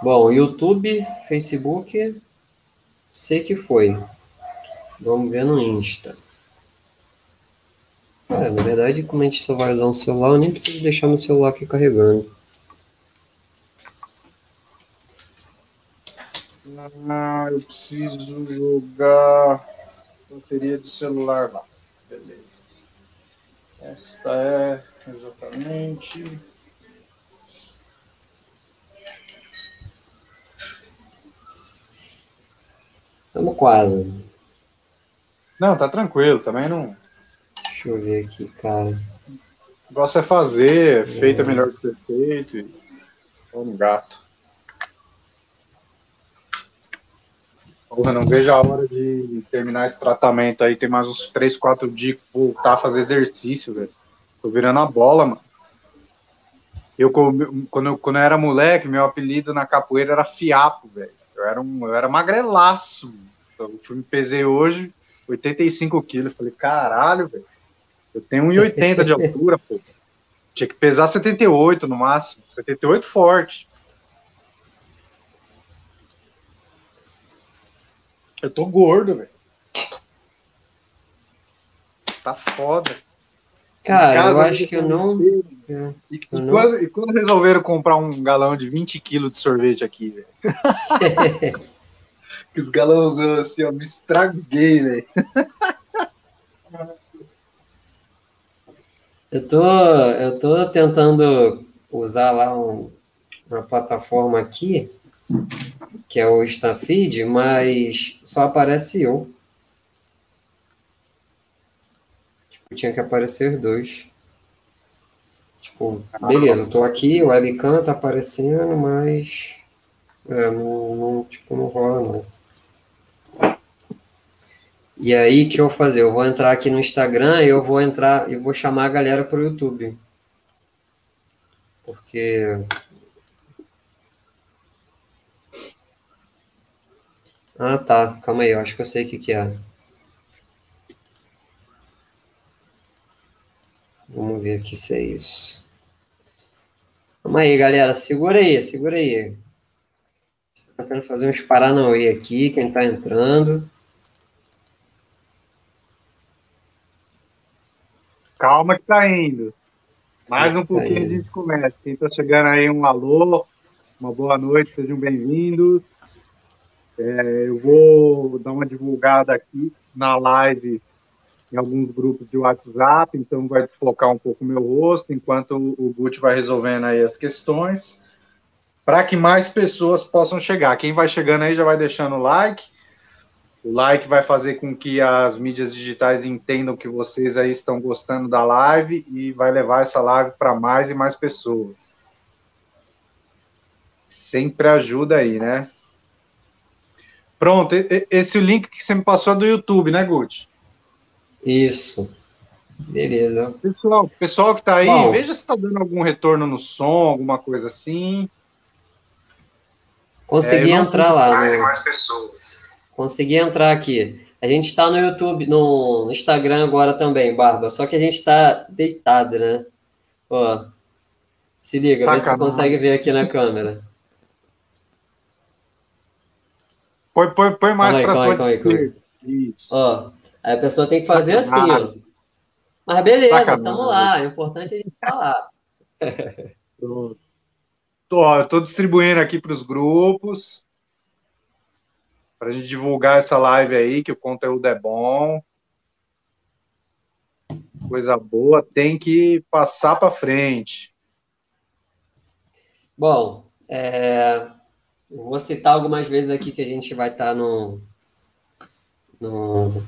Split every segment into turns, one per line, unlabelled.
Bom, YouTube, Facebook, sei que foi. Vamos ver no Insta. É, na verdade, como a gente só vai usar um celular, eu nem preciso deixar meu celular aqui carregando.
Ah, eu preciso jogar bateria de celular lá. Beleza. Esta é exatamente.
Estamos quase.
Não, tá tranquilo, também não.
Deixa eu ver aqui, cara.
O negócio é fazer, feito é melhor que perfeito. E... Vamos, gato. Porra, não vejo a hora de terminar esse tratamento aí. Tem mais uns 3, 4 dias voltar a fazer exercício, velho. Tô virando a bola, mano. Eu, quando, eu, quando eu era moleque, meu apelido na capoeira era Fiapo, velho. Eu era, um, eu era magrelaço. Eu fui me pesei hoje, 85 quilos. Falei, caralho, velho. Eu tenho 1,80 de altura, pô. Tinha que pesar 78 no máximo. 78 forte. Eu tô gordo, velho. Tá foda.
Cara, eu acho que eu não.
É, e, eu e, quando, e, quando, resolveram comprar um galão de 20 quilos de sorvete aqui, velho? que os galões assim, eu me estraguei, velho.
eu tô, eu tô tentando usar lá um, uma plataforma aqui que é o Stafeed, mas só aparece eu. Tipo, tinha que aparecer dois. Tipo, beleza, eu tô aqui, o webcam tá aparecendo, mas é, não, não, tipo, não rola não. E aí, o que eu vou fazer? Eu vou entrar aqui no Instagram e eu vou entrar, eu vou chamar a galera pro YouTube. Porque Ah, tá. Calma aí, eu acho que eu sei o que, que é. Vamos ver aqui se é isso. Calma aí, galera. Segura aí, segura aí. Estou tentando fazer uns paranauê aqui, quem está entrando.
Calma que tá indo. Mais um tá pouquinho a gente começa. Quem está chegando aí, um alô, uma boa noite, sejam bem-vindos. É, eu vou dar uma divulgada aqui na live em alguns grupos de WhatsApp, então vai desfocar um pouco o meu rosto, enquanto o Gucci vai resolvendo aí as questões, para que mais pessoas possam chegar. Quem vai chegando aí já vai deixando o like. O like vai fazer com que as mídias digitais entendam que vocês aí estão gostando da live e vai levar essa live para mais e mais pessoas. Sempre ajuda aí, né? Pronto, esse link que você me passou é do YouTube, né, Gucci?
Isso. Beleza.
Pessoal, pessoal que está aí, Bom, veja se está dando algum retorno no som, alguma coisa assim.
Consegui é, entrar lá.
Mais no... e mais pessoas.
Consegui entrar aqui. A gente está no YouTube, no Instagram agora também, Barba. Só que a gente está deitado, né? Ó, se liga, vê se você consegue ver aqui na câmera.
Põe, põe, põe mais para tua
Isso. Ó, a pessoa tem que fazer assim, ó. Mas beleza, tamo lá. O importante é a gente estar tá lá.
Tô, tô distribuindo aqui para os grupos para a gente divulgar essa live aí, que o conteúdo é bom. Coisa boa, tem que passar para frente.
Bom, é, vou citar algumas vezes aqui que a gente vai estar tá no, no,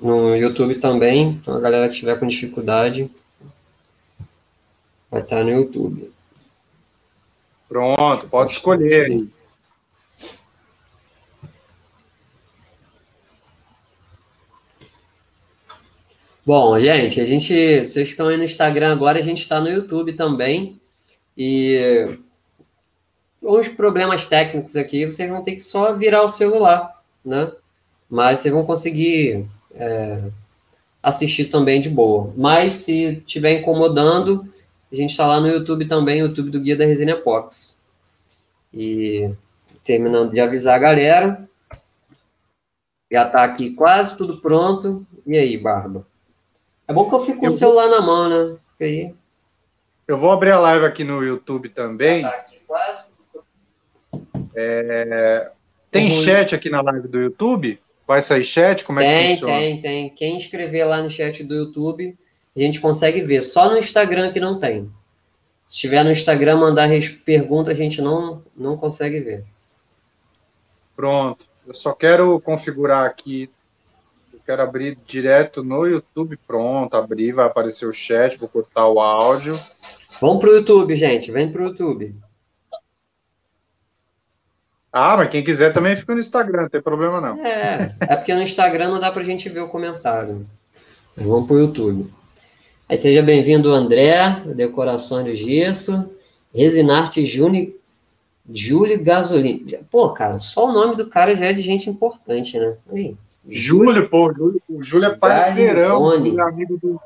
no YouTube também. Então, a galera que estiver com dificuldade vai estar tá no YouTube.
Pronto, pode escolher
Bom, gente, a gente, vocês estão aí no Instagram agora, a gente está no YouTube também. E uns problemas técnicos aqui, vocês vão ter que só virar o celular, né? Mas vocês vão conseguir é, assistir também de boa. Mas se estiver incomodando, a gente está lá no YouTube também, YouTube do Guia da Resina Pox. E terminando de avisar a galera. Já está aqui quase tudo pronto. E aí, Barba? É bom que eu fico com eu o celular vou... na mão, né? aí...
Eu vou abrir a live aqui no YouTube também. Tá aqui quase. É... Tem uhum. chat aqui na live do YouTube? Vai sair chat? Como
tem,
é que
funciona? Tem, tem. Quem escrever lá no chat do YouTube, a gente consegue ver. Só no Instagram que não tem. Se tiver no Instagram, mandar pergunta, a gente não, não consegue ver.
Pronto. Eu só quero configurar aqui. Quero abrir direto no YouTube. Pronto, abrir, vai aparecer o chat, vou cortar o áudio.
Vamos para o YouTube, gente. Vem para o YouTube.
Ah, mas quem quiser também fica no Instagram, não tem problema não.
É, é porque no Instagram não dá para a gente ver o comentário. Vamos para o YouTube. Aí seja bem-vindo, André, Decorações do Gesso, Resinarte Júnior Júlio Gasolina. Pô, cara, só o nome do cara já é de gente importante, né? Aí,
Júlio, pô, Júlio, o Júlio é parceirão, é amigo do.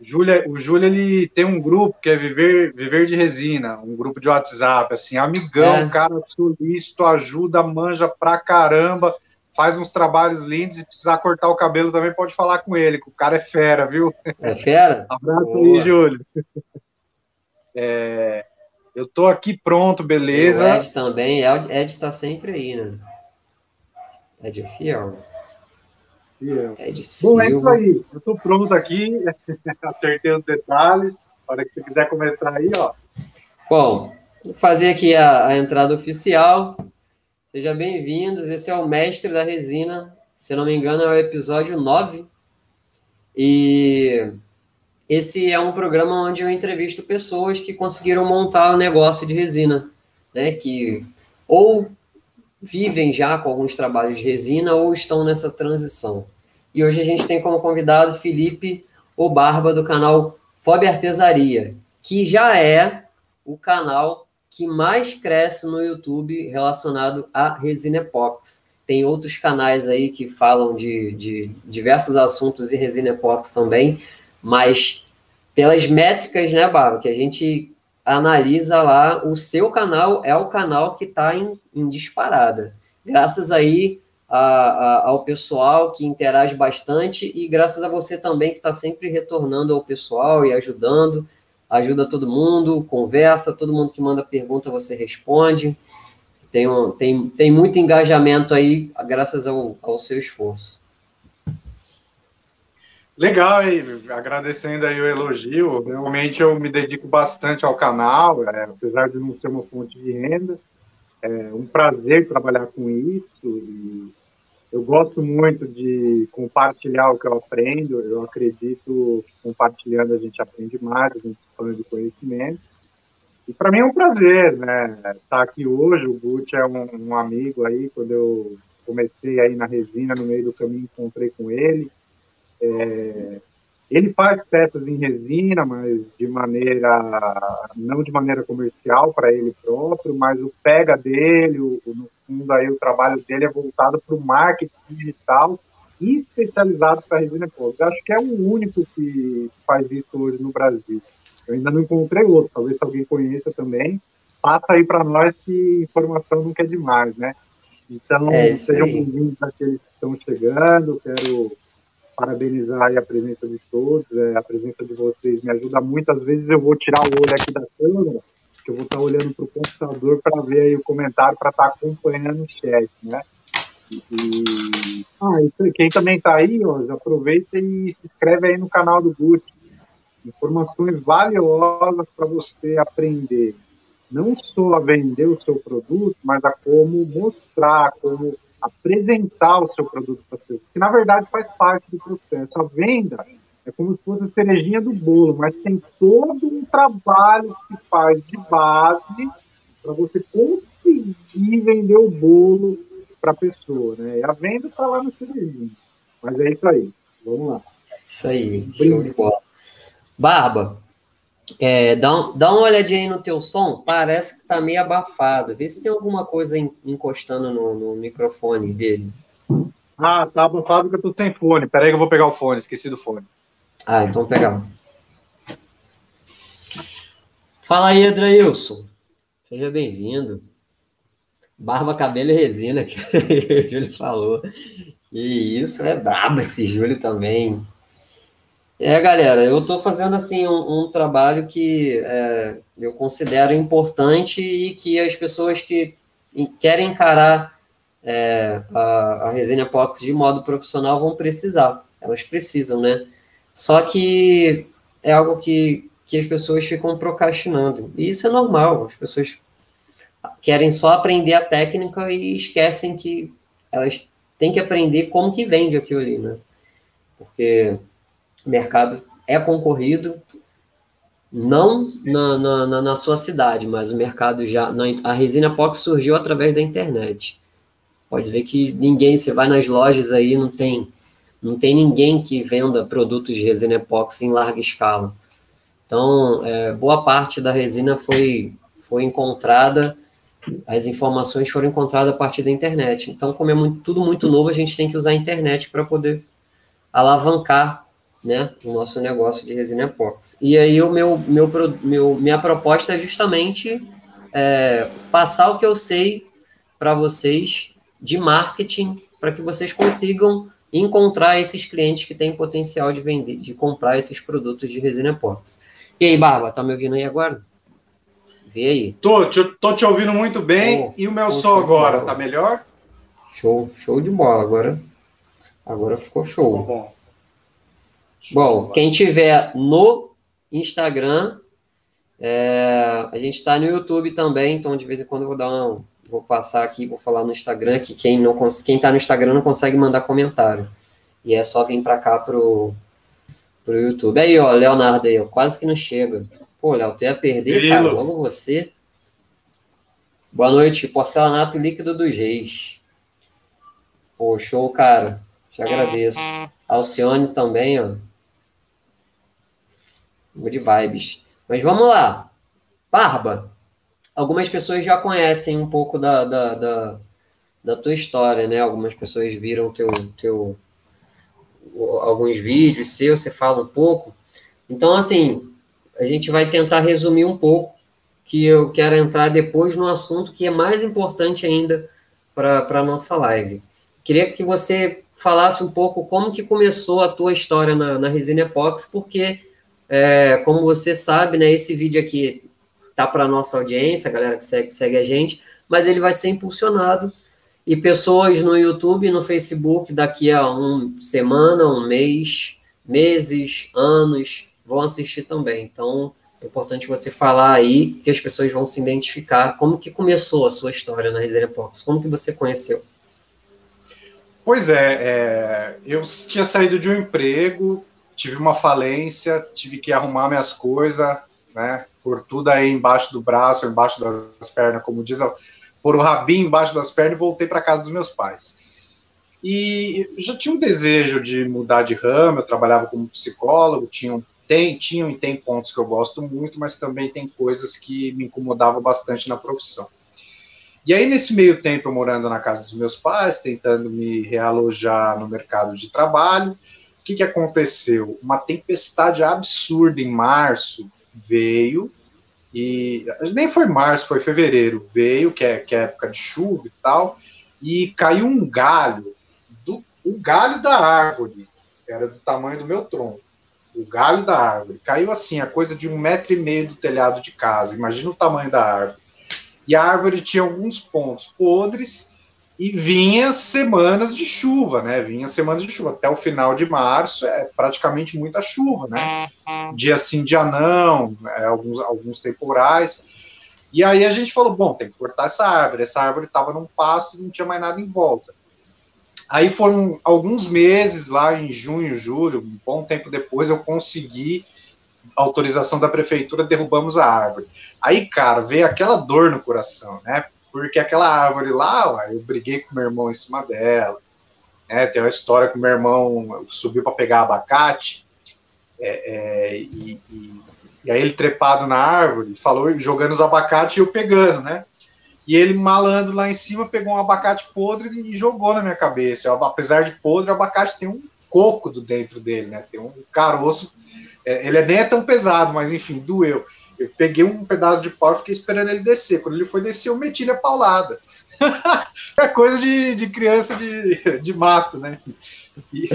Júlio, o Júlio, ele tem um grupo que é Viver, Viver de Resina, um grupo de WhatsApp, assim, amigão, é. cara solícito, ajuda, manja pra caramba, faz uns trabalhos lindos e precisar cortar o cabelo também pode falar com ele, que o cara é fera, viu?
É fera?
Abraço Boa. aí, Júlio. É, eu tô aqui pronto, beleza.
o Ed também, Ed tá sempre aí, né? Ed é fiel.
Fiel. Ed Silva. Bom, é isso aí. Eu tô pronto aqui, acertei os detalhes. Para que você quiser começar aí, ó.
Bom, vou fazer aqui a, a entrada oficial. Sejam bem-vindos. Esse é o Mestre da Resina. Se não me engano, é o episódio 9. E esse é um programa onde eu entrevisto pessoas que conseguiram montar o um negócio de resina, né? Que ou vivem já com alguns trabalhos de resina ou estão nessa transição. E hoje a gente tem como convidado Felipe O Barba do canal Fob Artesaria, que já é o canal que mais cresce no YouTube relacionado a resina epox. Tem outros canais aí que falam de, de diversos assuntos e resina epox também, mas pelas métricas, né, Bárbara, que a gente analisa lá, o seu canal é o canal que está em, em, disparada. Graças aí a, a, ao pessoal que interage bastante e graças a você também que está sempre retornando ao pessoal e ajudando, ajuda todo mundo, conversa, todo mundo que manda pergunta você responde. Tem, um, tem, tem muito engajamento aí, graças ao, ao seu esforço.
Legal, e agradecendo aí o elogio. Realmente eu me dedico bastante ao canal, é, apesar de não ser uma fonte de renda. É um prazer trabalhar com isso. Eu gosto muito de compartilhar o que eu aprendo. Eu acredito que compartilhando a gente aprende mais, a gente expande conhecimento. E para mim é um prazer, né? Estar aqui hoje. O Gucci é um, um amigo aí. Quando eu comecei aí na resina, no meio do caminho, encontrei com ele é, ele faz peças em resina, mas de maneira não de maneira comercial para ele próprio, mas o pega dele, o, no fundo aí o trabalho dele é voltado para o marketing digital e especializado para resina ecológica. Acho que é o único que faz isso hoje no Brasil. Eu ainda não encontrei outro, talvez se alguém conheça também, passa aí para nós que informação nunca é demais, né? Então, é sejam bem-vindos àqueles que estão chegando, quero parabenizar a presença de todos, é, a presença de vocês me ajuda muito. Às vezes eu vou tirar o olho aqui da câmera, que eu vou estar olhando para o computador para ver aí o comentário, para estar acompanhando o chat, né? E, ah, isso, quem também está aí, ó, aproveita e se inscreve aí no canal do Gucci. Informações valiosas para você aprender não só a vender o seu produto, mas a como mostrar, como apresentar o seu produto para você, que na verdade faz parte do processo. A venda é como se fosse a cerejinha do bolo, mas tem todo um trabalho que se faz de base para você conseguir vender o bolo para a pessoa, né? E a venda está lá no cerejinho. Mas é isso aí. Vamos lá.
Isso aí. Show de bola. Barba, é, dá, dá uma olhadinha aí no teu som, parece que tá meio abafado. Vê se tem alguma coisa encostando no, no microfone dele.
Ah, tá abafado que eu tô sem fone. Peraí que eu vou pegar o fone, esqueci do fone.
Ah, então vou pegar. Fala aí, Adrailson. Seja bem-vindo. Barba, cabelo e resina, que o Júlio falou. E isso é brabo esse Júlio também. É, galera, eu estou fazendo assim um, um trabalho que é, eu considero importante e que as pessoas que querem encarar é, a, a resina epoxy de modo profissional vão precisar. Elas precisam, né? Só que é algo que, que as pessoas ficam procrastinando. E isso é normal. As pessoas querem só aprender a técnica e esquecem que elas têm que aprender como que vende aquilo ali, né? Porque o mercado é concorrido, não na, na, na, sua cidade, mas o mercado já. Na, a resina epoxy surgiu através da internet. Pode ver que ninguém, você vai nas lojas aí, não tem, não tem ninguém que venda produtos de resina epóxi em larga escala. Então, é, boa parte da resina foi, foi encontrada, as informações foram encontradas a partir da internet. Então, como é muito, tudo muito novo, a gente tem que usar a internet para poder alavancar né, o nosso negócio de resina epóxi. E aí, o meu, meu, meu, minha proposta é justamente é, passar o que eu sei para vocês de marketing para que vocês consigam encontrar esses clientes que têm potencial de vender, de comprar esses produtos de resina epóxi. E aí, Barba, tá me ouvindo aí agora? Vê aí.
Tô, te, tô te ouvindo muito bem. Oh, e o meu som agora, tá melhor?
Show, show de bola. Agora, agora ficou show. bom. Bom, quem tiver no Instagram, é, a gente está no YouTube também, então de vez em quando eu vou dar um, vou passar aqui, vou falar no Instagram que quem não quem está no Instagram não consegue mandar comentário. E é só vir para cá pro pro YouTube. Aí, ó, Leonardo aí, ó, quase que não chega. Pô, Léo, tu ia perder, Grilo. cara, logo você. Boa noite, porcelanato líquido dos reis. Pô, show, cara. Te agradeço. Alcione também, ó. Good vibes. Mas vamos lá. Barba algumas pessoas já conhecem um pouco da, da, da, da tua história, né? Algumas pessoas viram teu, teu alguns vídeos seus, você fala um pouco. Então, assim, a gente vai tentar resumir um pouco, que eu quero entrar depois no assunto que é mais importante ainda para a nossa live. Queria que você falasse um pouco como que começou a tua história na, na resina epóxi, porque, é, como você sabe, né, esse vídeo aqui tá para nossa audiência, a galera que segue, segue a gente, mas ele vai ser impulsionado e pessoas no YouTube, no Facebook, daqui a uma semana, um mês, meses, anos, vão assistir também. Então, é importante você falar aí que as pessoas vão se identificar. Como que começou a sua história na Resenha Pox? Como que você conheceu?
Pois é, é, eu tinha saído de um emprego, tive uma falência, tive que arrumar minhas coisas, né? por tudo aí embaixo do braço, embaixo das pernas, como diz, por o rabinho embaixo das pernas e voltei para casa dos meus pais. E já tinha um desejo de mudar de ramo, eu trabalhava como psicólogo, tinha, tem, tinham e tem pontos que eu gosto muito, mas também tem coisas que me incomodavam bastante na profissão. E aí, nesse meio tempo, eu morando na casa dos meus pais, tentando me realojar no mercado de trabalho, que, que aconteceu? Uma tempestade absurda em março veio e nem foi março, foi fevereiro, veio, que é, que é época de chuva e tal, e caiu um galho, do, o galho da árvore, era do tamanho do meu tronco, o galho da árvore, caiu assim, a coisa de um metro e meio do telhado de casa, imagina o tamanho da árvore. E a árvore tinha alguns pontos podres, e vinha semanas de chuva, né? Vinha semanas de chuva. Até o final de março é praticamente muita chuva, né? Dia sim, dia não, é, alguns, alguns temporais. E aí a gente falou, bom, tem que cortar essa árvore. Essa árvore estava num pasto e não tinha mais nada em volta. Aí foram alguns meses, lá em junho, julho, um bom tempo depois, eu consegui autorização da prefeitura, derrubamos a árvore. Aí, cara, veio aquela dor no coração, né? Porque aquela árvore lá, eu briguei com meu irmão em cima dela. Né? Tem uma história que meu irmão subiu para pegar abacate, é, é, e, e, e, aí ele trepado na árvore, falou jogando os abacates e eu pegando, né? E ele malando lá em cima, pegou um abacate podre e jogou na minha cabeça. Eu, apesar de podre, o abacate tem um coco do dentro dele, né? Tem um caroço. É, ele nem é tão pesado, mas enfim, doeu. Eu peguei um pedaço de pau e fiquei esperando ele descer. Quando ele foi descer, eu meti-lhe a paulada. é coisa de, de criança de, de mato, né? E,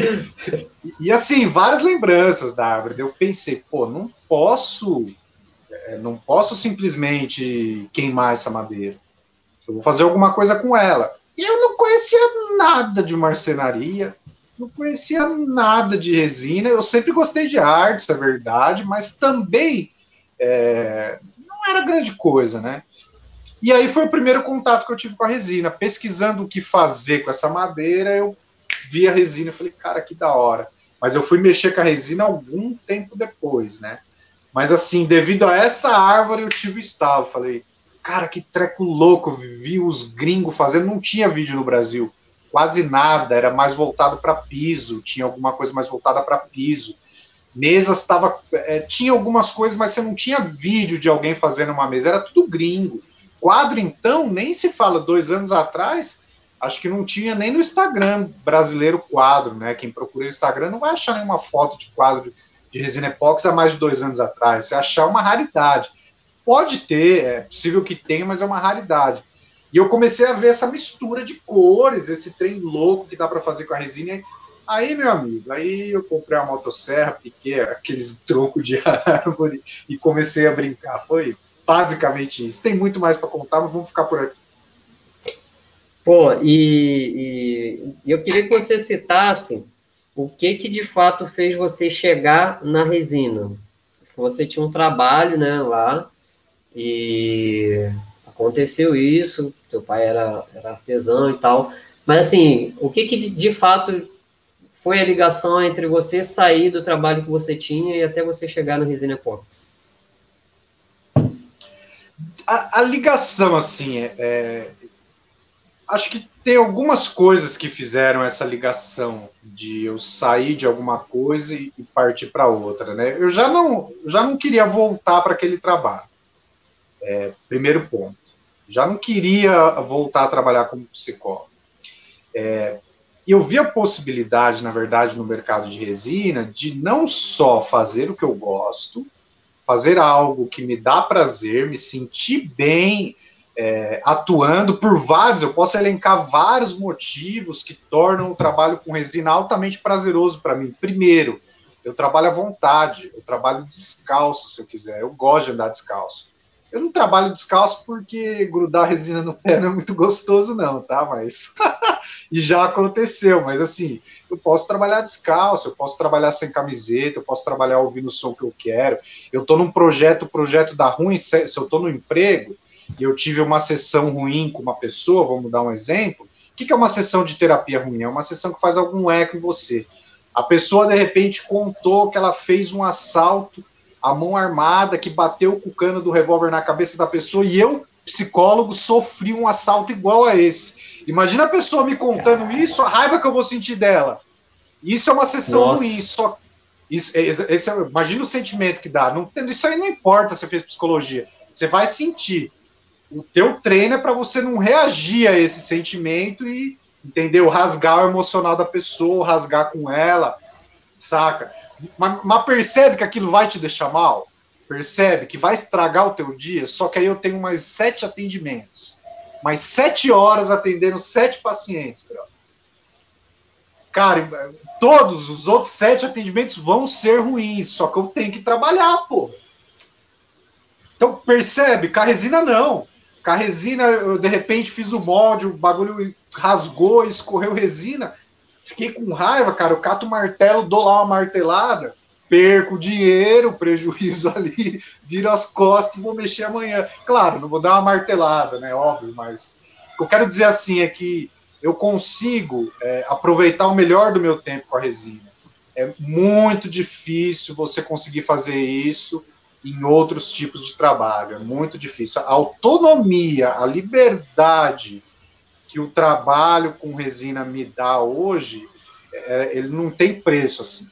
e, assim, várias lembranças da árvore. Eu pensei, pô, não posso, é, não posso simplesmente queimar essa madeira. Eu vou fazer alguma coisa com ela. E eu não conhecia nada de marcenaria, não conhecia nada de resina. Eu sempre gostei de arte, isso é verdade, mas também é, não era grande coisa, né? E aí foi o primeiro contato que eu tive com a resina. Pesquisando o que fazer com essa madeira, eu vi a resina e falei, cara, que da hora. Mas eu fui mexer com a resina algum tempo depois, né? Mas assim, devido a essa árvore, eu tive o estalo. Falei, cara, que treco louco. Vi os gringos fazendo, não tinha vídeo no Brasil. Quase nada, era mais voltado para piso, tinha alguma coisa mais voltada para piso. Mesas estava. É, tinha algumas coisas, mas você não tinha vídeo de alguém fazendo uma mesa, era tudo gringo. Quadro, então, nem se fala dois anos atrás, acho que não tinha nem no Instagram brasileiro quadro, né? Quem procura o Instagram não vai achar nenhuma foto de quadro de resina epóxi há mais de dois anos atrás. Se achar uma raridade. Pode ter, é possível que tenha, mas é uma raridade. E eu comecei a ver essa mistura de cores, esse trem louco que dá para fazer com a resina. Aí, meu amigo, aí eu comprei a motosserra, piquei aqueles troncos de árvore e comecei a brincar. Foi basicamente isso. Tem muito mais para contar, mas vamos ficar por aqui.
Pô, e, e, eu queria que você citasse o que que de fato fez você chegar na resina. Você tinha um trabalho, né, lá, e aconteceu isso, teu pai era, era artesão e tal, mas assim, o que que de, de fato foi a ligação entre você sair do trabalho que você tinha e até você chegar no Resina Epox?
A, a, ligação, assim, é, é, acho que tem algumas coisas que fizeram essa ligação de eu sair de alguma coisa e, e partir para outra, né? Eu já não, já não queria voltar para aquele trabalho. É, primeiro ponto. Já não queria voltar a trabalhar como psicólogo. É, eu vi a possibilidade, na verdade, no mercado de resina, de não só fazer o que eu gosto, fazer algo que me dá prazer, me sentir bem é, atuando por vários, eu posso elencar vários motivos que tornam o trabalho com resina altamente prazeroso para mim. Primeiro, eu trabalho à vontade, eu trabalho descalço, se eu quiser, eu gosto de andar descalço. Eu não trabalho descalço porque grudar resina no pé não é muito gostoso, não, tá? Mas. e já aconteceu, mas assim, eu posso trabalhar descalço, eu posso trabalhar sem camiseta, eu posso trabalhar ouvindo o som que eu quero. Eu tô num projeto, o projeto dá ruim, se eu tô no emprego e eu tive uma sessão ruim com uma pessoa, vamos dar um exemplo. O que é uma sessão de terapia ruim? É uma sessão que faz algum eco em você. A pessoa, de repente, contou que ela fez um assalto a mão armada que bateu com o cano do revólver na cabeça da pessoa e eu, psicólogo, sofri um assalto igual a esse. Imagina a pessoa me contando isso, a raiva que eu vou sentir dela. Isso é uma sessão Nossa. ruim. Só, isso, esse é, imagina o sentimento que dá. Não, isso aí não importa se fez psicologia. Você vai sentir. O teu treino é para você não reagir a esse sentimento e, entendeu? Rasgar o emocional da pessoa, rasgar com ela, saca? Mas, mas, percebe que aquilo vai te deixar mal? Percebe que vai estragar o teu dia? Só que aí eu tenho mais sete atendimentos. Mais sete horas atendendo sete pacientes, bro. Cara, todos os outros sete atendimentos vão ser ruins, só que eu tenho que trabalhar, pô. Então, percebe? Carresina não. Carresina, eu de repente fiz o molde, o bagulho rasgou, escorreu resina. Fiquei com raiva, cara. Eu cato o martelo, dou lá uma martelada, perco dinheiro, prejuízo ali, viro as costas e vou mexer amanhã. Claro, não vou dar uma martelada, né? Óbvio, mas o que eu quero dizer assim é que eu consigo é, aproveitar o melhor do meu tempo com a resina. É muito difícil você conseguir fazer isso em outros tipos de trabalho. É muito difícil. A autonomia, a liberdade que o trabalho com resina me dá hoje, é, ele não tem preço assim.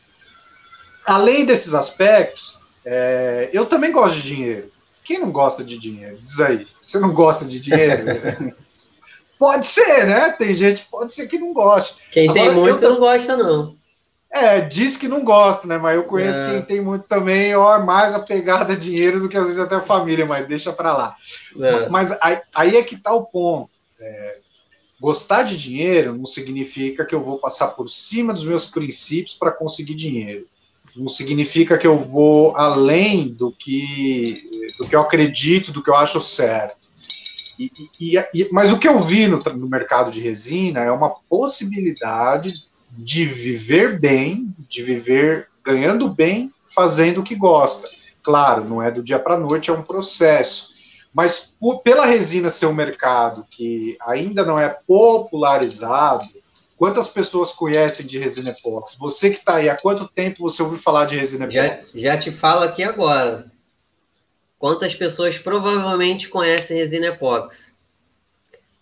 Além desses aspectos, é, eu também gosto de dinheiro. Quem não gosta de dinheiro? Diz aí. Você não gosta de dinheiro? pode ser, né? Tem gente pode ser que não goste.
Quem Agora, tem muito eu, não gosta, não.
É, diz que não gosta, né? Mas eu conheço é. quem tem muito também, ó, mais apegada a dinheiro do que às vezes até a família, mas deixa para lá. É. Mas aí, aí, é que tá o ponto. É, gostar de dinheiro não significa que eu vou passar por cima dos meus princípios para conseguir dinheiro. Não significa que eu vou além do que, do que eu acredito, do que eu acho certo. E, e, e, mas o que eu vi no, no mercado de resina é uma possibilidade de viver bem, de viver ganhando bem, fazendo o que gosta. Claro, não é do dia para a noite, é um processo. Mas por, pela resina ser um mercado que ainda não é popularizado, quantas pessoas conhecem de resina epóxi? Você que está aí, há quanto tempo você ouviu falar de resina
epóxi? Já, já te falo aqui agora. Quantas pessoas provavelmente conhecem resina epóxi?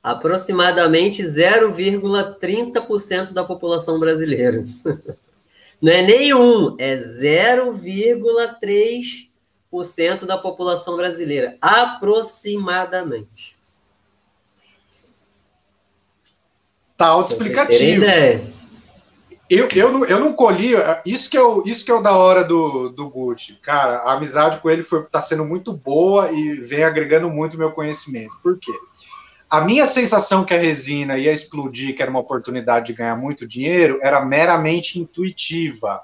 aproximadamente 0,30% da população brasileira. Não é nenhum, é 0,3% da população brasileira, aproximadamente.
Tá autoexplicativo. Eu, eu, não, eu não colhi, isso que, é o, isso que é o da hora do, do Gucci. Cara, a amizade com ele foi, tá sendo muito boa e vem agregando muito meu conhecimento. Por quê? A minha sensação que a resina ia explodir, que era uma oportunidade de ganhar muito dinheiro, era meramente intuitiva.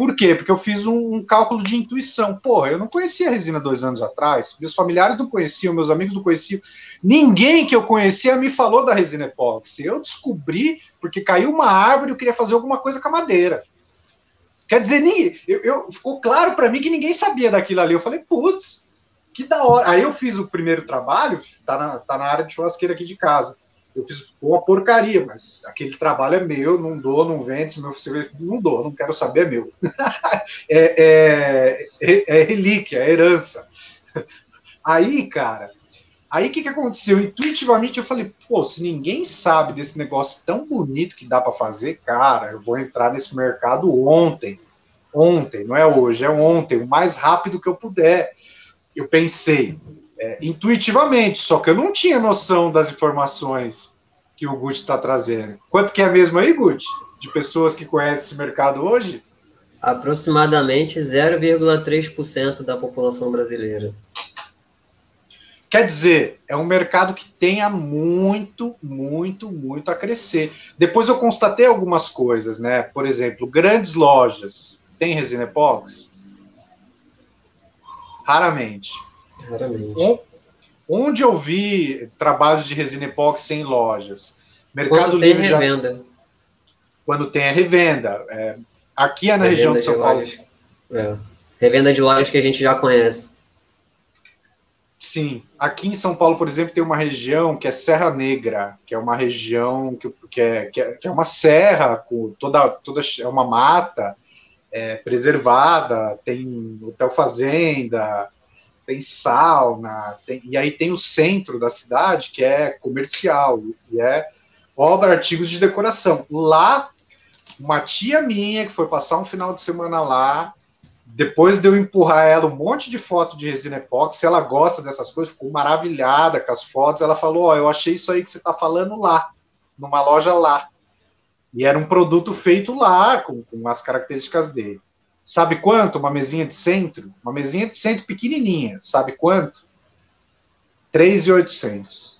Por quê? Porque eu fiz um, um cálculo de intuição. Porra, eu não conhecia a resina dois anos atrás, meus familiares não conheciam, meus amigos não conheciam. Ninguém que eu conhecia me falou da resina epóxi. Eu descobri porque caiu uma árvore e eu queria fazer alguma coisa com a madeira. Quer dizer, ninguém, eu, eu ficou claro para mim que ninguém sabia daquilo ali. Eu falei, putz, que da hora. Aí eu fiz o primeiro trabalho, tá na, tá na área de churrasqueira aqui de casa. Eu fiz uma porcaria, mas aquele trabalho é meu, não dou, não vende, meu não dou, não quero saber, é meu. é, é, é, é relíquia, é herança. Aí, cara, aí o que, que aconteceu? Intuitivamente eu falei, pô, se ninguém sabe desse negócio tão bonito que dá para fazer, cara, eu vou entrar nesse mercado ontem. Ontem, não é hoje, é ontem, o mais rápido que eu puder eu pensei é, intuitivamente, só que eu não tinha noção das informações que o Gucci está trazendo. Quanto que é mesmo aí, Gucci? De pessoas que conhecem esse mercado hoje?
Aproximadamente 0,3% da população brasileira.
Quer dizer, é um mercado que tenha muito, muito, muito a crescer. Depois eu constatei algumas coisas, né? Por exemplo, grandes lojas têm resina epóxi? Raramente.
Raramente.
Onde eu vi trabalhos de resina epóxi em lojas?
Mercado Quando Livre tem revenda. Já...
Quando tem a revenda. É... Aqui é na revenda região de São de Paulo.
É. Revenda de lojas que a gente já conhece.
Sim, aqui em São Paulo, por exemplo, tem uma região que é Serra Negra, que é uma região que, que, é, que, é, que é uma serra com toda, toda é uma mata, é, preservada, tem hotel fazenda, tem sauna, tem, e aí tem o centro da cidade, que é comercial, e é obra, artigos de decoração. Lá, uma tia minha, que foi passar um final de semana lá, depois de eu empurrar ela um monte de foto de resina epóxi, ela gosta dessas coisas, ficou maravilhada com as fotos, ela falou, ó, oh, eu achei isso aí que você está falando lá, numa loja lá. E era um produto feito lá, com, com as características dele. Sabe quanto? Uma mesinha de centro? Uma mesinha de centro pequenininha. Sabe quanto? 3,800.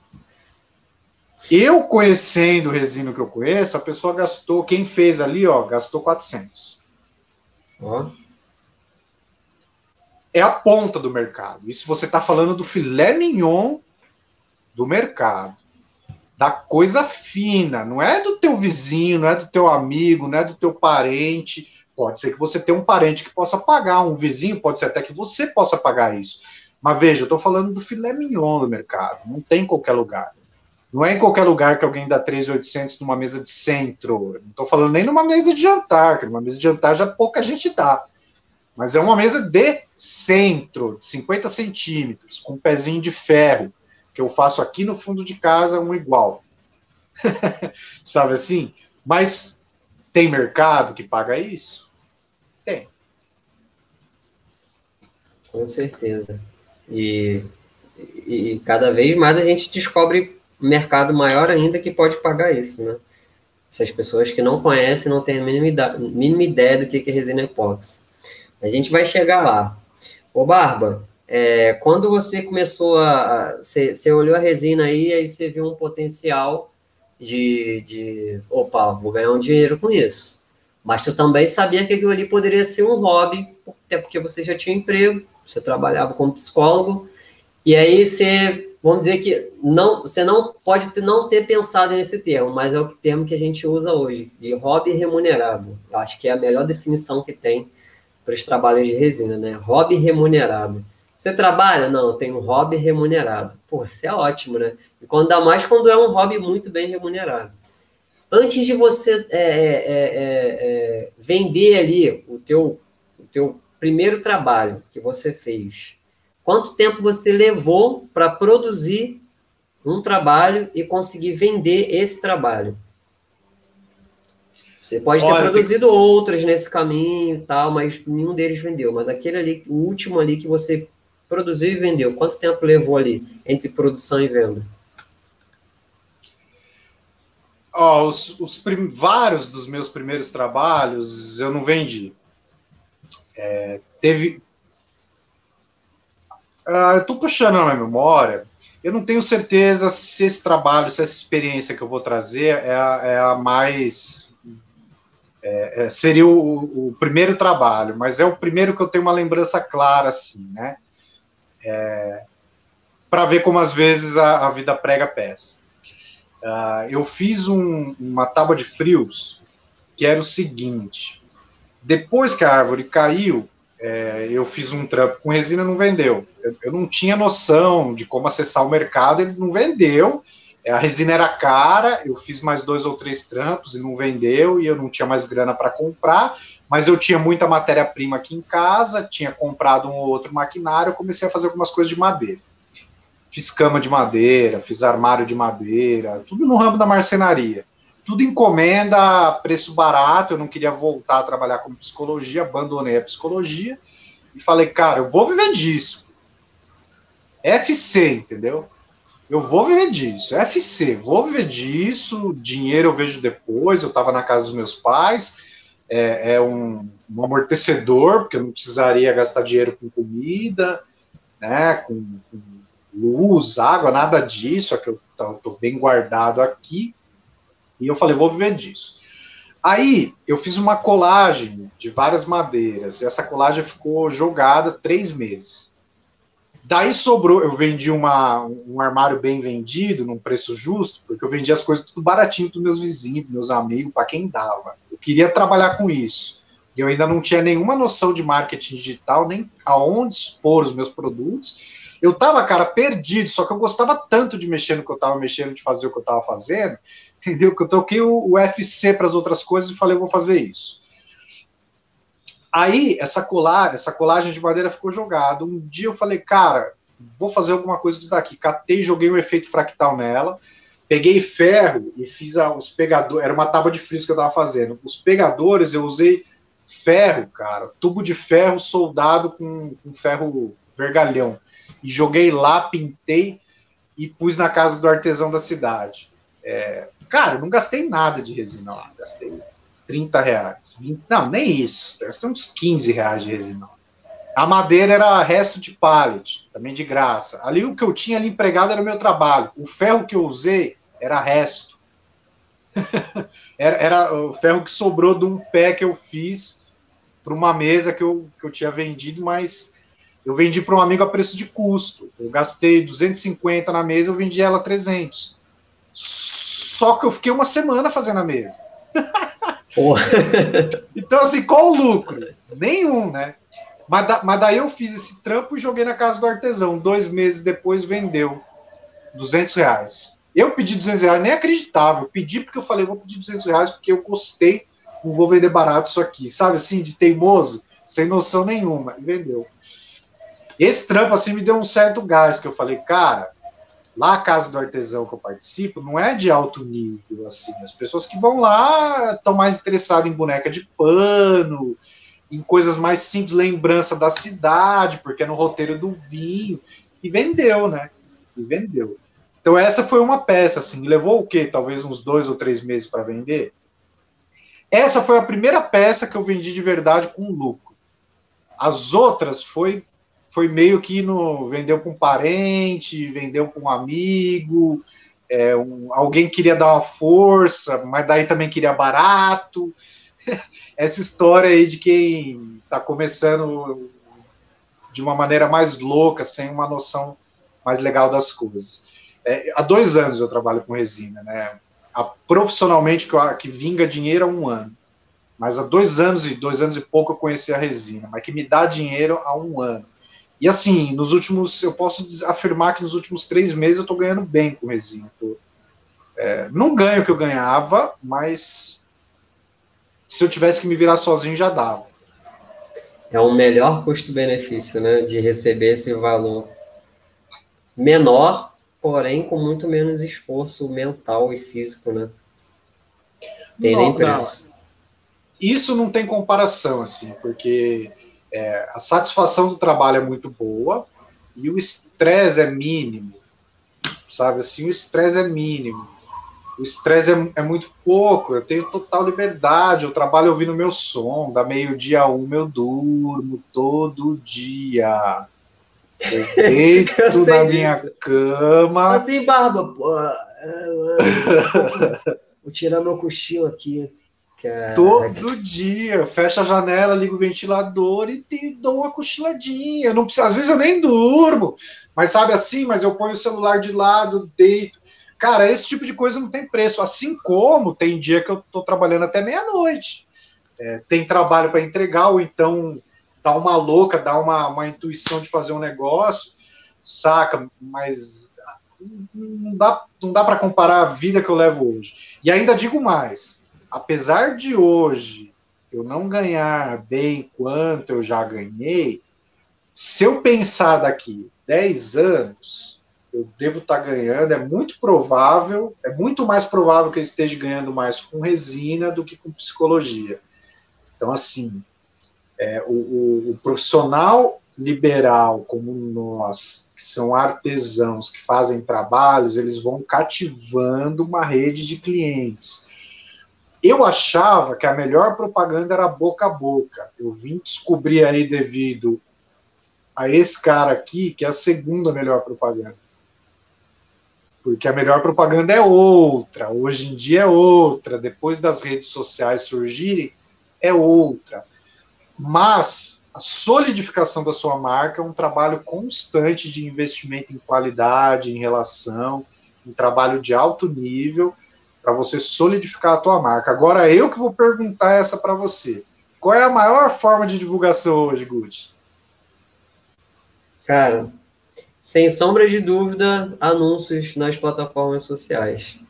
Eu conhecendo o resino que eu conheço, a pessoa gastou, quem fez ali, ó, gastou 400. Ó. É a ponta do mercado. Isso você está falando do filé mignon do mercado da coisa fina, não é do teu vizinho, não é do teu amigo, não é do teu parente. Pode ser que você tenha um parente que possa pagar, um vizinho, pode ser até que você possa pagar isso. Mas veja, eu estou falando do filé mignon do mercado, não tem em qualquer lugar. Não é em qualquer lugar que alguém dá 3,800 numa mesa de centro. Não estou falando nem numa mesa de jantar, que numa mesa de jantar já pouca gente dá. Mas é uma mesa de centro, de 50 centímetros, com um pezinho de ferro que eu faço aqui no fundo de casa um igual. Sabe assim? Mas tem mercado que paga isso?
Com certeza. E, e, cada vez mais a gente descobre mercado maior ainda que pode pagar isso, né? Essas pessoas que não conhecem não têm a mínima, mínima ideia do que é resina epóxi. A gente vai chegar lá. Ô, Barba, é, quando você começou a. Você, você olhou a resina aí, aí você viu um potencial de, de. Opa, vou ganhar um dinheiro com isso. Mas tu também sabia que aquilo ali poderia ser um hobby, até porque você já tinha emprego, você trabalhava como psicólogo, e aí você vamos dizer que não, você não pode ter, não ter pensado nesse termo, mas é o termo que a gente usa hoje, de hobby remunerado. Eu acho que é a melhor definição que tem para os trabalhos de resina, né? Hobby remunerado. Você trabalha? Não, tem um hobby remunerado. Pô, isso é ótimo, né? E quando dá mais quando é um hobby muito bem remunerado. Antes de você é, é, é, é vender ali o teu, o teu primeiro trabalho que você fez, Quanto tempo você levou para produzir um trabalho e conseguir vender esse trabalho? Você pode ter Olha, produzido tem... outros nesse caminho e tal, mas nenhum deles vendeu. Mas aquele ali, o último ali que você produziu e vendeu, quanto tempo levou ali entre produção e venda?
Oh, os, os prim... vários dos meus primeiros trabalhos eu não vendi. É, teve, Uh, eu estou puxando na memória. Eu não tenho certeza se esse trabalho, se essa experiência que eu vou trazer é a, é a mais. É, é, seria o, o, primeiro trabalho, mas é o primeiro que eu tenho uma lembrança clara, assim, né? É, Para ver como às vezes a, a vida prega peça. Uh, eu fiz um, uma tábua de frios que era o seguinte: depois que a árvore caiu, é, eu fiz um trampo com resina não vendeu. Eu, eu, não tinha noção de como acessar o mercado, ele não vendeu. É, a resina era cara, eu fiz mais dois ou três trampos e não vendeu, e eu não tinha mais grana para comprar, mas eu tinha muita matéria-prima aqui em casa, tinha comprado um ou outro maquinário, comecei a fazer algumas coisas de madeira. Fiz cama de madeira, fiz armário de madeira, tudo no ramo da marcenaria tudo encomenda, preço barato. Eu não queria voltar a trabalhar com psicologia, abandonei a psicologia e falei, cara, eu vou viver disso. FC, entendeu? Eu vou viver disso. FC, vou viver disso. Dinheiro eu vejo depois. Eu estava na casa dos meus pais. É, é um, um, amortecedor, porque eu não precisaria gastar dinheiro com comida, né, com, com luz, água, nada disso. É que eu estou bem guardado aqui. E eu falei, vou viver disso. Aí eu fiz uma colagem de várias madeiras. Essa colagem ficou jogada três meses. Daí sobrou, eu vendi uma, um armário bem vendido, num preço justo, porque eu vendi as coisas tudo baratinho para meus vizinhos, meus amigos, para quem dava. Eu queria trabalhar com isso. E eu ainda não tinha nenhuma noção de marketing digital, nem aonde expor os meus produtos. Eu tava, cara, perdido, só que eu gostava tanto de mexer no que eu tava mexendo, de fazer o que eu tava fazendo, entendeu? Que eu troquei o, UFC para as outras coisas e falei, eu vou fazer isso. Aí, essa colagem, essa colagem de madeira ficou jogada. Um dia eu falei, cara, vou fazer alguma coisa disso daqui. Catei, joguei um efeito fractal nela, peguei ferro e fiz a, os pegadores. Era uma tábua de frios que eu tava fazendo. Os pegadores eu usei ferro, cara, tubo de ferro soldado com, com ferro vergalhão. E joguei lá, pintei e pus na casa do artesão da cidade. É, Cara, não gastei nada de resina lá. Gastei 30 reais. 20, não, nem isso. Gastei uns 15 reais de resina. A madeira era resto de pallet, também de graça. Ali o que eu tinha ali empregado era o meu trabalho. O ferro que eu usei era resto. era, era o ferro que sobrou de um pé que eu fiz para uma mesa que eu, que eu tinha vendido, mas eu vendi para um amigo a preço de custo. Eu gastei 250 na mesa, eu vendi ela 300. Só que eu fiquei uma semana fazendo a mesa. então, assim, qual o lucro? Nenhum, né? Mas, da, mas daí eu fiz esse trampo e joguei na casa do artesão. Dois meses depois vendeu 200 reais. Eu pedi 200 reais, nem acreditava. Eu pedi porque eu falei, vou pedir 200 reais porque eu gostei, não vou vender barato isso aqui. Sabe assim, de teimoso, sem noção nenhuma. E vendeu. Esse trampo, assim, me deu um certo gás, que eu falei, cara, Lá a casa do artesão que eu participo não é de alto nível, assim. As pessoas que vão lá estão mais interessadas em boneca de pano, em coisas mais simples, lembrança da cidade, porque é no roteiro do vinho. E vendeu, né? E vendeu. Então essa foi uma peça, assim. Levou o quê? Talvez uns dois ou três meses para vender. Essa foi a primeira peça que eu vendi de verdade com lucro. As outras foi foi meio que no vendeu para um parente, vendeu para um amigo, é, um, alguém queria dar uma força, mas daí também queria barato. Essa história aí de quem está começando de uma maneira mais louca, sem uma noção mais legal das coisas. É, há dois anos eu trabalho com resina, né? A, profissionalmente que, eu, que vinga dinheiro há um ano. Mas há dois anos e dois anos e pouco eu conheci a resina, mas que me dá dinheiro há um ano. E assim, nos últimos, eu posso afirmar que nos últimos três meses eu estou ganhando bem com resina. Tô, é, não ganho o que eu ganhava, mas se eu tivesse que me virar sozinho já dava.
É um melhor custo-benefício, né, de receber esse valor menor, porém com muito menos esforço mental e físico, né? Tem nem preço.
Não. Isso não tem comparação, assim, porque é, a satisfação do trabalho é muito boa e o estresse é mínimo, sabe? Assim, o estresse é mínimo. O estresse é, é, muito pouco, eu tenho total liberdade, eu trabalho ouvindo meu som, da meio-dia a uma eu durmo todo dia. Eu deito eu na disso. minha cama.
Assim, Barba, pô, vou tirar meu cochilo aqui.
Caraca. Todo dia, fecha a janela, ligo o ventilador e te dou uma cochiladinha. Não às vezes eu nem durmo, mas sabe assim, mas eu ponho o celular de lado, deito. Cara, esse tipo de coisa não tem preço. Assim como tem dia que eu tô trabalhando até meia-noite. É, tem trabalho para entregar, ou então dá uma louca, dá uma, uma intuição de fazer um negócio, saca? Mas não dá, não dá para comparar a vida que eu levo hoje. E ainda digo mais apesar de hoje eu não ganhar bem quanto eu já ganhei, se eu pensar daqui 10 anos, eu devo estar tá ganhando, é muito provável, é muito mais provável que eu esteja ganhando mais com resina do que com psicologia. Então, assim, é, o, o, o profissional liberal como nós, que são artesãos, que fazem trabalhos, eles vão cativando uma rede de clientes eu achava que a melhor propaganda era boca a boca. Eu vim descobrir aí, devido a esse cara aqui, que é a segunda melhor propaganda. Porque a melhor propaganda é outra, hoje em dia é outra, depois das redes sociais surgirem, é outra. Mas a solidificação da sua marca é um trabalho constante de investimento em qualidade, em relação, um trabalho de alto nível para você solidificar a tua marca. Agora eu que vou perguntar essa para você. Qual é a maior forma de divulgação hoje, Gucci?
Cara, sem sombra de dúvida, anúncios nas plataformas sociais.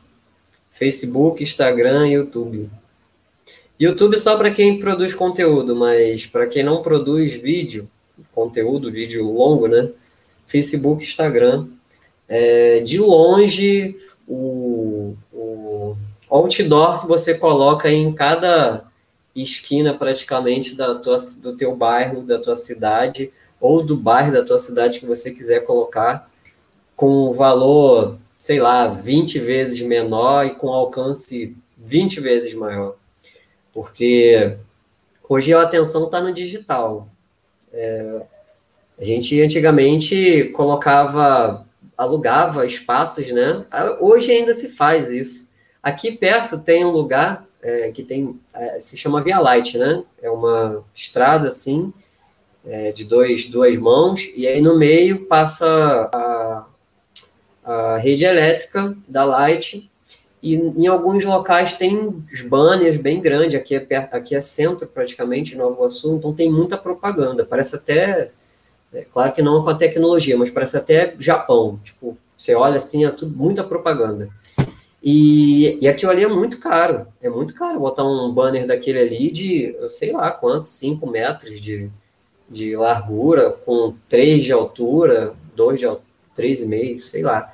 Facebook, Instagram, YouTube. YouTube só para quem produz conteúdo, mas para quem não produz vídeo, conteúdo, vídeo longo, né? Facebook, Instagram. É, de longe, o outdoor que você coloca em cada esquina praticamente da tua, do teu bairro, da tua cidade, ou do bairro da tua cidade que você quiser colocar, com valor, sei lá, 20 vezes menor e com alcance 20 vezes maior. Porque hoje a atenção está no digital. É, a gente antigamente colocava alugava espaços, né? Hoje ainda se faz isso. Aqui perto tem um lugar é, que tem é, se chama Via Light, né? É uma estrada assim é, de dois, duas mãos e aí no meio passa a, a rede elétrica da Light e em alguns locais tem banners bem grandes. Aqui é perto, aqui é centro praticamente, Nova Iguaçu, então tem muita propaganda. Parece até é, claro que não com a tecnologia, mas parece até Japão. Tipo, você olha assim, é tudo muita propaganda. E, e aquilo ali é muito caro. É muito caro botar um banner daquele ali de, eu sei lá quantos, 5 metros de, de largura, com 3 de altura, 2 de altura, 3,5, sei lá.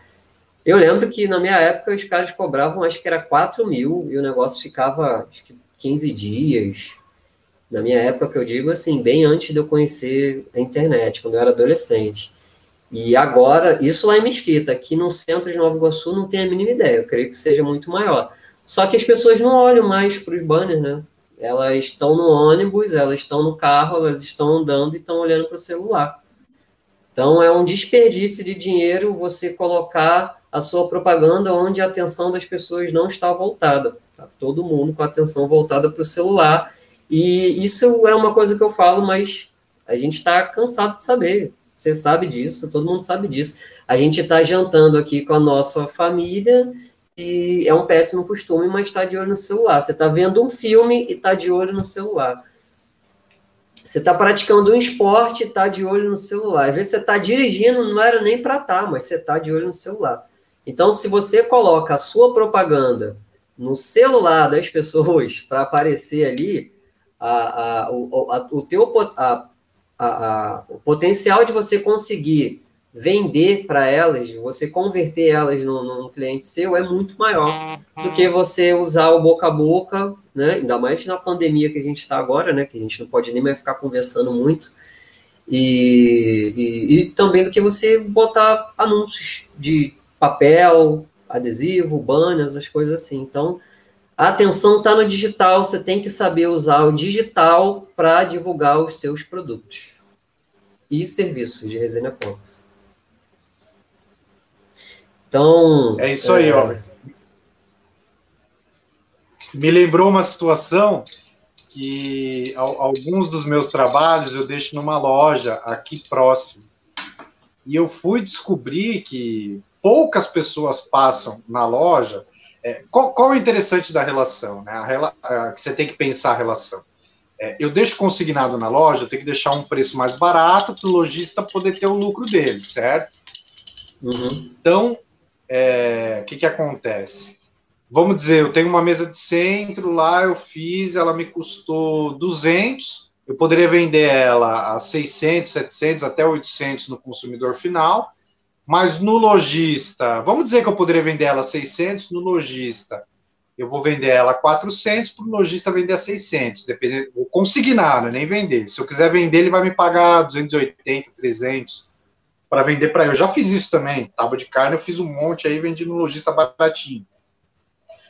Eu lembro que na minha época os caras cobravam, acho que era 4 mil, e o negócio ficava, acho que 15 dias, na minha época, que eu digo assim, bem antes de eu conhecer a internet, quando eu era adolescente. E agora, isso lá em Mesquita, aqui no centro de Nova Iguaçu, não tenho a mínima ideia, eu creio que seja muito maior. Só que as pessoas não olham mais para os banners, né? Elas estão no ônibus, elas estão no carro, elas estão andando e estão olhando para o celular. Então, é um desperdício de dinheiro você colocar a sua propaganda onde a atenção das pessoas não está voltada. Tá? Todo mundo com a atenção voltada para o celular. E isso é uma coisa que eu falo, mas a gente está cansado de saber. Você sabe disso, todo mundo sabe disso. A gente está jantando aqui com a nossa família e é um péssimo costume, mas está de olho no celular. Você está vendo um filme e está de olho no celular. Você está praticando um esporte e está de olho no celular. Às vezes você está dirigindo, não era nem para estar, tá, mas você está de olho no celular. Então, se você coloca a sua propaganda no celular das pessoas para aparecer ali, a, a, o, a, o, teu, a, a, o potencial de você conseguir vender para elas, você converter elas num, num, cliente seu é muito maior do que você usar o boca a boca, né? Ainda mais na pandemia que a gente está agora, né? Que a gente não pode nem mais ficar conversando muito. E, e, e também do que você botar anúncios de papel, adesivo, banners, as coisas assim. Então, a atenção está no digital, você tem que saber usar o digital para divulgar os seus produtos e serviços de resina Cox. Então.
É isso aí, é... Me lembrou uma situação que alguns dos meus trabalhos eu deixo numa loja aqui próximo. E eu fui descobrir que poucas pessoas passam na loja. É, qual, qual, é o interessante da relação? Né? A, a, que você tem que pensar a relação. É, eu deixo consignado na loja, eu tenho que deixar um preço mais barato para o lojista poder ter o lucro dele, certo? Uhum. Então, é, o que, que acontece? Vamos dizer, eu tenho uma mesa de centro lá, eu fiz, ela me custou 200, eu poderia vender ela a 600, 700, até 800 no consumidor final, mas no lojista, vamos dizer que eu poderia vender ela a 600, no lojista, eu vou vender ela a 400, para o lojista vender a 600, dependendo, vou consignar, né, nem vender. Se eu quiser vender, ele vai me pagar 280, 300 para vender para eu. Já fiz isso também, tábua de carne, eu fiz um monte aí, vendi no lojista baratinho.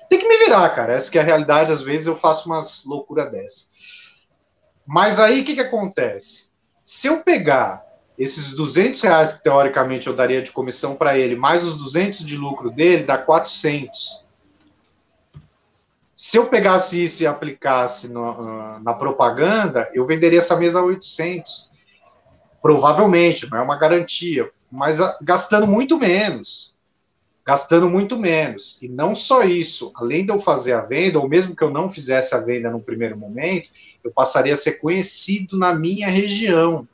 Tem que me virar, cara. Essa que é a realidade, às vezes eu faço umas loucuras dessa. Mas aí o que, que acontece? Se eu pegar esses 200 reais que teoricamente eu daria de comissão para ele, mais os 200 de lucro dele, dá 400. Se eu pegasse isso e aplicasse no, ah, na propaganda, eu venderia essa mesa a 800. Provavelmente, não é uma garantia, mas ah, gastando muito menos. Gastando muito menos. E não só isso, além de eu fazer a venda, ou mesmo que eu não fizesse a venda no primeiro momento, eu passaria a ser conhecido na minha região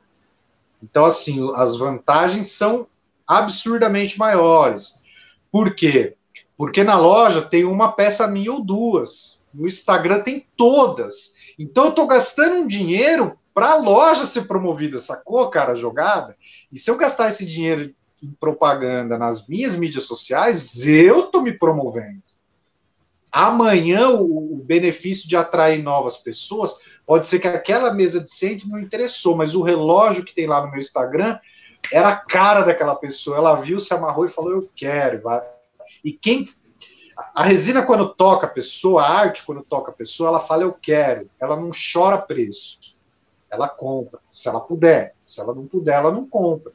então, assim, as vantagens são absurdamente maiores. Por quê? Porque na loja tem uma peça minha ou duas. No Instagram tem todas. Então eu estou gastando um dinheiro para a loja ser promovida, sacou, cara, jogada? E se eu gastar esse dinheiro em propaganda nas minhas mídias sociais, eu estou me promovendo. Amanhã, o, benefício de atrair novas pessoas pode ser que aquela mesa de centro não interessou, mas o relógio que tem lá no meu Instagram era a cara daquela pessoa. Ela viu, se amarrou e falou: Eu quero. Vai. E quem. A resina, quando toca a pessoa, a arte, quando toca a pessoa, ela fala: Eu quero. Ela não chora preço. Ela compra, se ela puder. Se ela não puder, ela não compra.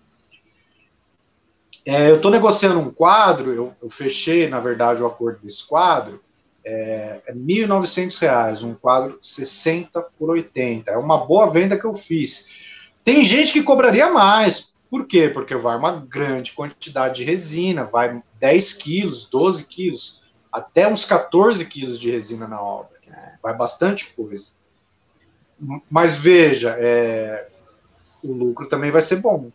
É, eu estou negociando um quadro, eu, eu fechei, na verdade, o acordo desse quadro é, é R$ 1.900, um quadro 60 por 80. É uma boa venda que eu fiz. Tem gente que cobraria mais. Por quê? Porque vai uma grande quantidade de resina, vai 10 quilos, 12 quilos, até uns 14 quilos de resina na obra. Vai bastante coisa. Mas veja, é, o lucro também vai ser bom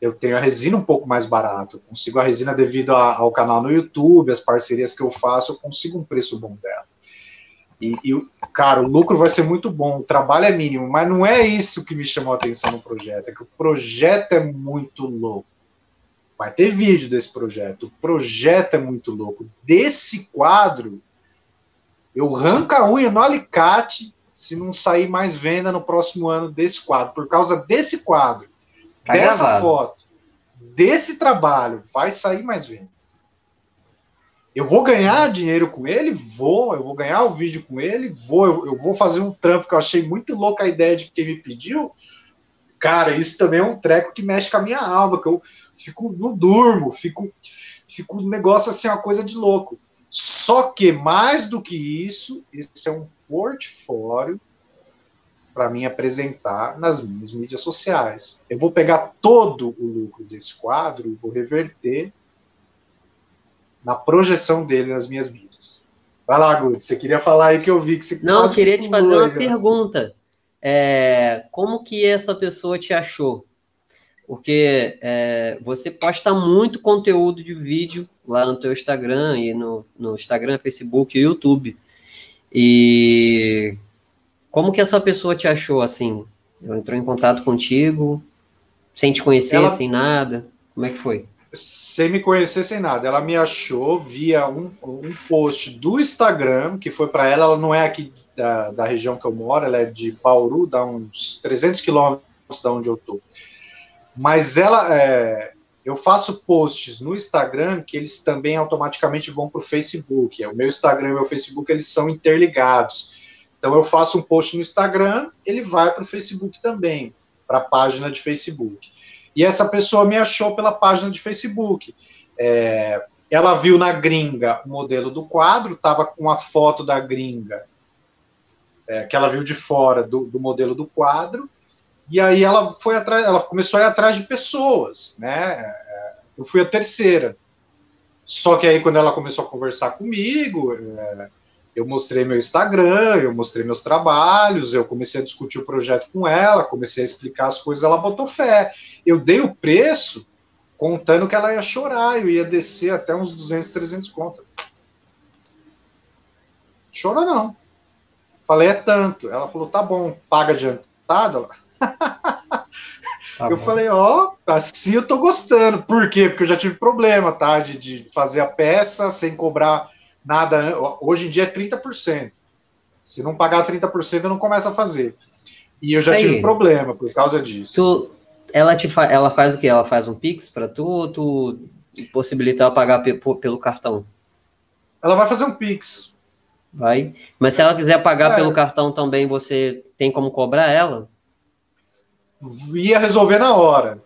eu tenho a resina um pouco mais barato. Eu consigo a resina devido a, ao canal no YouTube, as parcerias que eu faço, eu consigo um preço bom dela. E, e, cara, o lucro vai ser muito bom, o trabalho é mínimo, mas não é isso que me chamou a atenção no projeto, é que o projeto é muito louco. Vai ter vídeo desse projeto, o projeto é muito louco. Desse quadro, eu arranco a unha no alicate se não sair mais venda no próximo ano desse quadro, por causa desse quadro Tá dessa gravado. foto, desse trabalho, vai sair mais venda. Eu vou ganhar dinheiro com ele? Vou. Eu vou ganhar o vídeo com ele? Vou. Eu, eu vou fazer um trampo que eu achei muito louca a ideia de quem me pediu. Cara, isso também é um treco que mexe com a minha alma, que eu fico, não durmo, fico, fico um negócio assim, uma coisa de louco. Só que, mais do que isso, esse é um portfólio para mim apresentar nas minhas mídias sociais. Eu vou pegar todo o lucro desse quadro e vou reverter na projeção dele nas minhas mídias. Vai lá, Guto, você queria falar aí que eu vi que você...
Não, eu queria te fazer uma pergunta. É, como que essa pessoa te achou? Porque é, você posta muito conteúdo de vídeo lá no teu Instagram e no, no Instagram, Facebook e YouTube. E como que essa pessoa te achou assim? Ela entrou em contato contigo, sem te conhecer, Ela... sem nada? Como é que foi?
sem me conhecer, sem nada. Ela me achou via um, um post do Instagram, que foi para ela. Ela não é aqui da, da região que eu moro, ela é de Bauru, dá uns 300 quilômetros da onde eu tô. Mas ela, é, eu faço posts no Instagram que eles também automaticamente vão para o Facebook. O meu Instagram e o meu Facebook eles são interligados. Então eu faço um post no Instagram, ele vai para o Facebook também, para a página de Facebook. E essa pessoa me achou pela página de Facebook. É, ela viu na gringa o modelo do quadro, estava com a foto da gringa, é, que ela viu de fora do, do, modelo do quadro, e aí ela foi atrás, ela começou a ir atrás de pessoas, né? Eu fui a terceira. Só que aí, quando ela começou a conversar comigo, é, eu mostrei meu Instagram, eu mostrei meus trabalhos, eu comecei a discutir o projeto com ela, comecei a explicar as coisas, ela botou fé. Eu dei o preço contando que ela ia chorar, eu ia descer até uns 200, 300 contas. Chora não. Falei, é tanto. Ela falou, tá bom, paga adiantado. Tá eu bom. falei, ó, assim eu tô gostando. Por quê? Porque eu já tive problema, tá? De, de fazer a peça sem cobrar nada. Hoje em dia é 30%. Se não pagar 30%, eu não começo a fazer. E eu já Aí, tive problema por causa disso.
Tu, ela, te fa ela faz o quê? Ela faz um Pix para tu ou tu possibilita ela pagar pe pelo cartão?
Ela vai fazer um Pix.
Vai. Mas se ela quiser pagar é. pelo cartão também, você tem como cobrar ela?
Ia resolver na hora.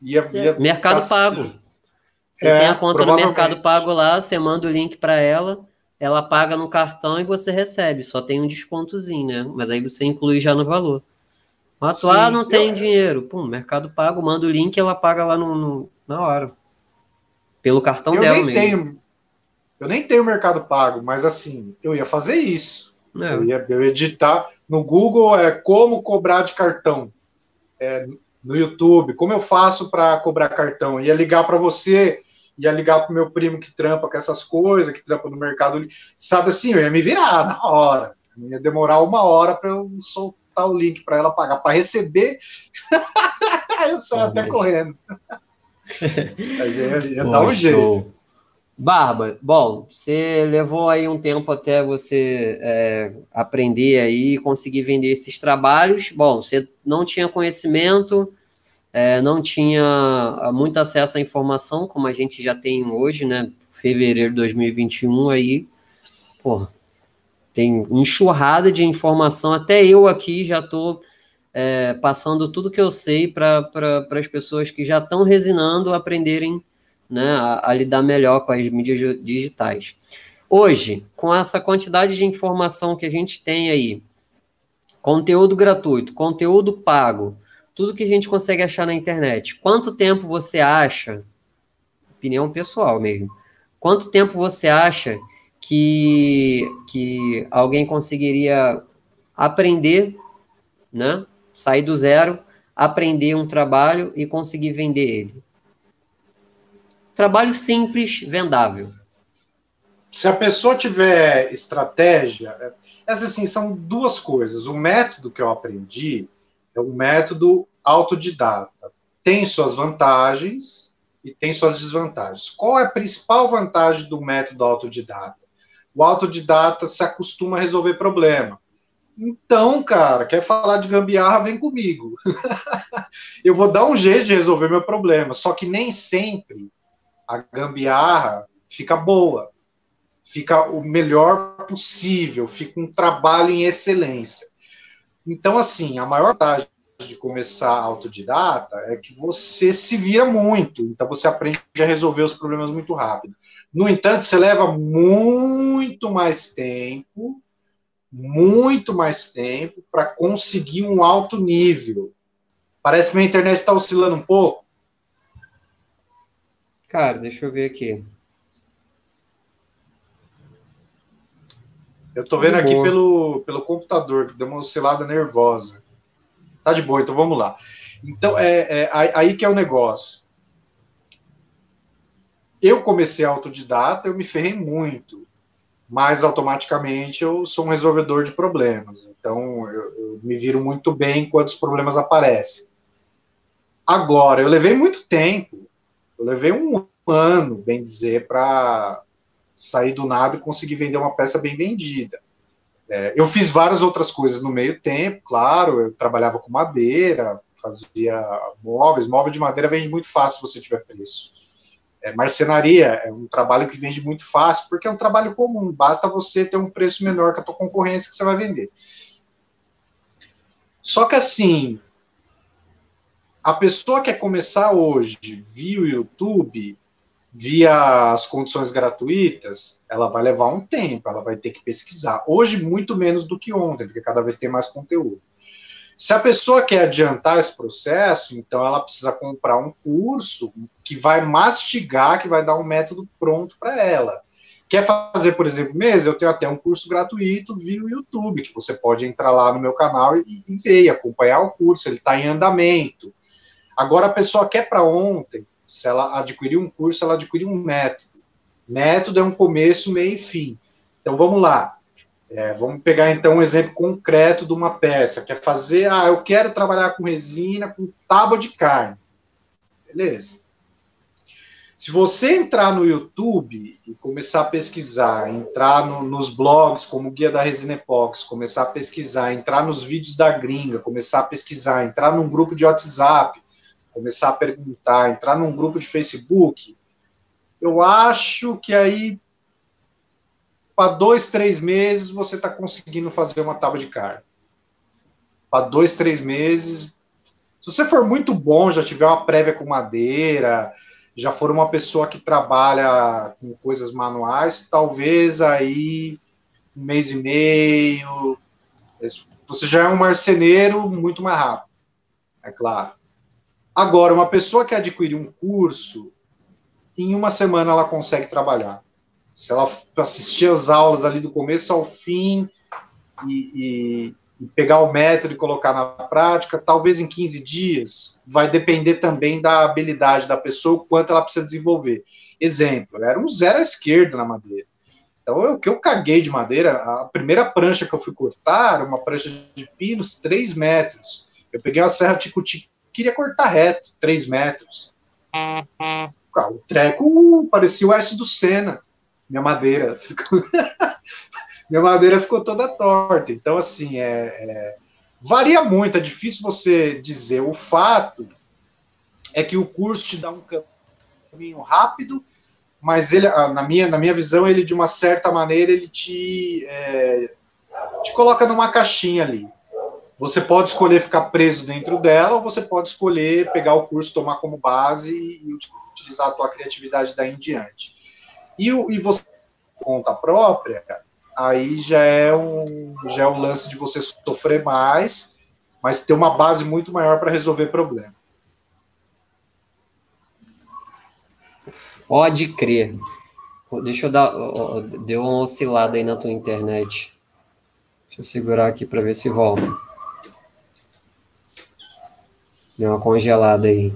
Ia,
ia Mercado Pago. Você é, tem a conta no Mercado Pago lá, você manda o link para ela, ela paga no cartão e você recebe. Só tem um descontozinho, né? Mas aí você inclui já no valor. Mas tu, ah, não tem eu... dinheiro. Pum, Mercado Pago, manda o link e ela paga lá no, no na hora. Pelo cartão
eu
dela
nem
mesmo.
Tenho, eu nem tenho Mercado Pago, mas assim, eu ia fazer isso. É. Eu, ia, eu ia editar no Google é como cobrar de cartão. É, no YouTube, como eu faço para cobrar cartão? Eu ia ligar para você ia ligar pro meu primo que trampa com essas coisas, que trampa no mercado, sabe assim, eu ia me virar na hora. Ia demorar uma hora para eu soltar o link para ela pagar. Para receber, eu saio até mas... correndo. Mas ia, ia dar um jeito.
Barba, bom, você levou aí um tempo até você é, aprender aí, conseguir vender esses trabalhos. Bom, você não tinha conhecimento, é, não tinha ah, muito acesso à informação, como a gente já tem hoje, né? Fevereiro de 2021 aí, pô, tem enxurrada de informação. Até eu aqui já estou é, passando tudo que eu sei para pra, as pessoas que já estão resinando aprenderem né, a, a lidar melhor com as mídias digitais. Hoje, com essa quantidade de informação que a gente tem aí, conteúdo gratuito, conteúdo pago, tudo que a gente consegue achar na internet. Quanto tempo você acha, opinião pessoal mesmo, quanto tempo você acha que, que alguém conseguiria aprender, né? Sair do zero, aprender um trabalho e conseguir vender ele? Trabalho simples, vendável.
Se a pessoa tiver estratégia, essas assim são duas coisas. O método que eu aprendi é um método autodidata. Tem suas vantagens e tem suas desvantagens. Qual é a principal vantagem do método autodidata? O autodidata se acostuma a resolver problema. Então, cara, quer falar de gambiarra, vem comigo. eu vou dar um jeito de resolver meu problema. Só que nem sempre a gambiarra fica boa. fica o melhor possível, fica um trabalho em excelência. Então, assim, a maior vantagem de começar autodidata é que você se vira muito, então você aprende a resolver os problemas muito rápido. No entanto, você leva muito mais tempo, muito mais tempo para conseguir um alto nível. Parece que minha internet está oscilando um pouco.
Cara, deixa eu ver aqui.
Eu tô vendo aqui pelo, pelo computador, que deu uma oscilada nervosa. Tá de boa, então vamos lá. Então, é, é aí que é o negócio. Eu comecei autodidata, eu me ferrei muito, mas automaticamente eu sou um resolvedor de problemas. Então, eu, eu me viro muito bem quando os problemas aparecem. Agora, eu levei muito tempo, eu levei um ano, bem dizer, para sair do nada e conseguir vender uma peça bem vendida. É, eu fiz várias outras coisas no meio tempo, claro, eu trabalhava com madeira, fazia móveis, móvel de madeira vende muito fácil se você tiver preço. É, marcenaria é um trabalho que vende muito fácil, porque é um trabalho comum, basta você ter um preço menor que a tua concorrência que você vai vender. Só que assim, a pessoa quer começar hoje via o YouTube, via as condições gratuitas, ela vai levar um tempo, ela vai ter que pesquisar. Hoje, muito menos do que ontem, porque cada vez tem mais conteúdo. Se a pessoa quer adiantar esse processo, então ela precisa comprar um curso que vai mastigar, que vai dar um método pronto para ela. Quer fazer, por exemplo, mês? Eu tenho até um curso gratuito via o YouTube, que você pode entrar lá no meu canal e, e ver, e acompanhar o curso, ele está em andamento. Agora a pessoa quer para ontem, se ela adquirir um curso, ela adquirir um método. Método é um começo, meio e fim. Então vamos lá. É, vamos pegar então um exemplo concreto de uma peça. Quer fazer, ah, eu quero trabalhar com resina, com tábua de carne. Beleza. Se você entrar no YouTube e começar a pesquisar, entrar no, nos blogs como Guia da Resina Epox, começar a pesquisar, entrar nos vídeos da gringa, começar a pesquisar, entrar num grupo de WhatsApp, começar a perguntar, entrar num grupo de Facebook, eu acho que aí, para dois, três meses, você está conseguindo fazer uma tábua de carne. Para dois, três meses. Se você for muito bom, já tiver uma prévia com madeira, já for uma pessoa que trabalha com coisas manuais, talvez aí um mês e meio. Você já é um marceneiro muito mais rápido, é claro. Agora, uma pessoa que adquire um curso, em uma semana ela consegue trabalhar. Se ela assistir as aulas ali do começo ao fim e, e, e pegar o método e colocar na prática, talvez em 15 dias, vai depender também da habilidade da pessoa, o quanto ela precisa desenvolver. Exemplo, era um zero à esquerda na madeira. Então, o que eu caguei de madeira, a primeira prancha que eu fui cortar, uma prancha de pinos, 3 metros. Eu peguei uma serra tico-tico queria cortar reto, 3 metros. O treco parecia o S do Senna. Minha madeira ficou... minha madeira ficou toda torta. Então, assim, é, é, varia muito, é difícil você dizer. O fato é que o curso te dá um caminho rápido, mas ele, ah, na minha, na minha visão, ele, de uma certa maneira, ele te, é, te coloca numa caixinha ali. Você pode escolher ficar preso dentro dela, ou você pode escolher pegar o curso, tomar como base e utilizar a tua criatividade daí em diante. E, e você conta própria, aí já é um já é um lance de você sofrer mais, mas ter uma base muito maior para resolver problema.
Pode crer. Deixa eu dar. Deu uma oscilada aí na tua internet. Deixa eu segurar aqui para ver se volta. Deu uma congelada aí.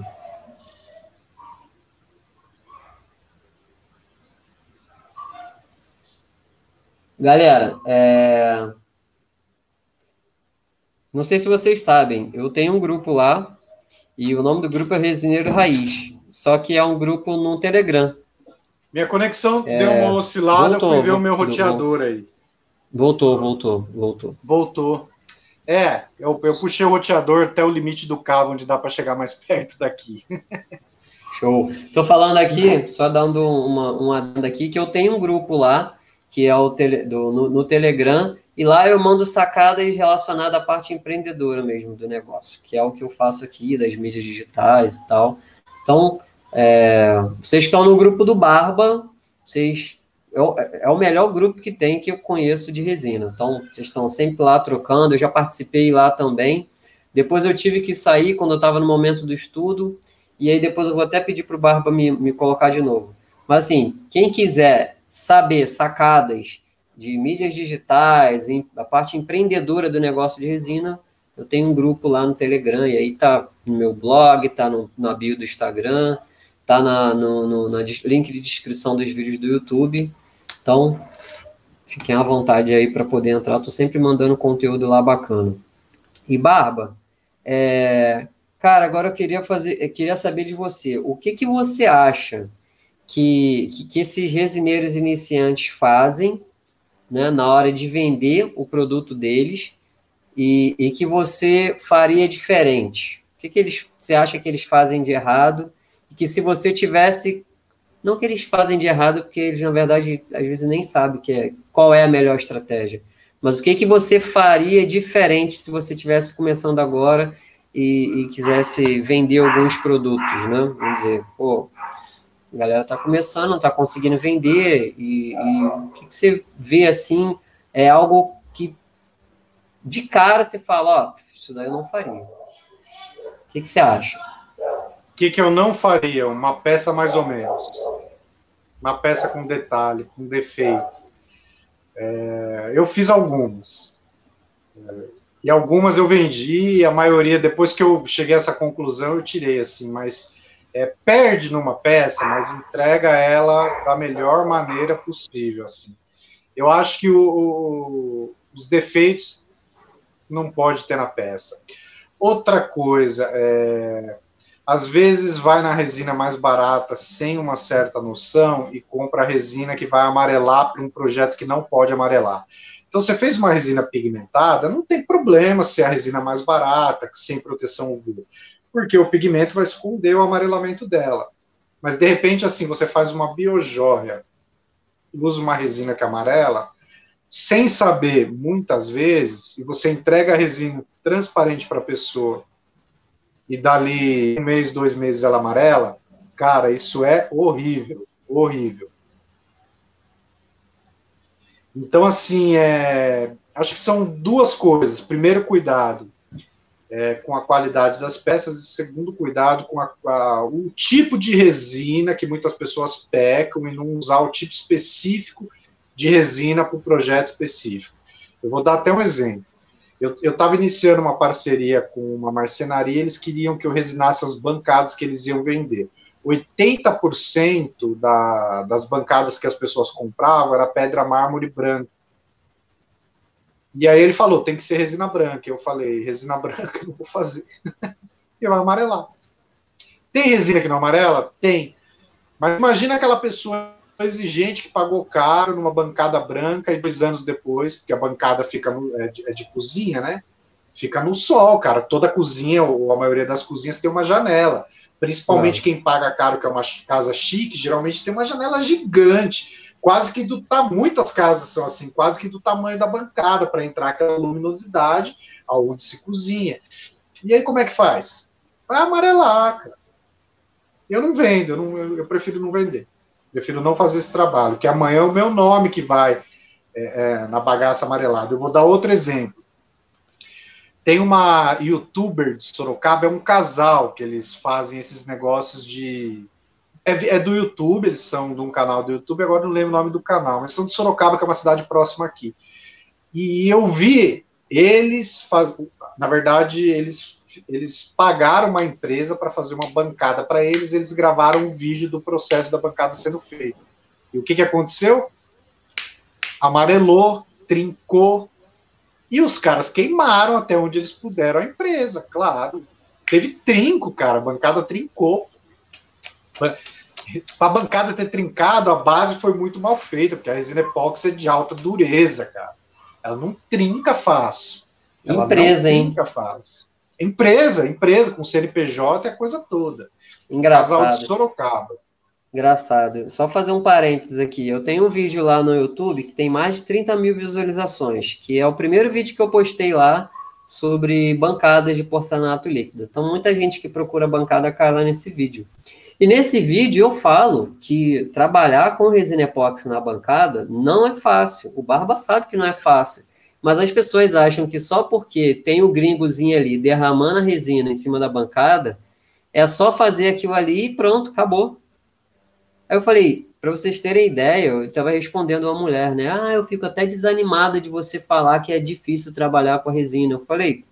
Galera, é... não sei se vocês sabem, eu tenho um grupo lá e o nome do grupo é Resineiro Raiz, só que é um grupo no Telegram.
Minha conexão é... deu uma oscilada, voltou, eu fui ver o meu roteador aí.
Voltou, voltou, voltou.
Voltou. É, eu, eu puxei o roteador até o limite do cabo, onde dá para chegar mais perto daqui.
Show. Tô falando aqui, só dando uma, uma aqui, que eu tenho um grupo lá,
que é o tele, do, no, no, Telegram, e lá eu mando sacadas relacionadas à parte empreendedora mesmo do negócio, que é o que eu faço aqui, das mídias digitais e tal. Então, é, vocês estão no grupo do Barba, vocês é, é o melhor grupo que tem que eu conheço de resina. Então, vocês estão sempre lá trocando, eu já participei lá também. Depois eu tive que sair quando eu estava no momento do estudo, e aí depois eu vou até pedir para o Barba me, me colocar de novo. Mas assim, quem quiser saber sacadas de mídias digitais, a parte empreendedora do negócio de resina, eu tenho um grupo lá no Telegram, e aí tá no meu blog, tá no, na bio do Instagram, tá na, no, no na link de descrição dos vídeos do YouTube. Então, fiquem à vontade aí para poder entrar. Estou sempre mandando conteúdo lá bacana. E Barba, é, cara, agora eu queria fazer, eu queria saber de você. O que que você acha que, que, que esses resineiros iniciantes fazem, né, na hora de vender o produto deles e, e que você faria diferente? O que que eles, você acha que eles fazem de errado? E que se você tivesse não que eles fazem de errado, porque eles, na verdade, às vezes nem sabem que é, qual é a melhor estratégia. Mas o que, que você faria diferente se você estivesse começando agora e, e, quisesse vender alguns produtos, né? Vamos dizer, pô, a galera está começando, não está conseguindo vender, e, e, o que, que você vê assim é algo que de cara você fala, ó, isso daí eu não faria. O que, que você acha?
O que, que eu não faria? Uma peça mais ou menos. Uma peça com detalhe, com defeito. É, eu fiz algumas. E algumas eu vendi, a maioria, depois que eu cheguei a essa conclusão, eu tirei, assim, mas é, perde numa peça, mas entrega ela da melhor maneira possível, assim. Eu acho que o, o, os defeitos não pode ter na peça. Outra coisa, é, às vezes vai na resina mais barata sem uma certa noção e compra a resina que vai amarelar para um projeto que não pode amarelar. Então, você fez uma resina pigmentada, não tem problema ser a resina mais barata, sem proteção UV, porque o pigmento vai esconder o amarelamento dela. Mas, de repente, assim, você faz uma biojóia, usa uma resina que amarela, sem saber, muitas vezes, e você entrega a resina transparente para a pessoa e dali um mês, dois meses ela amarela, cara, isso é horrível, horrível. Então, assim, é, acho que são duas coisas. Primeiro, cuidado é, com a qualidade das peças, e segundo, cuidado com a, a, o tipo de resina que muitas pessoas pecam e não usar o tipo específico de resina para o projeto específico. Eu vou dar até um exemplo. Eu estava iniciando uma parceria com uma marcenaria, eles queriam que eu resinasse as bancadas que eles iam vender. 80% da, das bancadas que as pessoas compravam era pedra mármore branca. E aí ele falou, tem que ser resina branca. Eu falei, resina branca não vou fazer. e vai amarelar. Tem resina que não amarela? Tem. Mas imagina aquela pessoa exigente que pagou caro numa bancada branca e dois anos depois, porque a bancada fica no, é, de, é, de, cozinha, né? Fica no sol, cara. Toda cozinha, ou a maioria das cozinhas, tem uma janela. Principalmente quem paga caro, que é uma casa chique, geralmente tem uma janela gigante. Quase que do tamanho, muitas casas são assim, quase que do tamanho da bancada, para entrar aquela luminosidade aonde se cozinha. E aí, como é que faz? Vai amarelar, cara. Eu não vendo, eu, não, eu prefiro não vender. Prefiro não fazer esse trabalho, que amanhã é o meu nome que vai é, é, na bagaça amarelada. Eu vou dar outro exemplo. Tem uma youtuber de Sorocaba, é um casal que eles fazem esses negócios de. É, é, do YouTube, eles são de um canal do YouTube, agora não lembro o nome do canal, mas são de Sorocaba, que é uma cidade próxima aqui. E eu vi eles faz... na verdade, eles eles pagaram uma empresa para fazer uma bancada para eles, eles gravaram um vídeo do processo da bancada sendo feito. E o que, que aconteceu? Amarelou, trincou, e os caras queimaram até onde eles puderam a empresa, claro. Teve trinco, cara, a bancada trincou. A bancada ter trincado, a base foi muito mal feita, porque a resina epóxi é de alta dureza, cara. Ela não trinca fácil.
Ela empresa, não trinca
hein? fácil. Empresa, empresa com CNPJ é a coisa toda.
Engraçado.
Casal de Sorocaba.
Engraçado. Só fazer um parênteses aqui. Eu tenho um vídeo lá no YouTube que tem mais de 30 mil visualizações, que é o primeiro vídeo que eu postei lá sobre bancadas de porcelanato líquido. Então, muita gente que procura bancada cai lá nesse vídeo. E nesse vídeo eu falo que trabalhar com resina epóxi na bancada não é fácil. O Barba sabe que não é fácil. Mas as pessoas acham que só porque tem o gringozinho ali derramando a resina em cima da bancada, é só fazer aquilo ali e pronto, acabou. Aí eu falei, para vocês terem ideia, eu estava respondendo uma mulher, né? Ah, eu fico até desanimada de você falar que é difícil trabalhar com a resina. Eu falei,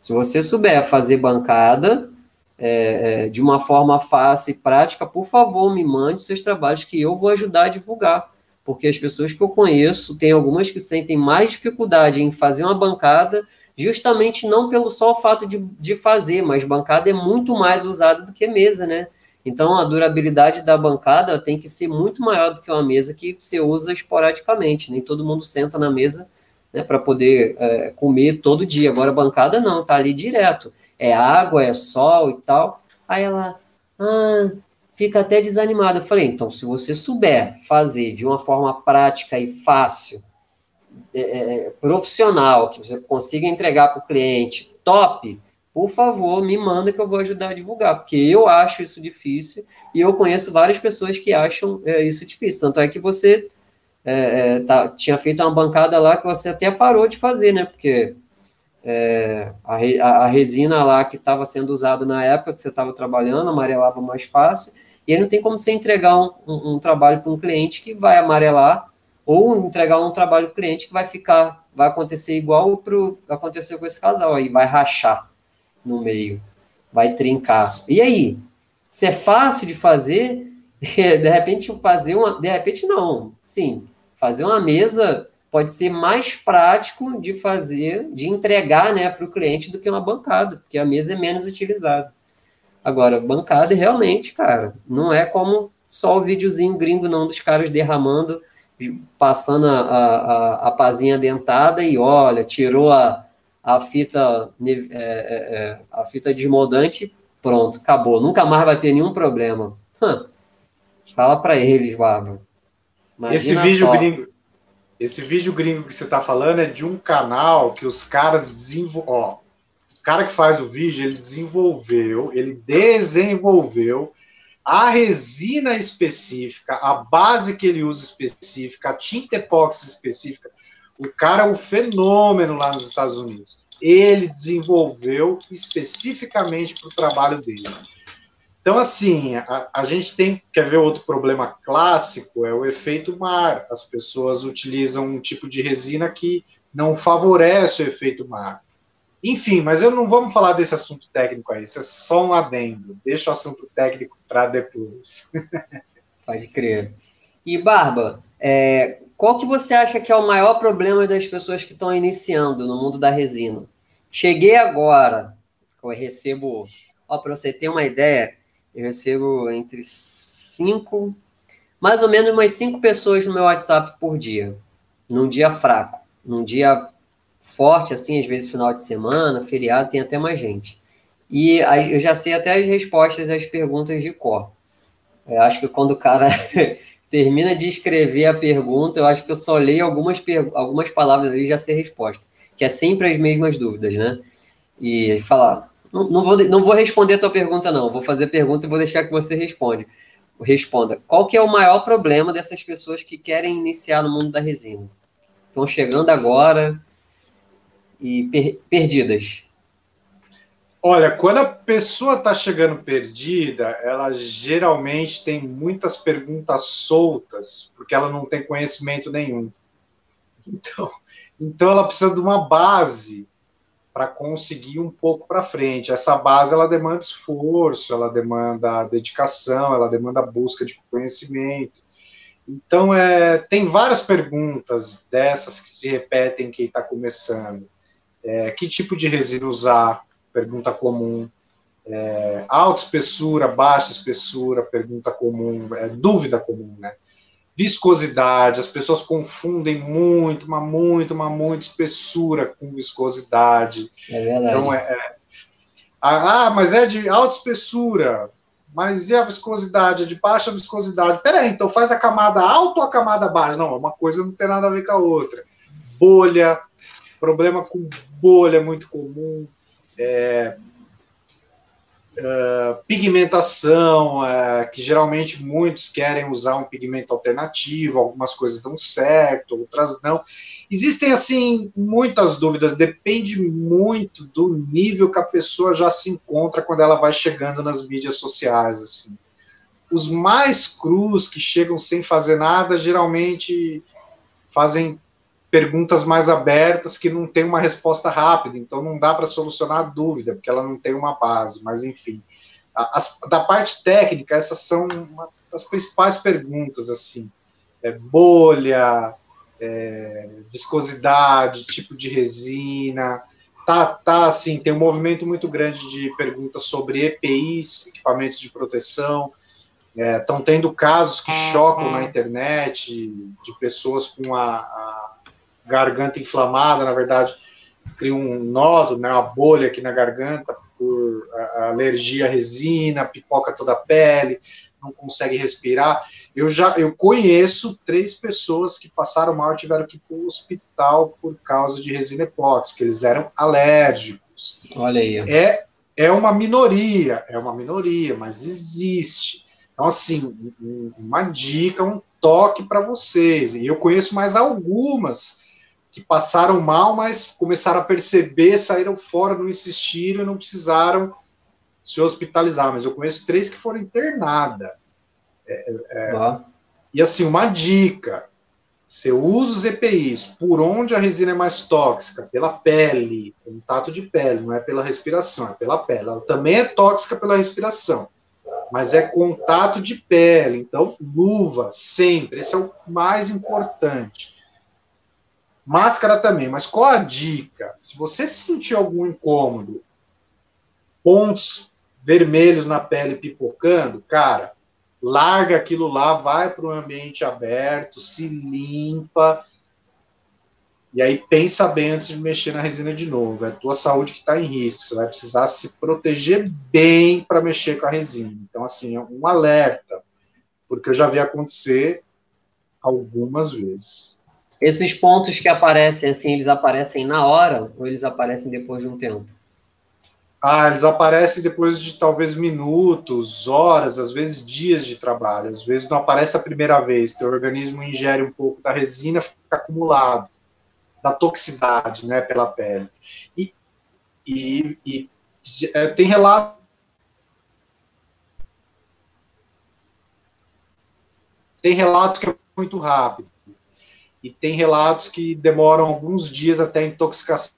se você souber fazer bancada é, é, de uma forma fácil e prática, por favor, me mande seus trabalhos que eu vou ajudar a divulgar. Porque as pessoas que eu conheço, tem algumas que sentem mais dificuldade em fazer uma bancada, justamente não pelo só fato de, de fazer, mas bancada é muito mais usada do que mesa, né? Então, a durabilidade da bancada tem que ser muito maior do que uma mesa que você usa esporadicamente. Nem todo mundo senta na mesa né, para poder é, comer todo dia. Agora, a bancada não, tá ali direto. É água, é sol e tal. Aí ela, ah, fica até desanimada. Eu falei, então, se você souber fazer de uma forma prática e fácil, é, é profissional, que você consiga entregar para o cliente, top, por favor, me manda que eu vou ajudar a divulgar, porque eu acho isso difícil e eu conheço várias pessoas que acham é, isso difícil. Tanto é que você é, é, tá, tinha feito uma bancada lá que você até parou de fazer, né? Porque é, a, a, resina lá que estava sendo usada na época que você estava trabalhando amarelava mais fácil, e aí não tem como você entregar um, um, um trabalho para um cliente que vai amarelar, ou entregar um trabalho para o cliente que vai ficar, vai acontecer igual pro, aconteceu com esse casal aí, vai rachar no meio, vai trincar. E aí? Se é fácil de fazer, de repente fazer uma, de repente não, sim, fazer uma mesa pode ser mais prático de fazer, de entregar, né, para o cliente do que uma bancada, porque a mesa é menos utilizada. Agora, bancada realmente, cara, não é como só o videozinho gringo não dos caras derramando, passando a, a, a pazinha dentada e olha, tirou a, a fita, é, é, é, a fita desmoldante, pronto, acabou. Nunca mais vai ter nenhum problema. Hum, fala para eles, Bárbara.
Esse vídeo só. gringo, esse vídeo gringo que você está falando é de um canal que os caras desenvolveram. O cara que faz o vídeo, ele desenvolveu, ele desenvolveu a resina específica, a base que ele usa específica, a tinta epóxi específica. O cara é um fenômeno lá nos Estados Unidos. Ele desenvolveu especificamente para o trabalho dele. Então, assim, a, a, gente tem, quer ver outro problema clássico, é o efeito mar. As pessoas utilizam um tipo de resina que não favorece o efeito mar. Enfim, mas eu não vamos falar desse assunto técnico aí, isso é só um adendo. Deixa o assunto técnico para depois.
Pode crer. E, Barba, é, qual que você acha que é o maior problema das pessoas que estão iniciando no mundo da resina? Cheguei agora, eu recebo, para você ter uma ideia, eu recebo entre cinco, mais ou menos umas cinco pessoas no meu WhatsApp por dia, num dia fraco, num dia forte, assim, às vezes final de semana, feriado, tem até mais gente. E eu já sei até as respostas às perguntas de cor. Eu acho que quando o cara termina de escrever a pergunta, eu acho que eu só leio algumas, algumas palavras ali e já sei a resposta, que é sempre as mesmas dúvidas, né? E falar, não, vou, não vou responder a tua pergunta, não, vou fazer pergunta e vou deixar que você responde. Responda. Qual que é o maior problema dessas pessoas que querem iniciar no mundo da resina? Estão chegando agora e per, perdidas.
Olha, quando a pessoa está chegando perdida, ela geralmente tem muitas perguntas soltas, porque ela não tem conhecimento nenhum. Então, então ela precisa de uma base para conseguir um pouco para frente. Essa base ela demanda esforço, ela demanda dedicação, ela demanda busca de conhecimento. Então, é, tem várias perguntas dessas que se repetem quem está começando. É, que tipo de resina usar? pergunta comum. É, alta espessura, baixa espessura, pergunta comum, é, dúvida comum, né? Viscosidade, as pessoas confundem muito, uma muito, uma muito espessura com viscosidade.
É verdade. Então, é,
é ah, mas é de alta espessura. mas e a viscosidade? É de baixa viscosidade. Peraí, então faz a camada alta ou a camada baixa? Não, uma coisa não tem nada a ver com a outra. Bolha, problema com bolha é muito comum. É, Uh, pigmentação, uh, que geralmente muitos querem usar um pigmento alternativo, algumas coisas dão certo, outras não. Existem, assim, muitas dúvidas, depende muito do nível que a pessoa já se encontra quando ela vai chegando nas mídias sociais, assim. Os mais crus, que chegam sem fazer nada, geralmente fazem perguntas mais abertas que não tem uma resposta rápida, então não dá para solucionar a dúvida, porque ela não tem uma base, mas enfim. As, da parte técnica, essas são uma, as principais perguntas, assim. É, bolha, é, viscosidade, tipo de resina, tá, tá, assim, tem um movimento muito grande de perguntas sobre EPIs, equipamentos de proteção, estão é, tendo casos que chocam na internet de pessoas com a, a garganta inflamada, na verdade, cria um nódulo, né, uma bolha aqui na garganta por alergia à resina, pipoca toda a pele, não consegue respirar. Eu já eu conheço três pessoas que passaram mal e tiveram que ir para o hospital por causa de resina epóxi, porque eles eram alérgicos.
Olha aí.
É, é uma minoria, é uma minoria, mas existe. Então, assim, uma dica, um toque para vocês. E eu conheço mais algumas que passaram mal, mas começaram a perceber, saíram fora, não insistiram e não precisaram se hospitalizar. Mas eu conheço três que foram internadas. É, é, E assim, uma dica: você usa os EPIs por onde a resina é mais tóxica? Pela pele, contato de pele, não é pela respiração, é pela pele. Ela também é tóxica pela respiração, mas é contato de pele. Então, luva, sempre. Esse é o mais importante. Máscara também, mas qual a dica? Se você sentir algum incômodo, pontos vermelhos na pele pipocando, cara, larga aquilo lá, vai para o ambiente aberto, se limpa. E aí pensa bem antes de mexer na resina de novo. É a tua saúde que está em risco. Você vai precisar se proteger bem para mexer com a resina. Então, assim, é um alerta, porque eu já vi acontecer algumas vezes.
Esses pontos que aparecem assim, eles aparecem na hora ou eles aparecem depois de um tempo?
Ah, eles aparecem depois de talvez minutos, horas, às vezes dias de trabalho. Às vezes não aparece a primeira vez. Teu organismo ingere um pouco da resina, fica acumulado da toxicidade, né, pela pele. E, e, e é, tem relatos tem relatos que é muito rápido e tem relatos que demoram alguns dias até a intoxicação.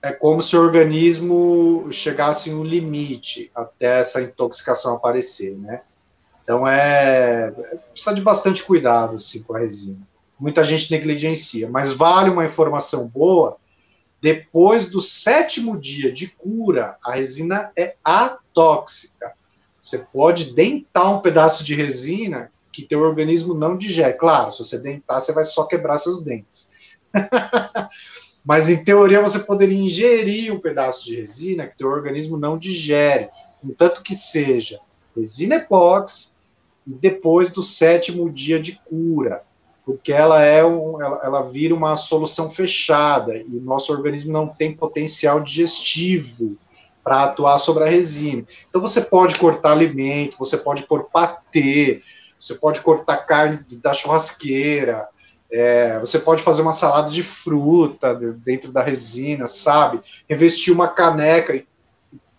É como se o organismo chegasse em um limite até essa intoxicação aparecer, né? Então é precisa de bastante cuidado assim com a resina. Muita gente negligencia, mas vale uma informação boa. Depois do sétimo dia de cura, a resina é atóxica. Você pode dentar um pedaço de resina que teu organismo não digere. Claro, se você dentar, você vai só quebrar seus dentes. Mas em teoria você poderia ingerir um pedaço de resina que teu organismo não digere, contanto que seja resina epóxi depois do sétimo dia de cura, porque ela é um, ela, ela vira uma solução fechada e o nosso organismo não tem potencial digestivo para atuar sobre a resina. Então você pode cortar alimento, você pode pôr patê, você pode cortar carne da churrasqueira, é, você pode fazer uma salada de fruta dentro da resina, sabe? Revestir uma caneca e,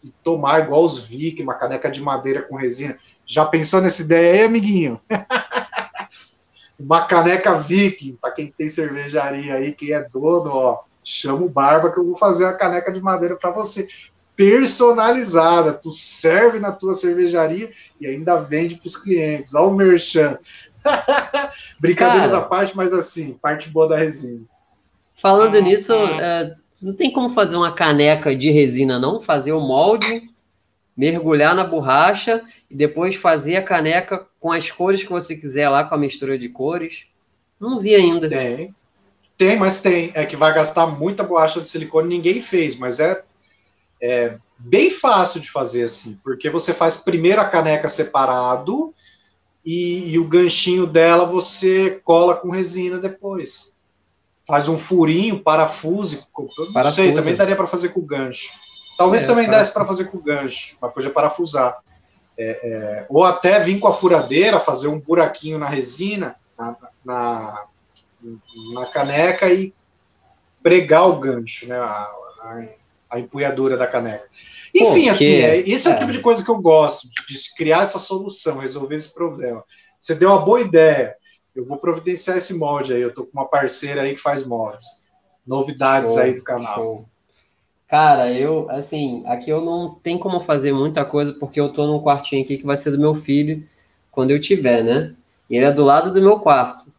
e tomar igual os Vic, uma caneca de madeira com resina. Já pensou nessa ideia aí, amiguinho? uma caneca Viking, para quem tem cervejaria aí, quem é dono, ó, chama o Barba que eu vou fazer uma caneca de madeira para você personalizada. Tu serve na tua cervejaria e ainda vende para os clientes. Olha o merchan. Brincadeiras Cara, à parte, mas assim, parte boa da resina.
Falando nisso, é, não tem como fazer uma caneca de resina, não? Fazer o molde, mergulhar na borracha e depois fazer a caneca com as cores que você quiser lá, com a mistura de cores. Não vi ainda.
Tem. Tem, mas tem. É que vai gastar muita borracha de silicone, ninguém fez, mas é é, bem fácil de fazer assim, porque você faz primeiro a caneca separado e, e o ganchinho dela você cola com resina depois. Faz um furinho, parafuse, não
Parafusa.
sei, também daria para fazer com o gancho. Talvez
É,
também
parafusa.
desse para fazer com o gancho, mas podia parafusar. É, é, ou até vir com a furadeira, fazer um buraquinho na resina, na, na, na caneca e pregar o gancho, né? A, a, a empunhadura da caneca. Enfim,
Pô,
assim, é, esse é, o
é.
tipo de coisa que eu gosto, de, de criar essa solução, resolver esse problema. Você deu uma boa ideia. Eu vou providenciar esse molde aí. Eu tô com uma parceira aí que faz moldes. Novidades
Show,
aí do canal.
show. Cara, eu, assim, aqui eu não tem como fazer muita coisa, porque eu tô num quartinho aqui que vai ser do meu filho quando eu tiver, né? E ele é do lado do meu quarto.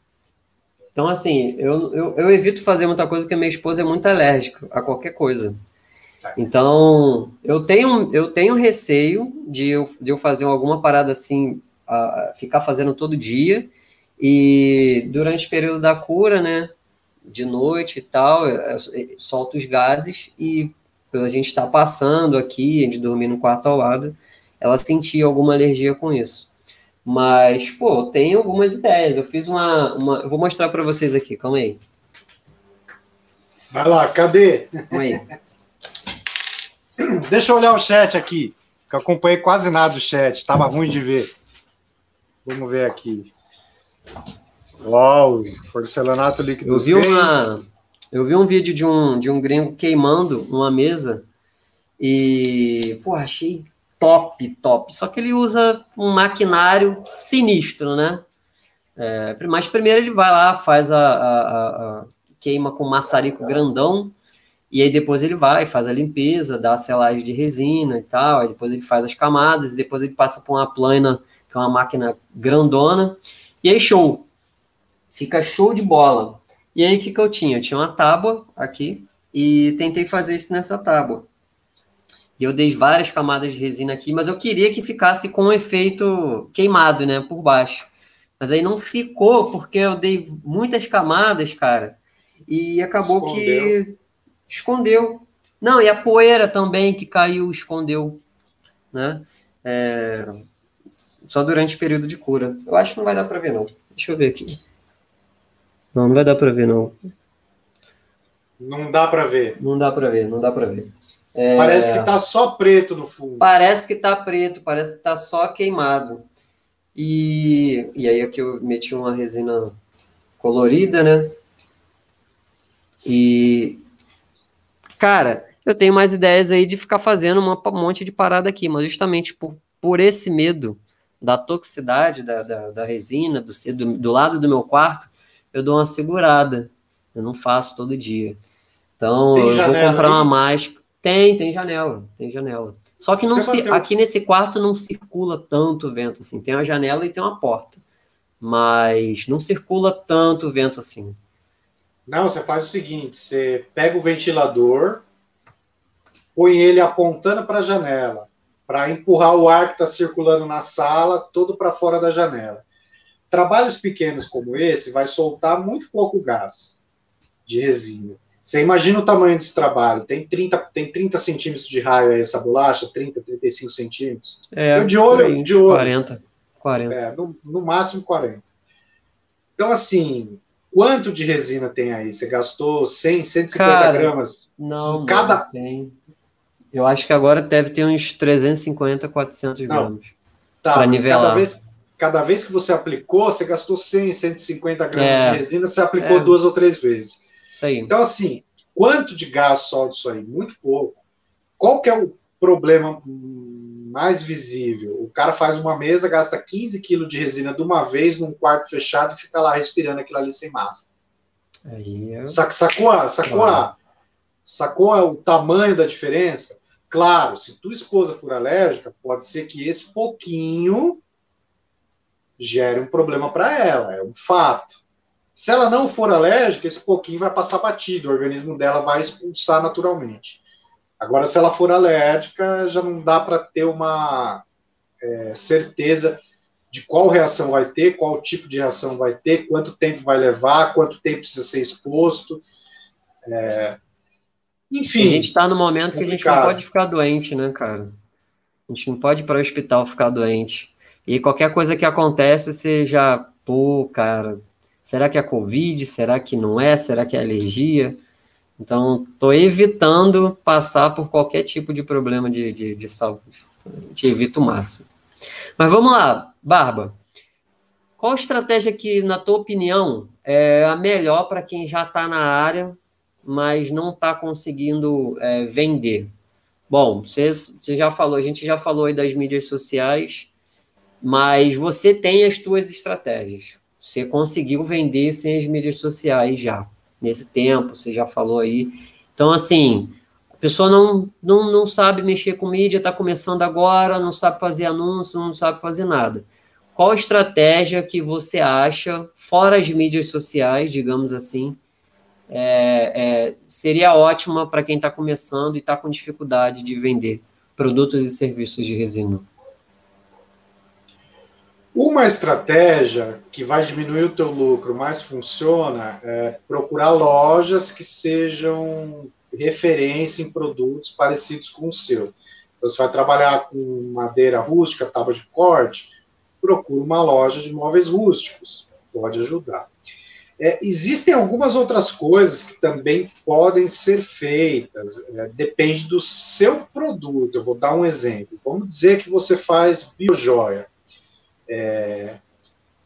Então, assim, eu, eu, eu evito fazer muita coisa porque minha esposa é muito alérgica a qualquer coisa. Então, eu tenho, eu tenho receio de eu, de eu fazer alguma parada assim, a- ficar fazendo todo dia, e durante o período da cura, né? de noite e tal, eu- eu solto os gases e pela gente estar passando aqui, a gente dormir no quarto ao lado, ela sentia alguma alergia com isso. Mas, pô, tem algumas ideias. Eu fiz uma, uma eu vou mostrar para vocês aqui, calma aí.
Vai lá, cadê?
Calma aí.
Deixa eu olhar o chat aqui, que eu acompanhei quase nada do chat, tava ruim de ver. Vamos ver aqui. Uau, porcelanato líquido.
Eu vi uma, eu vi um vídeo de um de um gringo queimando uma mesa e, pô, achei top, top. Só que ele usa um maquinário sinistro, né? É, mas primeiro ele vai lá, faz a, a- a- a- queima com maçarico grandão e aí depois ele vai, faz a limpeza, dá a selagem de resina e tal, aí depois ele faz as camadas, e depois ele passa por uma plana, que é uma máquina grandona, e aí show. Fica show de bola. E aí o que, que eu tinha? Eu tinha uma tábua aqui e tentei fazer isso nessa tábua. Eu dei várias camadas de resina aqui, mas eu queria que ficasse com um efeito queimado, né, por baixo. Mas aí não ficou, porque eu dei muitas camadas, cara, e acabou que escondeu. Não, e a poeira também que caiu, escondeu, né? É, Só durante o período de cura. Eu acho que não vai dar para ver, não. Deixa eu ver aqui. Não, não vai dar para ver, não.
Não dá para ver.
Não dá para ver, não dá para ver. É,
Parece que tá só preto no fundo.
Parece que tá preto, parece que tá só queimado. E, e aí aqui eu meti uma resina colorida, né? E, cara, eu tenho mais ideias aí de ficar fazendo uma, um monte de parada aqui, mas justamente por, por esse medo da toxicidade da, da, da resina, do, do, do lado do meu quarto, eu dou uma segurada. Eu não faço todo dia. Então,
Tem
eu vou
janela
comprar
aí?
uma máscara. Tem, tem janela, tem janela. Só que não se,
bateu-
aqui nesse quarto não circula tanto vento assim. Tem uma janela e tem uma porta. Mas não circula tanto vento assim.
Não, você faz o seguinte: você pega o ventilador, põe ele apontando para a janela, para empurrar o ar que está circulando na sala todo para fora da janela. Trabalhos pequenos como esse vai soltar muito pouco gás de resina. Você imagina o tamanho desse trabalho? Tem 30, tem 30 centímetros de raio aí essa bolacha, 30, 35 centímetros.
É,
Eu de olho,
aí,
de olho.
40. 40.
É, no, no máximo 40. Então, assim, quanto de resina tem aí? Você gastou 100, 150
Cara,
gramas?
Não,
Cada-
não tem. Eu acho que agora deve ter uns 350, 400
Não.
gramas.
Tá,
pra
mas
nivelar.
cada vez, cada vez que você aplicou, você gastou 100, 150 gramas
É.
de resina, você aplicou
É.
duas ou três vezes.
Isso aí.
Então, assim, quanto de gás solta isso aí? Muito pouco. Qual que é o problema mais visível? O cara faz uma mesa, gasta 15 quilos de resina de uma vez num quarto fechado e fica lá respirando aquilo ali sem máscara.
Aí é...
Sa- Sacou, a- sacou, a- sacou a- o tamanho da diferença? Claro, se tua esposa for alérgica, pode ser que esse pouquinho gere um problema para ela, é um fato. Se ela não for alérgica, esse pouquinho vai passar batido, o organismo dela vai expulsar naturalmente. Agora, se ela for alérgica, já não dá para ter uma é, certeza de qual reação vai ter, qual tipo de reação vai ter, quanto tempo vai levar, quanto tempo precisa ser exposto. É,
Enfim. A gente está no momento complicado. que a gente não pode ficar doente, né, cara? A gente não pode ir para o hospital ficar doente. E qualquer coisa que acontece, você já, pô, cara, será que é Covid? Será que não é? Será que é alergia? Então, estou evitando passar por qualquer tipo de problema de, de, de saúde. A gente evita o máximo. Mas vamos lá, Barba. Qual estratégia que, na tua opinião, é a melhor para quem já está na área, mas não está conseguindo é, vender? Bom, você, já falou, a gente já falou aí das mídias sociais, mas você tem as suas estratégias. Você conseguiu vender sem as mídias sociais já, nesse tempo, você já falou aí. Então, assim, a pessoa não, não, não sabe mexer com mídia, está começando agora, não sabe fazer anúncio, não sabe fazer nada. Qual estratégia que você acha, fora as mídias sociais, digamos assim, é, é, seria ótima para quem está começando e está com dificuldade de vender produtos e serviços de resina?
Uma estratégia que vai diminuir o teu lucro, mas funciona, é procurar lojas que sejam referência em produtos parecidos com o seu. Então, você vai trabalhar com madeira rústica, tábua de corte, procura uma loja de móveis rústicos, pode ajudar. É, existem algumas outras coisas que também podem ser feitas, é, depende do seu produto. Eu vou dar um exemplo. Vamos dizer que você faz biojoia. É,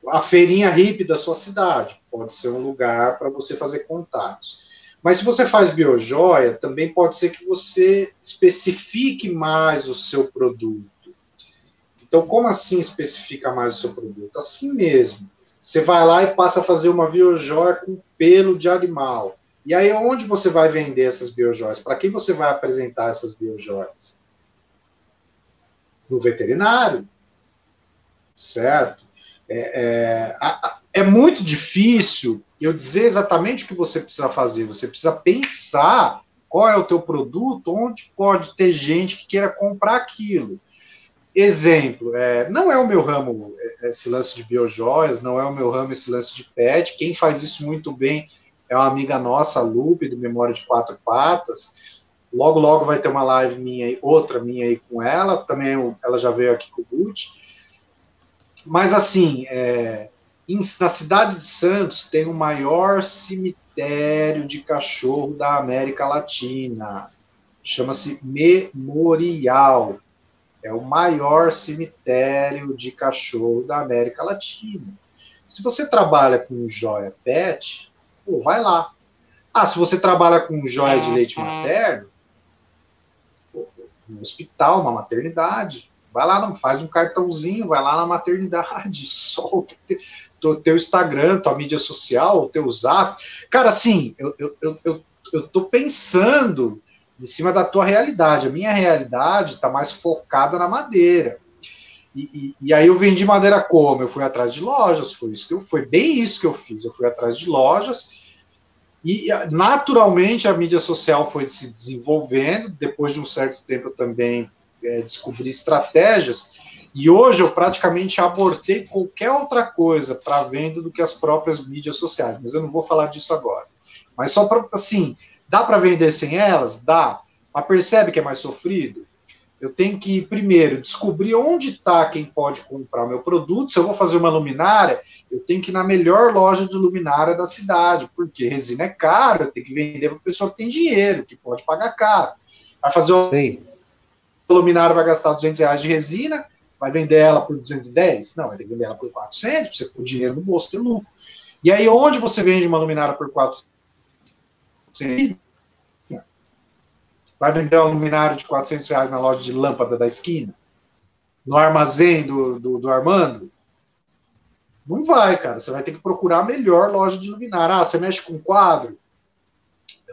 a feirinha hippie da sua cidade pode ser um lugar para você fazer contatos. Mas se você faz biojoia, também pode ser que você especifique mais o seu produto. Então, como assim especifica mais o seu produto? Assim mesmo. Você vai lá e passa a fazer uma biojoia com pelo de animal. E aí, onde você vai vender essas biojoias? Para quem você vai apresentar essas biojoias? No veterinário. Certo? É, é, é muito difícil eu dizer exatamente o que você precisa fazer. Você precisa pensar qual é o teu produto, onde pode ter gente que queira comprar aquilo. Exemplo, é, não é o meu ramo é, esse lance de biojoias, não é o meu ramo esse lance de pet. Quem faz isso muito bem é uma amiga nossa, a Lupe, do Memória de Quatro Patas. Logo, logo vai ter uma live minha outra minha aí com ela. Também ela já veio aqui com o Gucci. Mas assim, é, na cidade de Santos tem o maior cemitério de cachorro da América Latina. Chama-se Memorial é o maior cemitério de cachorro da América Latina. Se você trabalha com joia pet, pô, vai lá. Ah, se você trabalha com joia de leite materno, pô, um hospital, uma maternidade, vai lá, faz um cartãozinho, vai lá na maternidade, solta teu, teu Instagram, tua mídia social, o teu zap. Cara, assim, eu, eu, eu, eu, tô pensando em cima da tua realidade. A minha realidade está mais focada na madeira. E, e, e, aí eu vendi madeira como? Eu fui atrás de lojas, foi isso que eu, foi bem isso que eu fiz. Eu fui atrás de lojas e naturalmente a mídia social foi se desenvolvendo. Depois de um certo tempo eu também é, descobri estratégias e hoje eu praticamente abortei qualquer outra coisa para venda do que as próprias mídias sociais. Mas eu não vou falar disso agora. Mas só para assim Dá para vender sem elas? Dá. Mas percebe que é mais sofrido? Eu tenho que, primeiro, descobrir onde está quem pode comprar meu produto. Se eu vou fazer uma luminária, eu tenho que ir na melhor loja de luminária da cidade, porque resina é caro, eu tenho que vender para pessoa que tem dinheiro, que pode pagar caro. Vai fazer uma Sim. Luminária, vai gastar 200 reais de resina, vai vender ela por 210? Não, vai ter que vender ela por 400, para você pôr dinheiro no bolso ter lucro. E aí, onde você vende uma luminária por 400? Vai vender um luminário de 400 reais na loja de lâmpada da esquina? No armazém do, do, do Armando? Não vai, cara. Você vai ter que procurar a melhor loja de luminária. Ah, você mexe com quadro?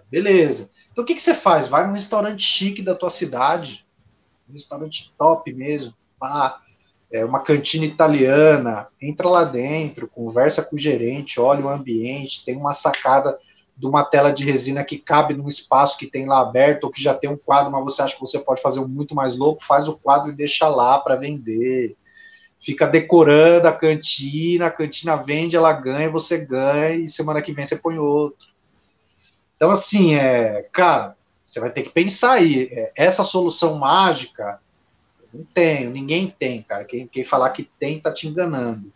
Beleza. Então o que, que você faz? Vai num restaurante chique da tua cidade, um restaurante top mesmo, pá, é uma cantina italiana, entra lá dentro, conversa com o gerente, olha o ambiente, tem uma sacada de uma tela de resina que cabe num espaço que tem lá aberto ou que já tem um quadro, mas você acha que você pode fazer um muito mais louco, faz o quadro e deixa lá para vender. Fica decorando a cantina, a cantina vende, ela ganha, você ganha e semana que vem você põe outro. Então assim, é, cara, Você vai ter que pensar aí. É, essa solução mágica, não tenho, ninguém tem, cara. Quem, quem falar que tem, tá te enganando.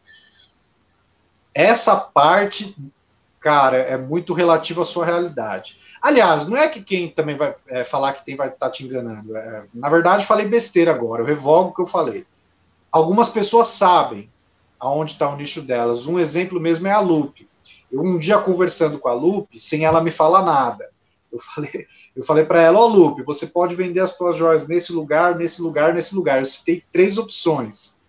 Essa parte, cara, é muito relativa à sua realidade. Aliás, não é que quem também vai é, falar que tem vai estar tá te enganando. É, na verdade, falei besteira agora, eu revogo o que eu falei. Algumas pessoas sabem aonde está o nicho delas. Um exemplo mesmo é a Lupe. Eu um dia conversando com a Lupe, sem ela me falar nada, eu falei, eu falei para ela, ó oh, Lupe, você pode vender as suas joias nesse lugar, nesse lugar, nesse lugar. Eu citei três opções.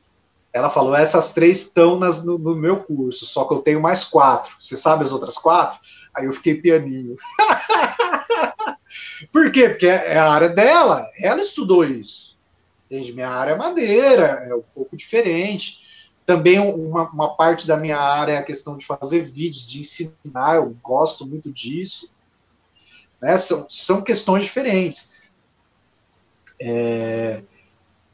Ela falou, essas três estão nas, no, no, meu curso, só que eu tenho mais quatro. Você sabe as outras quatro? Aí eu fiquei pianinho. Por quê? Porque é a área dela, ela estudou isso. Entende? Minha área é madeira, é um pouco diferente. Também uma, uma parte da minha área é a questão de fazer vídeos, de ensinar, eu gosto muito disso. Né? São, são questões diferentes. É,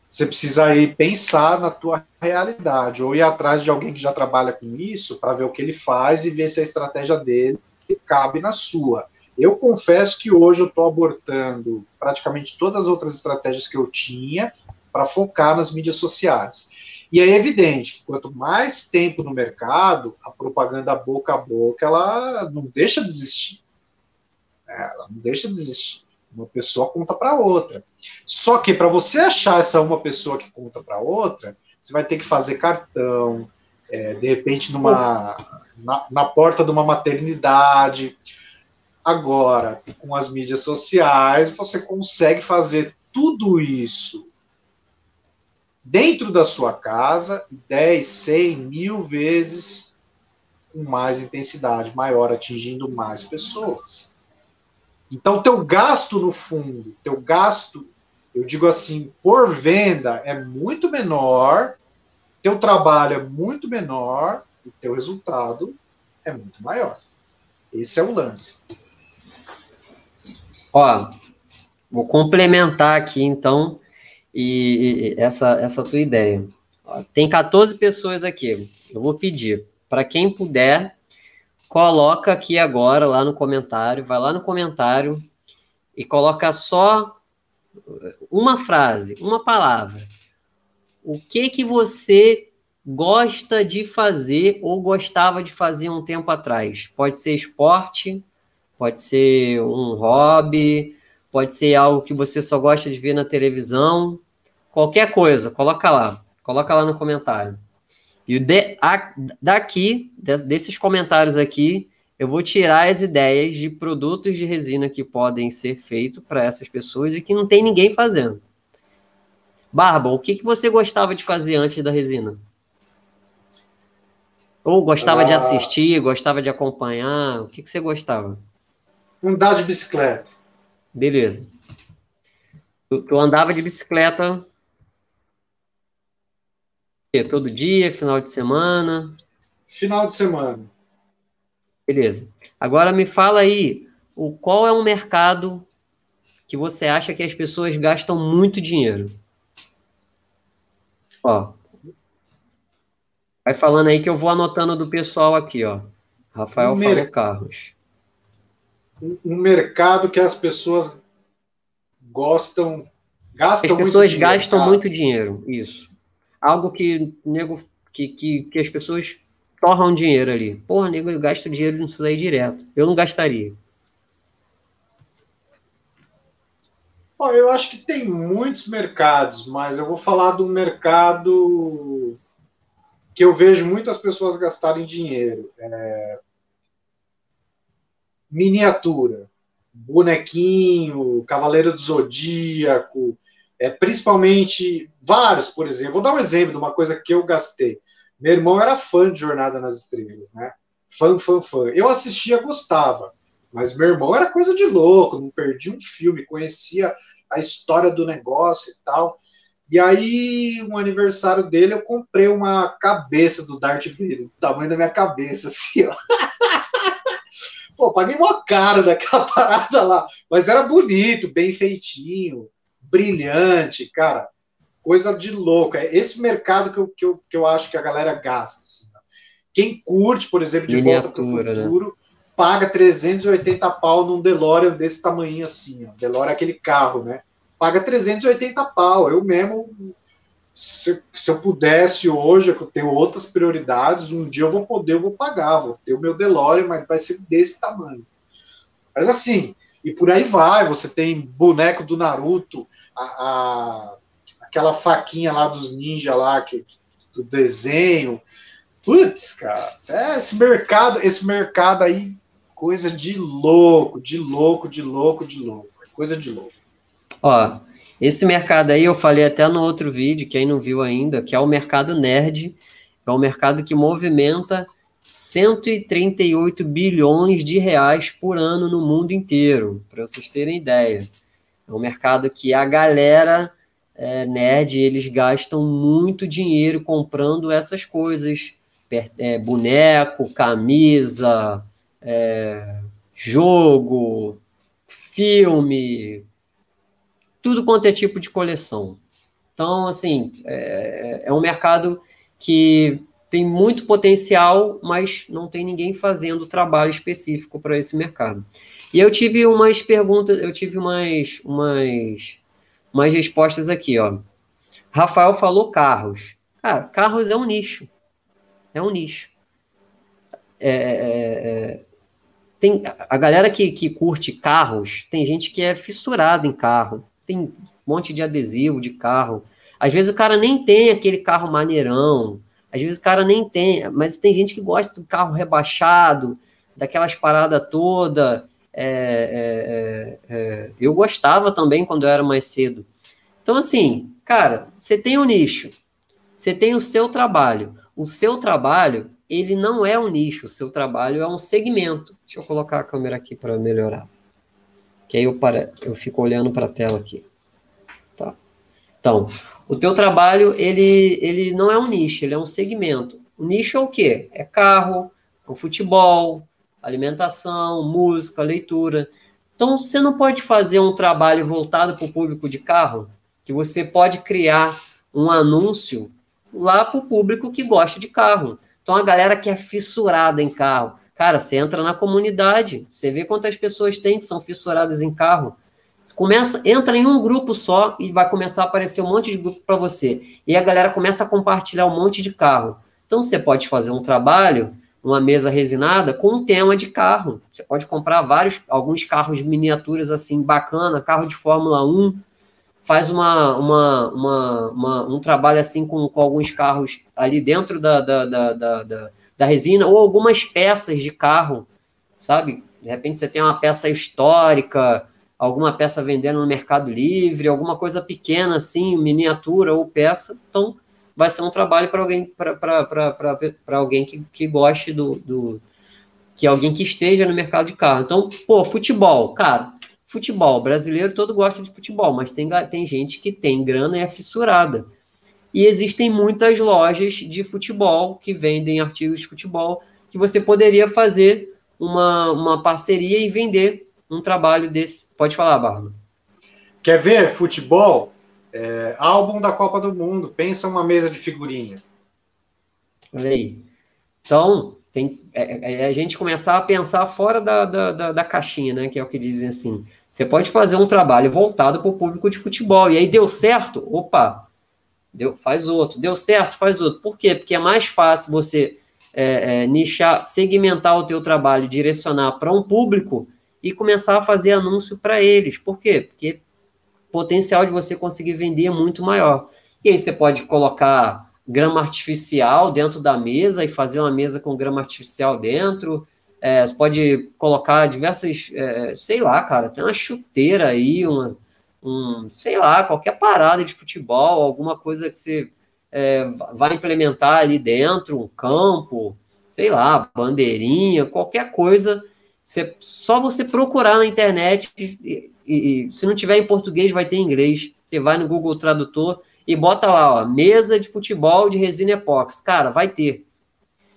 você precisa aí pensar na tua realidade, ou ir atrás de alguém que já trabalha com isso, para ver o que ele faz e ver se a estratégia dele cabe na sua. Eu confesso que hoje eu estou abortando praticamente todas as outras estratégias que eu tinha para focar nas mídias sociais. E é evidente que quanto mais tempo no mercado, a propaganda boca a boca, ela não deixa de existir. Ela não deixa de existir. Uma pessoa conta para outra. Só que para você achar essa uma pessoa que conta para outra, você vai ter que fazer cartão, é, de repente numa na, na porta de uma maternidade. Agora, com as mídias sociais, você consegue fazer tudo isso dentro da sua casa, 10, 100, mil vezes com mais intensidade, maior, atingindo mais pessoas. Então, teu gasto no fundo, teu gasto, eu digo assim, por venda é muito menor, teu trabalho é muito menor, e teu resultado é muito maior. Esse é o lance.
Ó, vou complementar aqui então e, e essa, essa tua ideia. Tem 14 pessoas aqui. Eu vou pedir para quem puder, coloca aqui agora lá no comentário, vai lá no comentário e coloca só uma frase, uma palavra. O que que você gosta de fazer ou gostava de fazer um tempo atrás? Pode ser esporte, pode ser um hobby, pode ser algo que você só gosta de ver na televisão, qualquer coisa, coloca lá, coloca lá no comentário. E de, a, daqui, desses comentários aqui, eu vou tirar as ideias de produtos de resina que podem ser feitos para essas pessoas e que não tem ninguém fazendo. Barba, o que, que você gostava de fazer antes da resina? Ou gostava ah, de assistir, gostava de acompanhar? O que, que você gostava?
Andar de bicicleta.
Beleza. Tu andava de bicicleta todo dia, final de semana?
Final de semana.
Beleza. Agora me fala aí, o qual é um mercado que você acha que as pessoas gastam muito dinheiro? Ó. Vai falando aí que eu vou anotando do pessoal aqui, ó. Rafael um falou carros
um mercado que as pessoas gostam, gastam
As pessoas muito gastam dinheiro, muito dinheiro, isso. Algo que nego que, que, que as pessoas torram dinheiro ali. Porra, nego gasta dinheiro nisso daí direto. Eu não gastaria.
Bom, eu acho que tem muitos mercados, mas eu vou falar do mercado que eu vejo muitas pessoas gastarem dinheiro. É, miniatura, bonequinho, Cavaleiro do Zodíaco, é, principalmente vários, por exemplo. Vou dar um exemplo de uma coisa que eu gastei. Meu irmão era fã de Jornada nas Estrelas, né? Fã, fã, fã. Eu assistia, gostava, mas meu irmão era coisa de louco, não perdia um filme, conhecia a história do negócio e tal. E aí, um aniversário dele, eu comprei uma cabeça do Darth Vader, do tamanho da minha cabeça, assim, ó. Pô, paguei uma cara daquela parada lá, mas era bonito, bem feitinho, brilhante, cara, coisa de louco. É esse mercado que eu, que eu, que eu acho que a galera gasta. Assim, né? Quem curte, por exemplo, de
Miniatura,
Volta para o Futuro, né? paga 380 pau num DeLorean desse tamanho assim, ó. DeLorean é aquele carro, né? Paga 380 pau. Eu mesmo, se, se, eu pudesse hoje, que eu tenho outras prioridades, um dia eu vou poder, eu vou pagar, vou ter o meu DeLorean, mas vai ser desse tamanho. Mas assim, e por aí vai, você tem boneco do Naruto, a, a aquela faquinha lá dos ninja lá, que, do desenho. Putz, cara, é, esse mercado, esse mercado aí, coisa de louco, de louco, de louco, de louco. Coisa de louco.
Ó, esse mercado aí eu falei até no outro vídeo, quem não viu ainda, que é o mercado nerd, é um mercado que movimenta 138 bilhões de reais por ano no mundo inteiro, para vocês terem ideia. É um mercado que a galera é, nerd, eles gastam muito dinheiro comprando essas coisas, é, boneco, camisa, é, jogo, filme, tudo quanto é tipo de coleção. Então, assim, é, é um mercado que tem muito potencial, mas não tem ninguém fazendo trabalho específico para esse mercado. E eu tive umas perguntas, eu tive umas, umas, umas respostas aqui, ó. Rafael falou carros. Cara, carros é um nicho. É um nicho. É, é, é tem a galera que, que curte carros, tem gente que é fissurada em carro. Tem um monte de adesivo de carro. Às vezes o cara nem tem aquele carro maneirão, às vezes o cara nem tem, mas tem gente que gosta do carro rebaixado, daquelas paradas toda. É, é, é, é, eu gostava também quando eu era mais cedo. Então, assim, cara, você tem um nicho, você tem o seu trabalho. O seu trabalho, ele não é um nicho, o seu trabalho é um segmento. Deixa eu colocar a câmera aqui para melhorar. Que aí eu, para, eu fico olhando para a tela aqui. Tá. Então, o teu trabalho, ele, ele não é um nicho, ele é um segmento. O nicho é o quê? É carro, é futebol, alimentação, música, leitura. Então, você não pode fazer um trabalho voltado para o público de carro, que você pode criar um anúncio lá para o público que gosta de carro. Então, a galera que é fissurada em carro. Cara, você entra na comunidade, você vê quantas pessoas tem que são fissuradas em carro começa, entra em um grupo só e vai começar a aparecer um monte de grupo para você. E a galera começa a compartilhar um monte de carro. Então você pode fazer um trabalho, uma mesa resinada com um tema de carro. Você pode comprar vários, alguns carros miniaturas assim bacana, carro de Fórmula 1, faz uma, uma, uma, uma um trabalho assim com, com alguns carros ali dentro da, da, da, da, da, resina, ou algumas peças de carro, sabe? De repente você tem uma peça histórica, alguma peça vendendo no Mercado Livre, alguma coisa pequena assim, miniatura ou peça, então vai ser um trabalho para alguém para alguém que, que goste do, do que alguém que esteja no mercado de carro. Então, pô, futebol, cara, futebol, brasileiro todo gosta de futebol, mas tem, tem gente que tem grana e é fissurada. E existem muitas lojas de futebol que vendem artigos de futebol que você poderia fazer uma, uma parceria e vender um trabalho desse. Pode falar, Barba.
Quer ver futebol? É, álbum da Copa do Mundo. Pensa uma mesa de figurinha.
Olha aí. Então, tem é, é, é, a gente começar a pensar fora da, da, da, da, caixinha, né? Que é o que dizem assim. Você pode fazer um trabalho voltado para o público de futebol. E aí deu certo? Opa! Deu, faz outro. Deu certo? Faz outro. Por quê? Porque é mais fácil você é, é, nichar, segmentar o teu trabalho, direcionar para um público e começar a fazer anúncio para eles. Por quê? Porque potencial de você conseguir vender é muito maior. E aí você pode colocar grama artificial dentro da mesa e fazer uma mesa com grama artificial dentro. É, você pode colocar diversas, é, sei lá, cara, tem uma chuteira aí, uma, um, sei lá, qualquer parada de futebol, alguma coisa que você é, vai implementar ali dentro, um campo, sei lá, bandeirinha, qualquer coisa você, só você procurar na internet, e, e, se não tiver em português, vai ter em inglês. Você vai no Google Tradutor e bota lá, ó, mesa de futebol de resina epóxi. Cara, vai ter.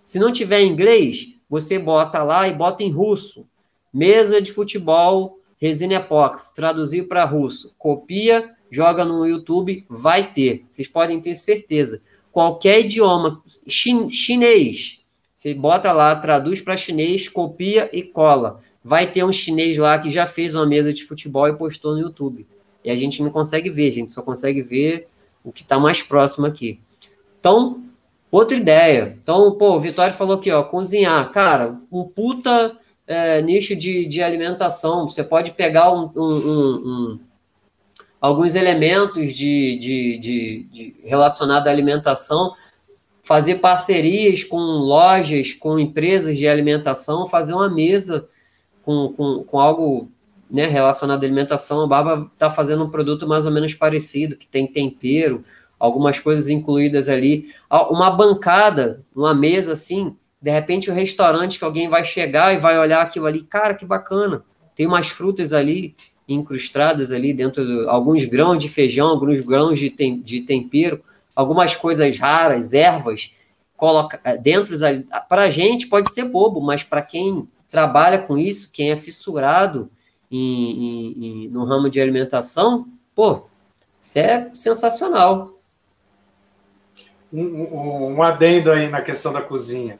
Se não tiver em inglês, você bota lá e bota em russo. Mesa de futebol resina epóxi, traduzir para russo. Copia, joga no YouTube, vai ter. Vocês podem ter certeza. Qualquer idioma, chin, chinês, Você bota lá, traduz para chinês, copia e cola. Vai ter um chinês lá que já fez uma mesa de futebol e postou no YouTube. E a gente não consegue ver, a gente só consegue ver o que está mais próximo aqui. Então, outra ideia. Então, pô, o Vitório falou aqui, ó, cozinhar. Cara, um puta é, nicho de, de alimentação. Você pode pegar um, um, um, alguns elementos de, de, de, de relacionado à alimentação, fazer parcerias com lojas, com empresas de alimentação, fazer uma mesa com, com, com algo né, relacionado à alimentação. A Baba está fazendo um produto mais ou menos parecido, que tem tempero, algumas coisas incluídas ali. Uma bancada, uma mesa assim, de repente o restaurante que alguém vai chegar e vai olhar aquilo ali, cara, que bacana. Tem umas frutas ali incrustadas ali dentro de alguns grãos de feijão, alguns grãos de, tem, de tempero, algumas coisas raras, ervas, coloca eh, dentro para a gente pode ser bobo, mas para quem trabalha com isso, quem é fissurado em, em, em, no ramo de alimentação, pô, isso é sensacional.
Um, um, um adendo aí na questão da cozinha.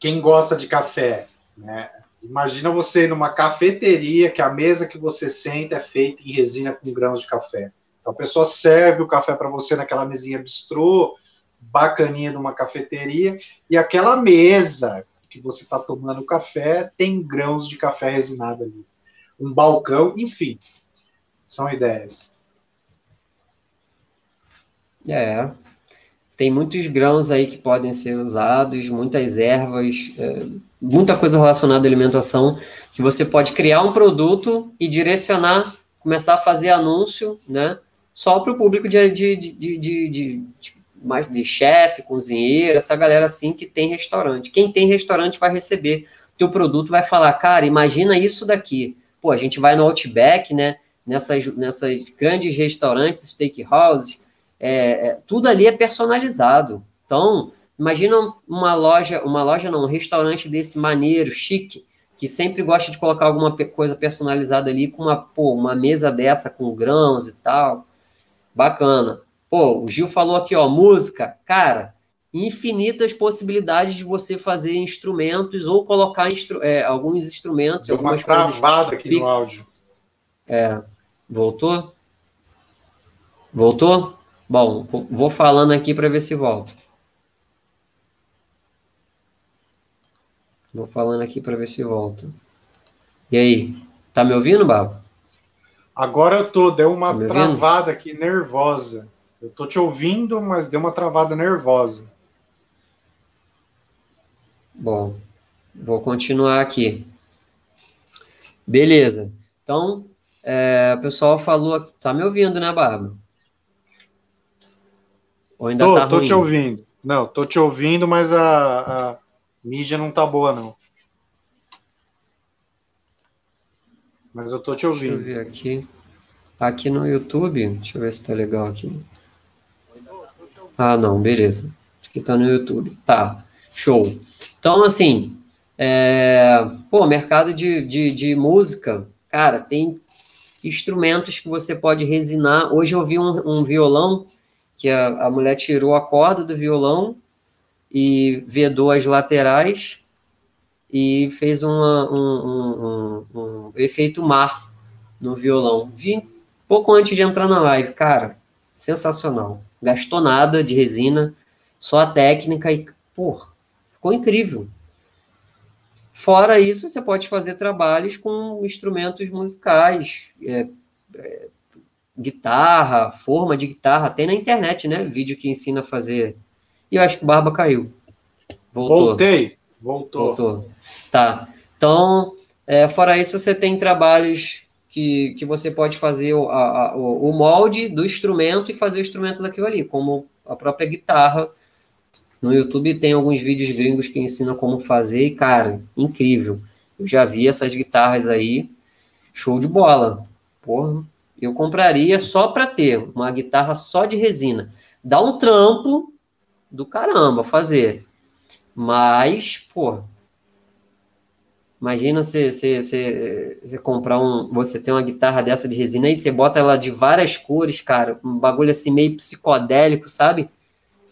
Quem gosta de café, né? Imagina você numa cafeteria que a mesa que você senta é feita em resina com grãos de café. Então a pessoa serve o café para você naquela mesinha bistrô, bacaninha de uma cafeteria, e aquela mesa que você está tomando café tem grãos de café resinado ali. Um balcão, enfim. São ideias.
É. Tem muitos grãos aí que podem ser usados, muitas ervas. É muita coisa relacionada à alimentação, que você pode criar um produto e direcionar, começar a fazer anúncio, né? Só para o público de, de, de, de, mais de chefe, cozinheiro, essa galera assim que tem restaurante. Quem tem restaurante vai receber teu produto, vai falar, cara, imagina isso daqui. Pô, a gente vai no Outback, né? Nessas, nessas grandes restaurantes, steakhouses, é, é, tudo ali é personalizado. Então, Imagina uma loja, uma loja não, um restaurante desse maneiro, chique, que sempre gosta de colocar alguma coisa personalizada ali com uma, pô, uma mesa dessa com grãos e tal. Bacana. Pô, o Gil falou aqui, ó, música. Cara, infinitas possibilidades de você fazer instrumentos ou colocar instru é, alguns instrumentos.
Deu algumas uma travada coisas... aqui no áudio.
É. Voltou? Voltou? Bom, vou falando aqui para ver se volta. Vou falando aqui para ver se volta. E aí, tá me ouvindo, Babo?
Agora eu tô, deu uma tá travada aqui nervosa. Eu tô te ouvindo, mas deu uma travada nervosa.
Bom, vou continuar aqui. Beleza. Então, é, o pessoal falou aqui. Tá me ouvindo, né, Babo?
Ou ainda tô, tá tô te ouvindo. Não, tô te ouvindo, mas a, a Mídia não tá boa, não. Mas eu tô te ouvindo.
Deixa eu ver aqui. Aqui no YouTube, deixa eu ver se tá legal aqui. Ah, não, beleza. Aqui tá no YouTube. Tá, show. Então, assim, é... pô, mercado de, de, de música, cara, tem instrumentos que você pode resinar. Hoje eu vi um, um violão que a, a mulher tirou a corda do violão e vedou as laterais e fez uma, um, um, um, um, efeito mar no violão. Vi pouco antes de entrar na live, cara, sensacional. Gastou nada de resina, só a técnica e, pô, ficou incrível. Fora isso, você pode fazer trabalhos com instrumentos musicais, é, é, guitarra, forma de guitarra, tem na internet, né? Vídeo que ensina a fazer e eu acho que o Barba caiu.
Voltou. Voltei. Voltou.
Voltou. Tá. Então, é, fora isso, você tem trabalhos que, que você pode fazer o, a, o, molde do instrumento e fazer o instrumento daquilo ali, como a própria guitarra. No YouTube tem alguns vídeos gringos que ensinam como fazer, e, cara, incrível. Eu já vi essas guitarras aí, show de bola. Porra, eu compraria só para ter uma guitarra só de resina. Dá um trampo, do caramba fazer. Mas, pô, imagina você, você, você, você comprar um. Você tem uma guitarra dessa de resina e você bota ela de várias cores, cara, um bagulho assim meio psicodélico, sabe?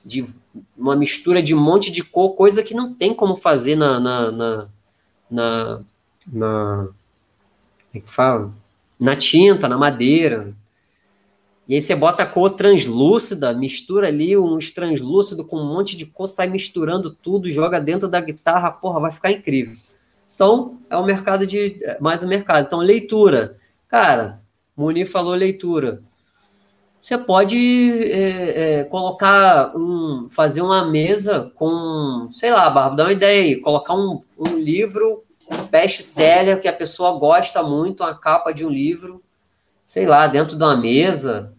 de uma mistura de um monte de cor, coisa que não tem como fazer na, na, na, na, na como é que fala? Na tinta, na madeira. E aí você bota a cor translúcida, mistura ali uns translúcido com um monte de cor, sai misturando tudo, joga dentro da guitarra, porra, vai ficar incrível. Então, é o mercado de. Mais o mercado. Então, leitura. Cara, Muni falou leitura. Você pode é, é, colocar um. fazer uma mesa com, sei lá, Barba, dá uma ideia aí, colocar um, um livro best-seller que a pessoa gosta muito, a capa de um livro, sei lá, dentro de uma mesa.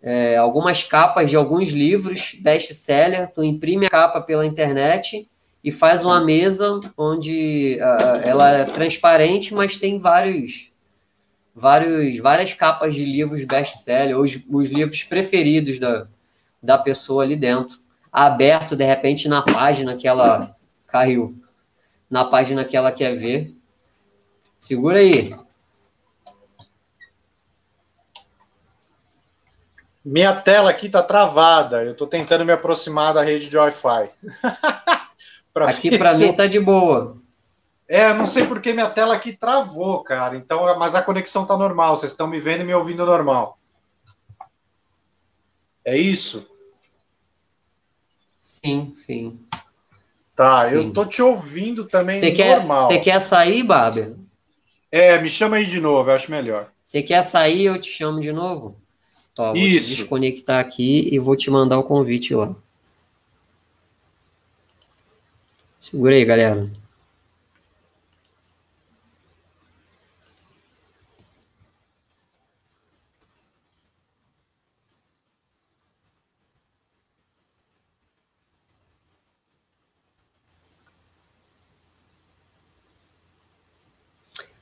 É, algumas capas de alguns livros best-seller, tu imprime a capa pela internet e faz uma mesa onde uh, ela é transparente, mas tem vários, vários, várias capas de livros best-seller, os, os livros preferidos da, da pessoa ali dentro, aberto de repente na página que ela caiu, na página que ela quer ver. Segura aí.
Minha tela aqui tá travada. Eu tô tentando me aproximar da rede de Wi-Fi.
Pra aqui para mim tá de boa.
É, não sei porque minha tela aqui travou, cara. Então, mas a conexão tá normal. Vocês estão me vendo e me ouvindo normal. É isso?
Sim, sim.
Tá, sim. eu tô te ouvindo também
cê normal. Você quer sair, Baber?
É, me chama aí de novo, eu acho melhor.
Você quer sair, eu te chamo de novo? Tó, vou Isso. te desconectar aqui e vou te mandar o convite lá. Segura aí, galera.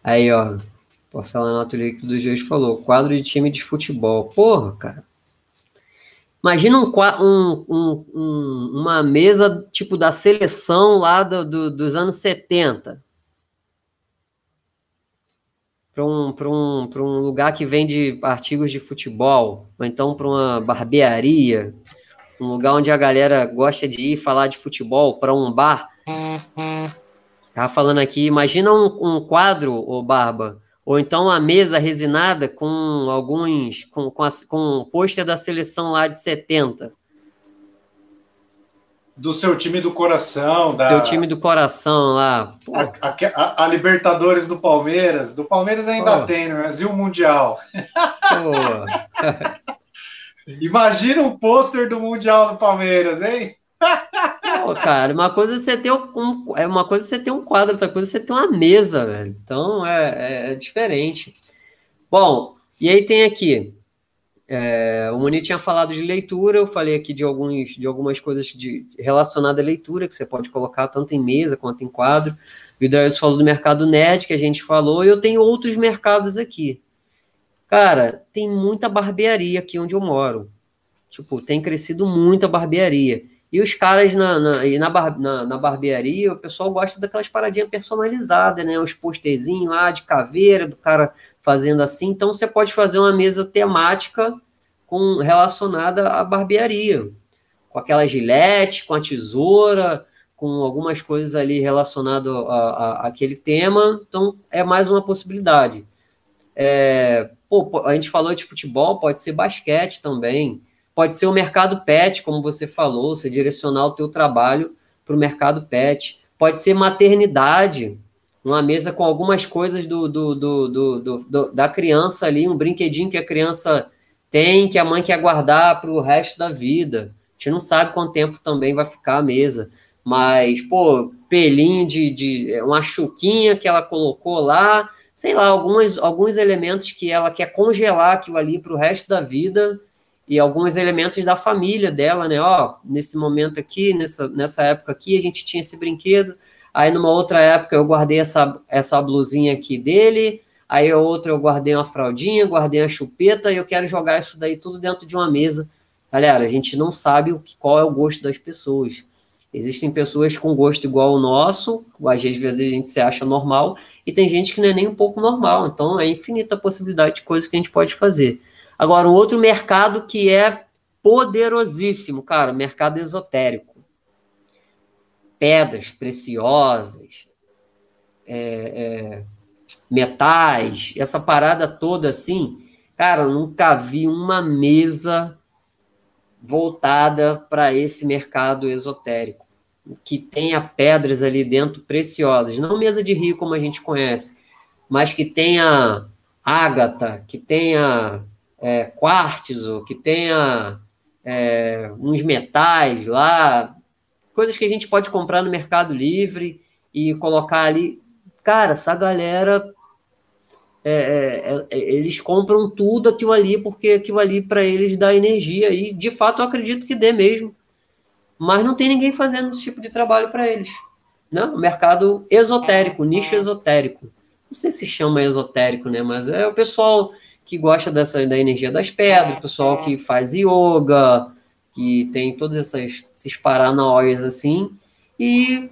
Aí, ó. Porcelanato Líquido dos Dias falou. Quadro de time de futebol. Porra, cara. Imagina um, um, um, uma mesa tipo da seleção lá do, do, dos anos 70. Para um, um, um lugar que vende artigos de futebol, ou então para uma barbearia, um lugar onde a galera gosta de ir falar de futebol, para um bar. Tava falando aqui, imagina um, um quadro, ô Barba, ou então a mesa resinada com alguns, com, com, a, com o pôster da seleção lá de 70.
Do seu time do coração. Da...
Teu time do coração lá.
A, a, a, Libertadores do Palmeiras. Do Palmeiras ainda Pô. tem, mas e o Mundial? Imagina um pôster do Mundial do Palmeiras, hein?
Pô, cara, uma coisa é você ter um, é uma coisa é você ter um quadro, outra coisa é você ter uma mesa, velho. Então é, é, é diferente. Bom, e aí tem aqui. É, o Moni tinha falado de leitura, eu falei aqui de, alguns, de algumas coisas de, relacionadas à leitura, que você pode colocar tanto em mesa quanto em quadro. O Hidraios falou do mercado net, que a gente falou, e eu tenho outros mercados aqui. Cara, tem muita barbearia aqui onde eu moro. Tipo, tem crescido muita barbearia. E os caras na, na, na, bar, na, na, barbearia, o pessoal gosta daquelas paradinhas personalizadas, né? Os posterzinhos lá de caveira, do cara fazendo assim. Então você pode fazer uma mesa temática com relacionada à barbearia. Com aquela gilete, com a tesoura, com algumas coisas ali relacionadas àquele tema. Então é mais uma possibilidade. É, pô, a gente falou de futebol, pode ser basquete também. Pode ser o mercado pet, como você falou, você direcionar o teu trabalho para o mercado pet. Pode ser maternidade, uma mesa com algumas coisas do, do, do, do, da criança ali, um brinquedinho que a criança tem, que a mãe quer guardar para o resto da vida. A gente não sabe quanto tempo também vai ficar a mesa. Mas, pô, pelinho de, de uma chuquinha que ela colocou lá, sei lá, algumas, alguns elementos que ela quer congelar aquilo ali para o resto da vida e alguns elementos da família dela, né? Ó, nesse momento aqui, nessa, nessa época aqui, a gente tinha esse brinquedo. Aí, numa outra época, eu guardei essa, essa blusinha aqui dele. Aí, outra, eu guardei uma fraldinha, guardei a chupeta. E eu quero jogar isso daí tudo dentro de uma mesa. Galera, a gente não sabe o que, qual é o gosto das pessoas. Existem pessoas com gosto igual ao nosso, às vezes a gente se acha normal, e tem gente que não é nem um pouco normal. Então, é infinita a possibilidade de coisas que a gente pode fazer. Agora, um outro mercado que é poderosíssimo, cara, mercado esotérico. Pedras preciosas, é, é, metais, essa parada toda assim, cara, nunca vi uma mesa voltada para esse mercado esotérico, que tenha pedras ali dentro preciosas, não mesa de rio como a gente conhece, mas que tenha ágata, que tenha é, quartzo, que tenha é, uns metais lá, coisas que a gente pode comprar no Mercado Livre e colocar ali. Cara, essa galera é, é, é, eles compram tudo aquilo ali, porque aquilo ali para eles dá energia, e de fato eu acredito que dê mesmo. Mas não tem ninguém fazendo esse tipo de trabalho para eles. Não, mercado esotérico, nicho esotérico. Não sei se chama esotérico, né? Mas é o pessoal que gosta dessa da energia das pedras, pessoal que faz yoga, que tem todos essas, esses paranóias assim, e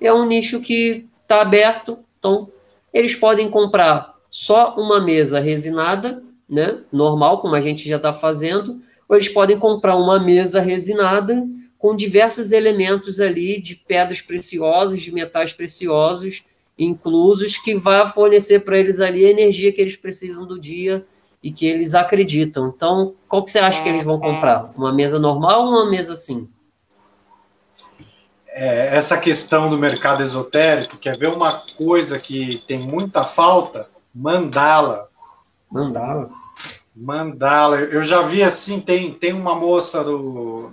é um nicho que está aberto, então eles podem comprar só uma mesa resinada, né, normal, como a gente já está fazendo, ou eles podem comprar uma mesa resinada com diversos elementos ali de pedras preciosas, de metais preciosos inclusos, que vai fornecer para eles ali a energia que eles precisam do dia e que eles acreditam. Então, qual que você acha que eles vão comprar? Uma mesa normal ou uma mesa assim?
É, essa questão do mercado esotérico, quer ver uma coisa que tem muita falta? Mandala.
Mandala.
Mandala. Eu já vi assim, tem, tem uma moça do,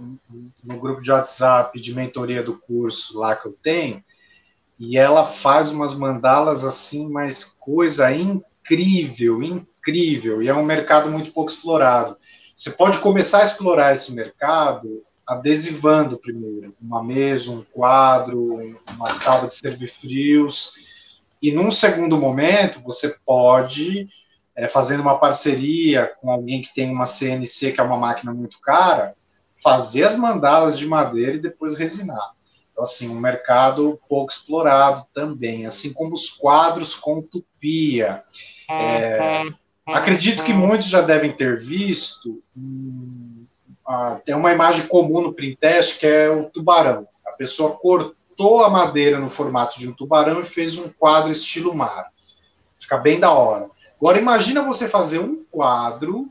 no grupo de WhatsApp de mentoria do curso lá que eu tenho, e ela faz umas mandalas assim, mas coisa incrível, incrível, e é um mercado muito pouco explorado. Você pode começar a explorar esse mercado adesivando primeiro, uma mesa, um quadro, uma tábua de servir frios, e num segundo momento, você pode, é, fazendo uma parceria com alguém que tem uma CNC, que é uma máquina muito cara, fazer as mandalas de madeira e depois resinar. Então, assim, um mercado pouco explorado também, assim como os quadros com tupia. É, acredito que muitos já devem ter visto. Tem uma imagem comum no print test que é o tubarão. A pessoa cortou cortou a madeira no formato de um tubarão e fez um quadro estilo mar. Fica bem da hora. Agora imagina você fazer um quadro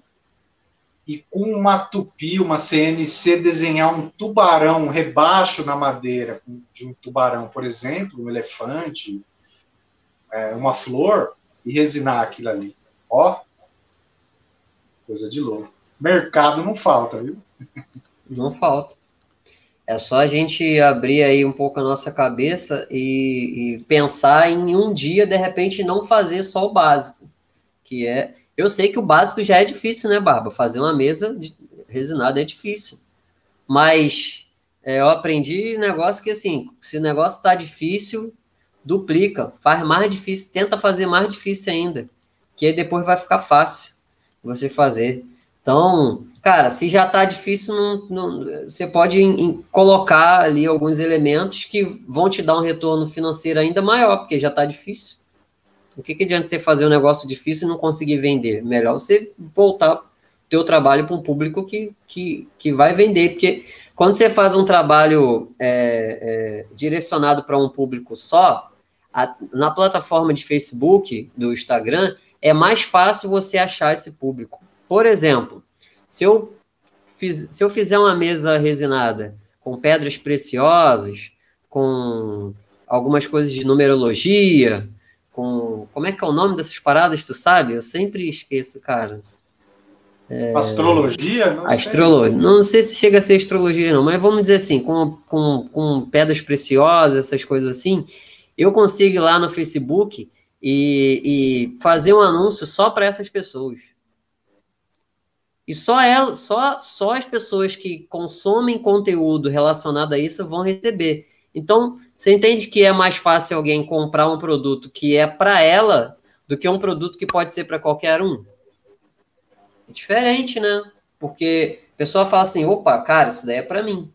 e com uma tupi, uma CNC, desenhar um tubarão, um rebaixo na madeira de um tubarão, por exemplo, um elefante, é, uma flor, e resinar aquilo ali. Ó, coisa de louco. Mercado não falta, viu?
Não falta. É só a gente abrir aí um pouco a nossa cabeça e, e, pensar em um dia, de repente, não fazer só o básico. Que é. Eu sei que o básico já é difícil, né, Barba? Fazer uma mesa resinada é difícil. Mas é, eu aprendi negócio que, assim, se o negócio está difícil, duplica, faz mais difícil, tenta fazer mais difícil ainda. Que aí depois vai ficar fácil você fazer. Então, cara, se já está difícil, não, não, você pode in, in, colocar ali alguns elementos que vão te dar um retorno financeiro ainda maior, porque já está difícil. O que, que adianta você fazer um negócio difícil e não conseguir vender? Melhor você voltar teu trabalho para um público que, que, que vai vender, porque quando você faz um trabalho é, é, direcionado para um público só, a, na plataforma de Facebook, do Instagram, é mais fácil você achar esse público. Por exemplo, se eu, fiz, se eu fizer uma mesa resinada com pedras preciosas, com algumas coisas de numerologia, com. Como é que é o nome dessas paradas, tu sabe? Eu sempre esqueço, cara.
É, astrologia?
Não astrologia. Sei. Não sei se chega a ser astrologia, não, mas vamos dizer assim, com, com, com pedras preciosas, essas coisas assim, eu consigo ir lá no Facebook e, e fazer um anúncio só para essas pessoas. E só, ela, só, só as pessoas que consomem conteúdo relacionado a isso vão receber. Então, você entende que é mais fácil alguém comprar um produto que é para ela do que um produto que pode ser para qualquer um? É diferente, né? Porque a pessoa fala assim: opa, cara, isso daí é para mim.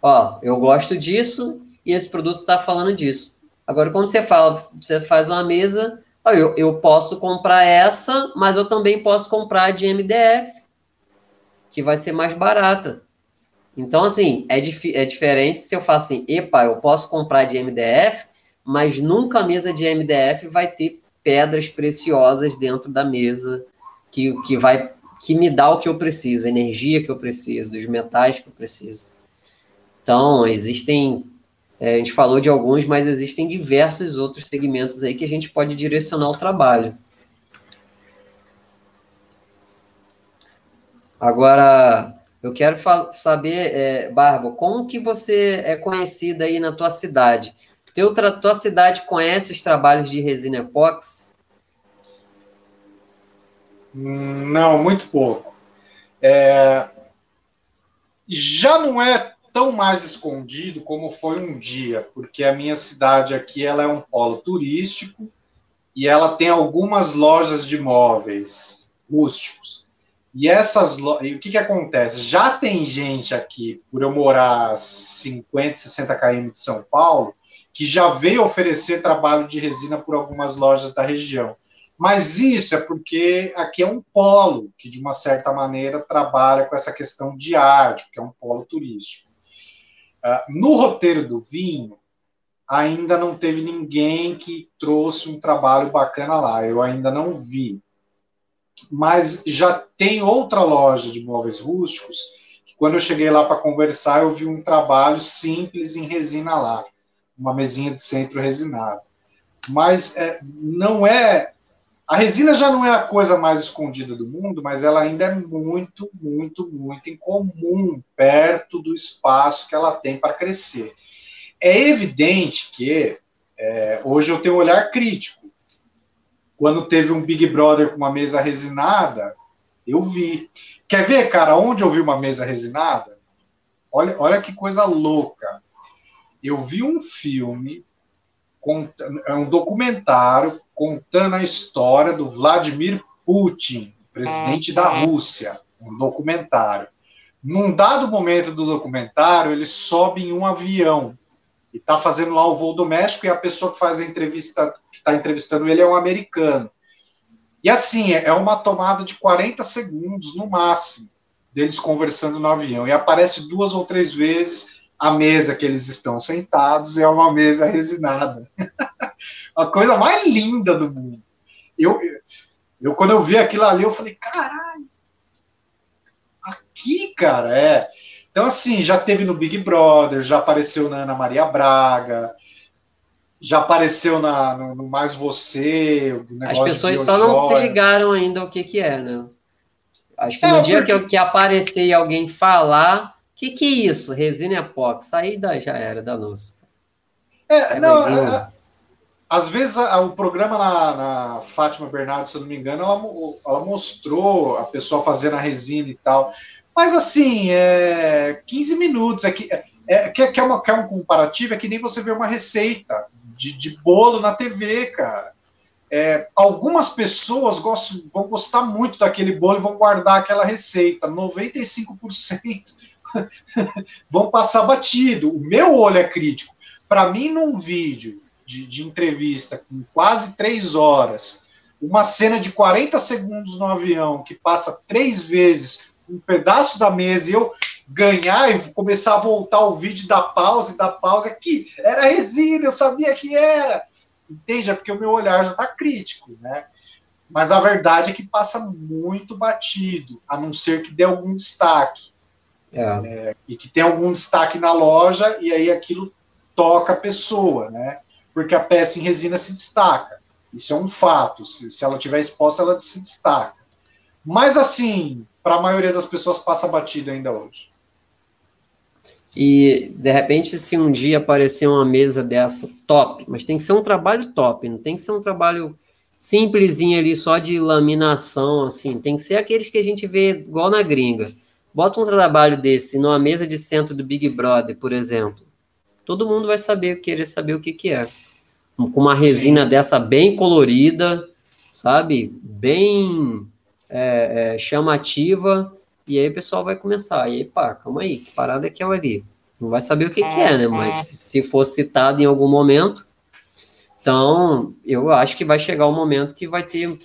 Ó, eu gosto disso e esse produto está falando disso. Agora, quando você fala, você faz uma mesa, eu, eu posso comprar essa, mas eu também posso comprar de MDF. que vai ser mais barata. Então, assim, é, dif é diferente se eu faço assim, epa, eu posso comprar de MDF, mas nunca a mesa de MDF vai ter pedras preciosas dentro da mesa que, que vai que me dá o que eu preciso, a energia que eu preciso, dos metais que eu preciso. Então, existem, é, a gente falou de alguns, mas existem diversos outros segmentos aí que a gente pode direcionar o trabalho. Agora, eu quero saber, é, Barba, como que você é conhecida aí na tua cidade? Teu, tua cidade conhece os trabalhos de resina epox?
Não, muito pouco. É, já não é tão mais escondido como foi um dia, porque a minha cidade aqui ela é um polo turístico e ela tem algumas lojas de móveis rústicos. E essas e o que, que acontece? Já tem gente aqui, por eu morar 50, 60 km de São Paulo, que já veio oferecer trabalho de resina por algumas lojas da região. Mas isso é porque aqui é um polo que, de uma certa maneira, trabalha com essa questão de arte, porque é um polo turístico. Uh, no roteiro do vinho, ainda não teve ninguém que trouxe um trabalho bacana lá. Eu ainda não vi mas já tem outra loja de móveis rústicos que quando eu cheguei lá para conversar eu vi um trabalho simples em resina lá, uma mesinha de centro resinado. Mas é, não é a resina já não é a coisa mais escondida do mundo, mas ela ainda é muito, muito, muito incomum perto do espaço que ela tem para crescer. É evidente que é, hoje eu tenho um olhar crítico quando teve um Big Brother com uma mesa resinada, eu vi. Quer ver, cara, onde eu vi uma mesa resinada? Olha, olha que coisa louca. Eu vi um filme, é um documentário contando a história do Vladimir Putin, presidente da Rússia. Um documentário. Num dado momento do documentário, ele sobe em um avião e está fazendo lá o voo doméstico e a pessoa que faz a entrevista, que está entrevistando ele é um americano. E assim, é uma tomada de 40 segundos no máximo deles conversando no avião. E aparece duas ou três vezes a mesa que eles estão sentados é uma mesa resinada. a coisa mais linda do mundo. Eu, eu, quando eu vi aquilo ali, eu falei, caralho, aqui, cara, é. Então, assim, já teve no Big Brother, já apareceu na Ana Maria Braga, já apareceu na, no, no Mais Você.
As pessoas só não se ligaram ainda o que, que é, né? Acho que é, no dia porque... que, que aparecer e alguém falar, o que, que é isso? Resina epox, aí já era da nossa.
É, não, é, é, às vezes a, o programa na, na, Fátima Bernardo, se eu não me engano, ela, ela mostrou a pessoa fazendo a resina e tal. Mas assim, é 15 minutos. É que, é, é, quer, uma, quer um comparativo? É que nem você vê uma receita de, de bolo na TV, cara. É, algumas pessoas gostam, vão gostar muito daquele bolo e vão guardar aquela receita. 95% vão passar batido. O meu olho é crítico. Para mim, num vídeo de, de entrevista com quase três horas, uma cena de 40 segundos no avião que passa três vezes um pedaço da mesa e eu ganhar e começar a voltar o vídeo da pausa e da pausa aqui era resina, eu sabia que era. Entende? É porque o meu olhar já está crítico, né? Mas a verdade é que passa muito batido, a não ser que dê algum destaque. É. É, e que tem algum destaque na loja e aí aquilo toca a pessoa, né? Porque a peça em resina se destaca. Isso é um fato. Se, se ela tiver exposta, ela se destaca. Mas assim, para a maioria das pessoas passa batido ainda hoje.
E de repente, se um dia aparecer uma mesa dessa top, mas tem que ser um trabalho top, não tem que ser um trabalho simplesinho ali só de laminação, assim, tem que ser aqueles que a gente vê igual na gringa. Bota um trabalho desse numa mesa de centro do Big Brother, por exemplo. Todo mundo vai saber, querer saber o que, que é. Com uma resina dessa bem colorida, sabe? Bem é, é, chamativa, e aí o pessoal vai começar. E aí, pá, calma aí, que parada é aquela ali? Não vai saber o que, que é, né? Mas se for citado em algum momento, então eu acho que vai chegar o um momento que vai ter.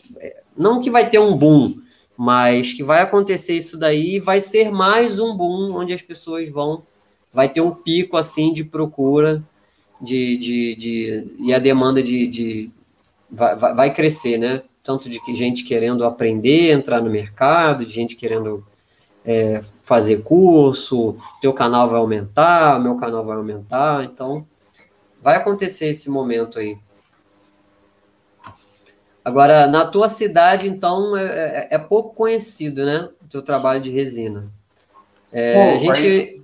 Não que vai ter um boom, mas que vai acontecer isso daí e vai ser mais um boom onde as pessoas vão, vai ter um pico assim de procura de, de, de e a demanda de, de vai, vai crescer, né? Tanto de gente querendo aprender, entrar no mercado, de gente querendo é, fazer curso, teu canal vai aumentar, meu canal vai aumentar, então vai acontecer esse momento aí. Agora, na tua cidade, então, é, é, é pouco conhecido, né? O teu trabalho de resina. É, Pô, a gente,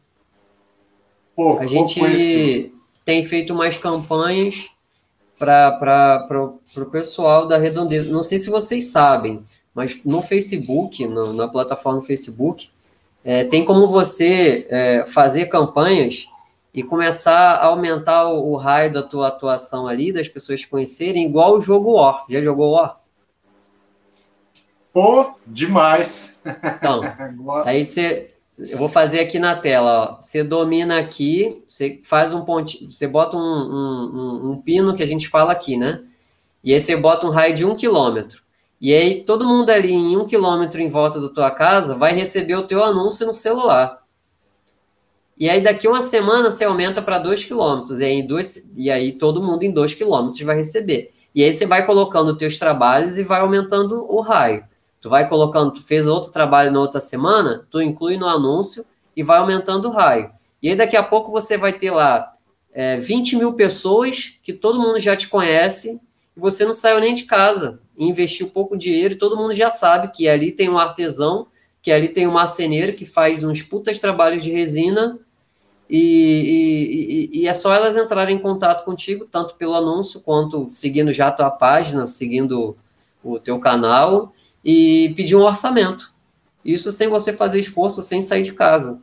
pouco, a gente tem feito mais campanhas para o pessoal da redondeza. Não sei se vocês sabem, mas no Facebook, no, na plataforma Facebook, é, tem como você é, fazer campanhas e começar a aumentar o, o, raio da tua atuação ali, das pessoas te conhecerem, igual o jogo War. Já jogou War?
Pô, demais!
Então, aí você. Eu vou fazer aqui na tela, ó. Você domina aqui, você faz um pontinho, você bota um, um, um, um pino que a gente fala aqui, né? E aí você bota um raio de um quilômetro. E aí todo mundo ali em um quilômetro em volta da tua casa vai receber o teu anúncio no celular. E aí daqui uma semana você aumenta para dois quilômetros. E aí, dois, e aí todo mundo em dois quilômetros vai receber. E aí você vai colocando os teus trabalhos e vai aumentando o raio. Tu vai colocando, tu fez outro trabalho na outra semana, tu inclui no anúncio e vai aumentando o raio. E aí daqui a pouco você vai ter lá é, 20 mil pessoas que todo mundo já te conhece e você não saiu nem de casa investiu pouco dinheiro e todo mundo já sabe que ali tem um artesão, que ali tem um marceneiro que faz uns putas trabalhos de resina e, e, e, é só elas entrarem em contato contigo, tanto pelo anúncio quanto seguindo já a tua página, seguindo o teu canal e pedir um orçamento. Isso sem você fazer esforço, sem sair de casa.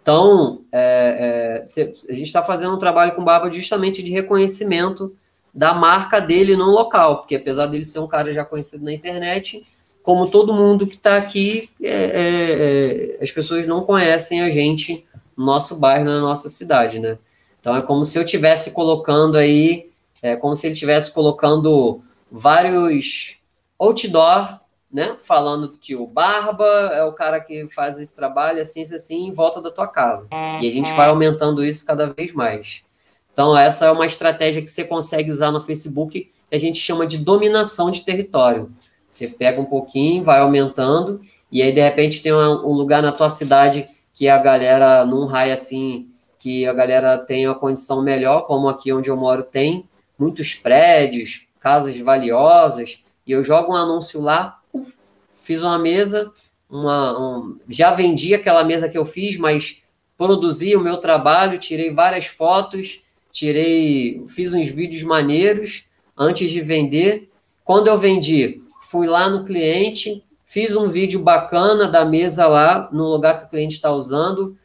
Então, é, é, a gente está fazendo um trabalho com Barba justamente de reconhecimento da marca dele no local, porque apesar dele ser um cara já conhecido na internet, como todo mundo que está aqui, é, é, é, as pessoas não conhecem a gente no nosso bairro, na nossa cidade, né? Então é como se eu tivesse colocando aí, é como se ele estivesse colocando vários outdoor, né? Falando que o Barba é o cara que faz esse trabalho assim, assim, em volta da tua casa. E a gente vai aumentando isso cada vez mais. Então, essa é uma estratégia que você consegue usar no Facebook, que a gente chama de dominação de território. Você pega um pouquinho, vai aumentando, e aí, de repente, tem um lugar na tua cidade que a galera, num raio assim, que a galera tem uma condição melhor, como aqui onde eu moro tem, muitos prédios, casas valiosas, e eu jogo um anúncio lá, uf, fiz uma mesa, uma, um, já vendi aquela mesa que eu fiz, mas produzi o meu trabalho, tirei várias fotos, tirei, fiz uns vídeos maneiros antes de vender. Quando eu vendi, fui lá no cliente, fiz um vídeo bacana da mesa lá no lugar que o cliente está usando,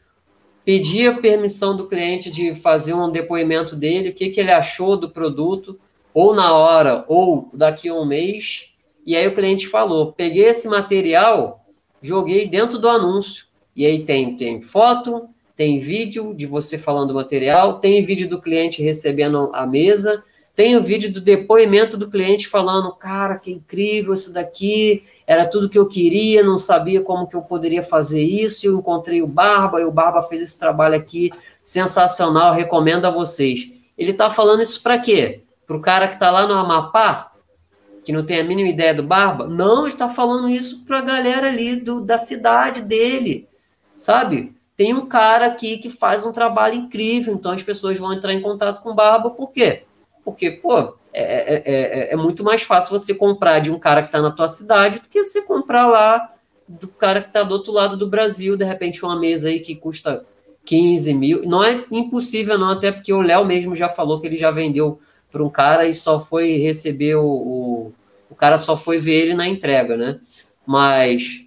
pedi a permissão do cliente de fazer um depoimento dele, o que, que ele achou do produto, ou na hora, ou daqui a um mês. E aí o cliente falou: peguei esse material, joguei dentro do anúncio. E aí tem, tem foto, tem vídeo de você falando o material, tem vídeo do cliente recebendo a mesa, tem o vídeo do depoimento do cliente falando, cara, que incrível isso daqui, era tudo que eu queria, não sabia como que eu poderia fazer isso, eu encontrei o Barba, e o Barba fez esse trabalho aqui sensacional, recomendo a vocês. Ele está falando isso para quê? Para o cara que está lá no Amapá, que não tem a mínima ideia do Barba? Não, está falando isso para a galera ali do, da cidade dele, sabe? tem um cara aqui que faz um trabalho incrível, então as pessoas vão entrar em contato com Barba, por quê? Porque, pô, é, é, é, é muito mais fácil você comprar de um cara que está na tua cidade do que você comprar lá do cara que está do outro lado do Brasil, de repente uma mesa aí que custa 15 mil. Não é impossível, não, até porque o Léo mesmo já falou que ele já vendeu para um cara e só foi receber o, o. O cara só foi ver ele na entrega, né? Mas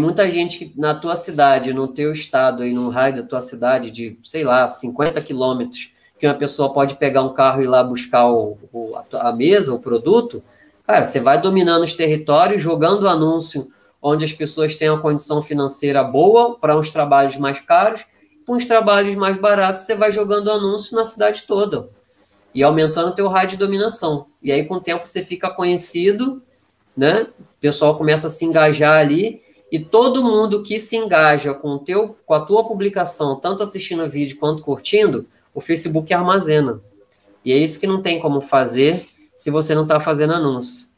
muita gente que na tua cidade, no teu estado, aí no raio da tua cidade, de, sei lá, 50 quilômetros, que uma pessoa pode pegar um carro e ir lá buscar o, o, a mesa, o produto, cara, você vai dominando os territórios, jogando anúncio onde as pessoas têm uma condição financeira boa para uns trabalhos mais caros, para uns trabalhos mais baratos, você vai jogando anúncio na cidade toda e aumentando o teu raio de dominação. E aí, com o tempo, você fica conhecido né? O pessoal começa a se engajar ali e todo mundo que se engaja com, o teu, com a tua publicação, tanto assistindo o vídeo quanto curtindo, o Facebook armazena. E é isso que não tem como fazer se você não está fazendo anúncio.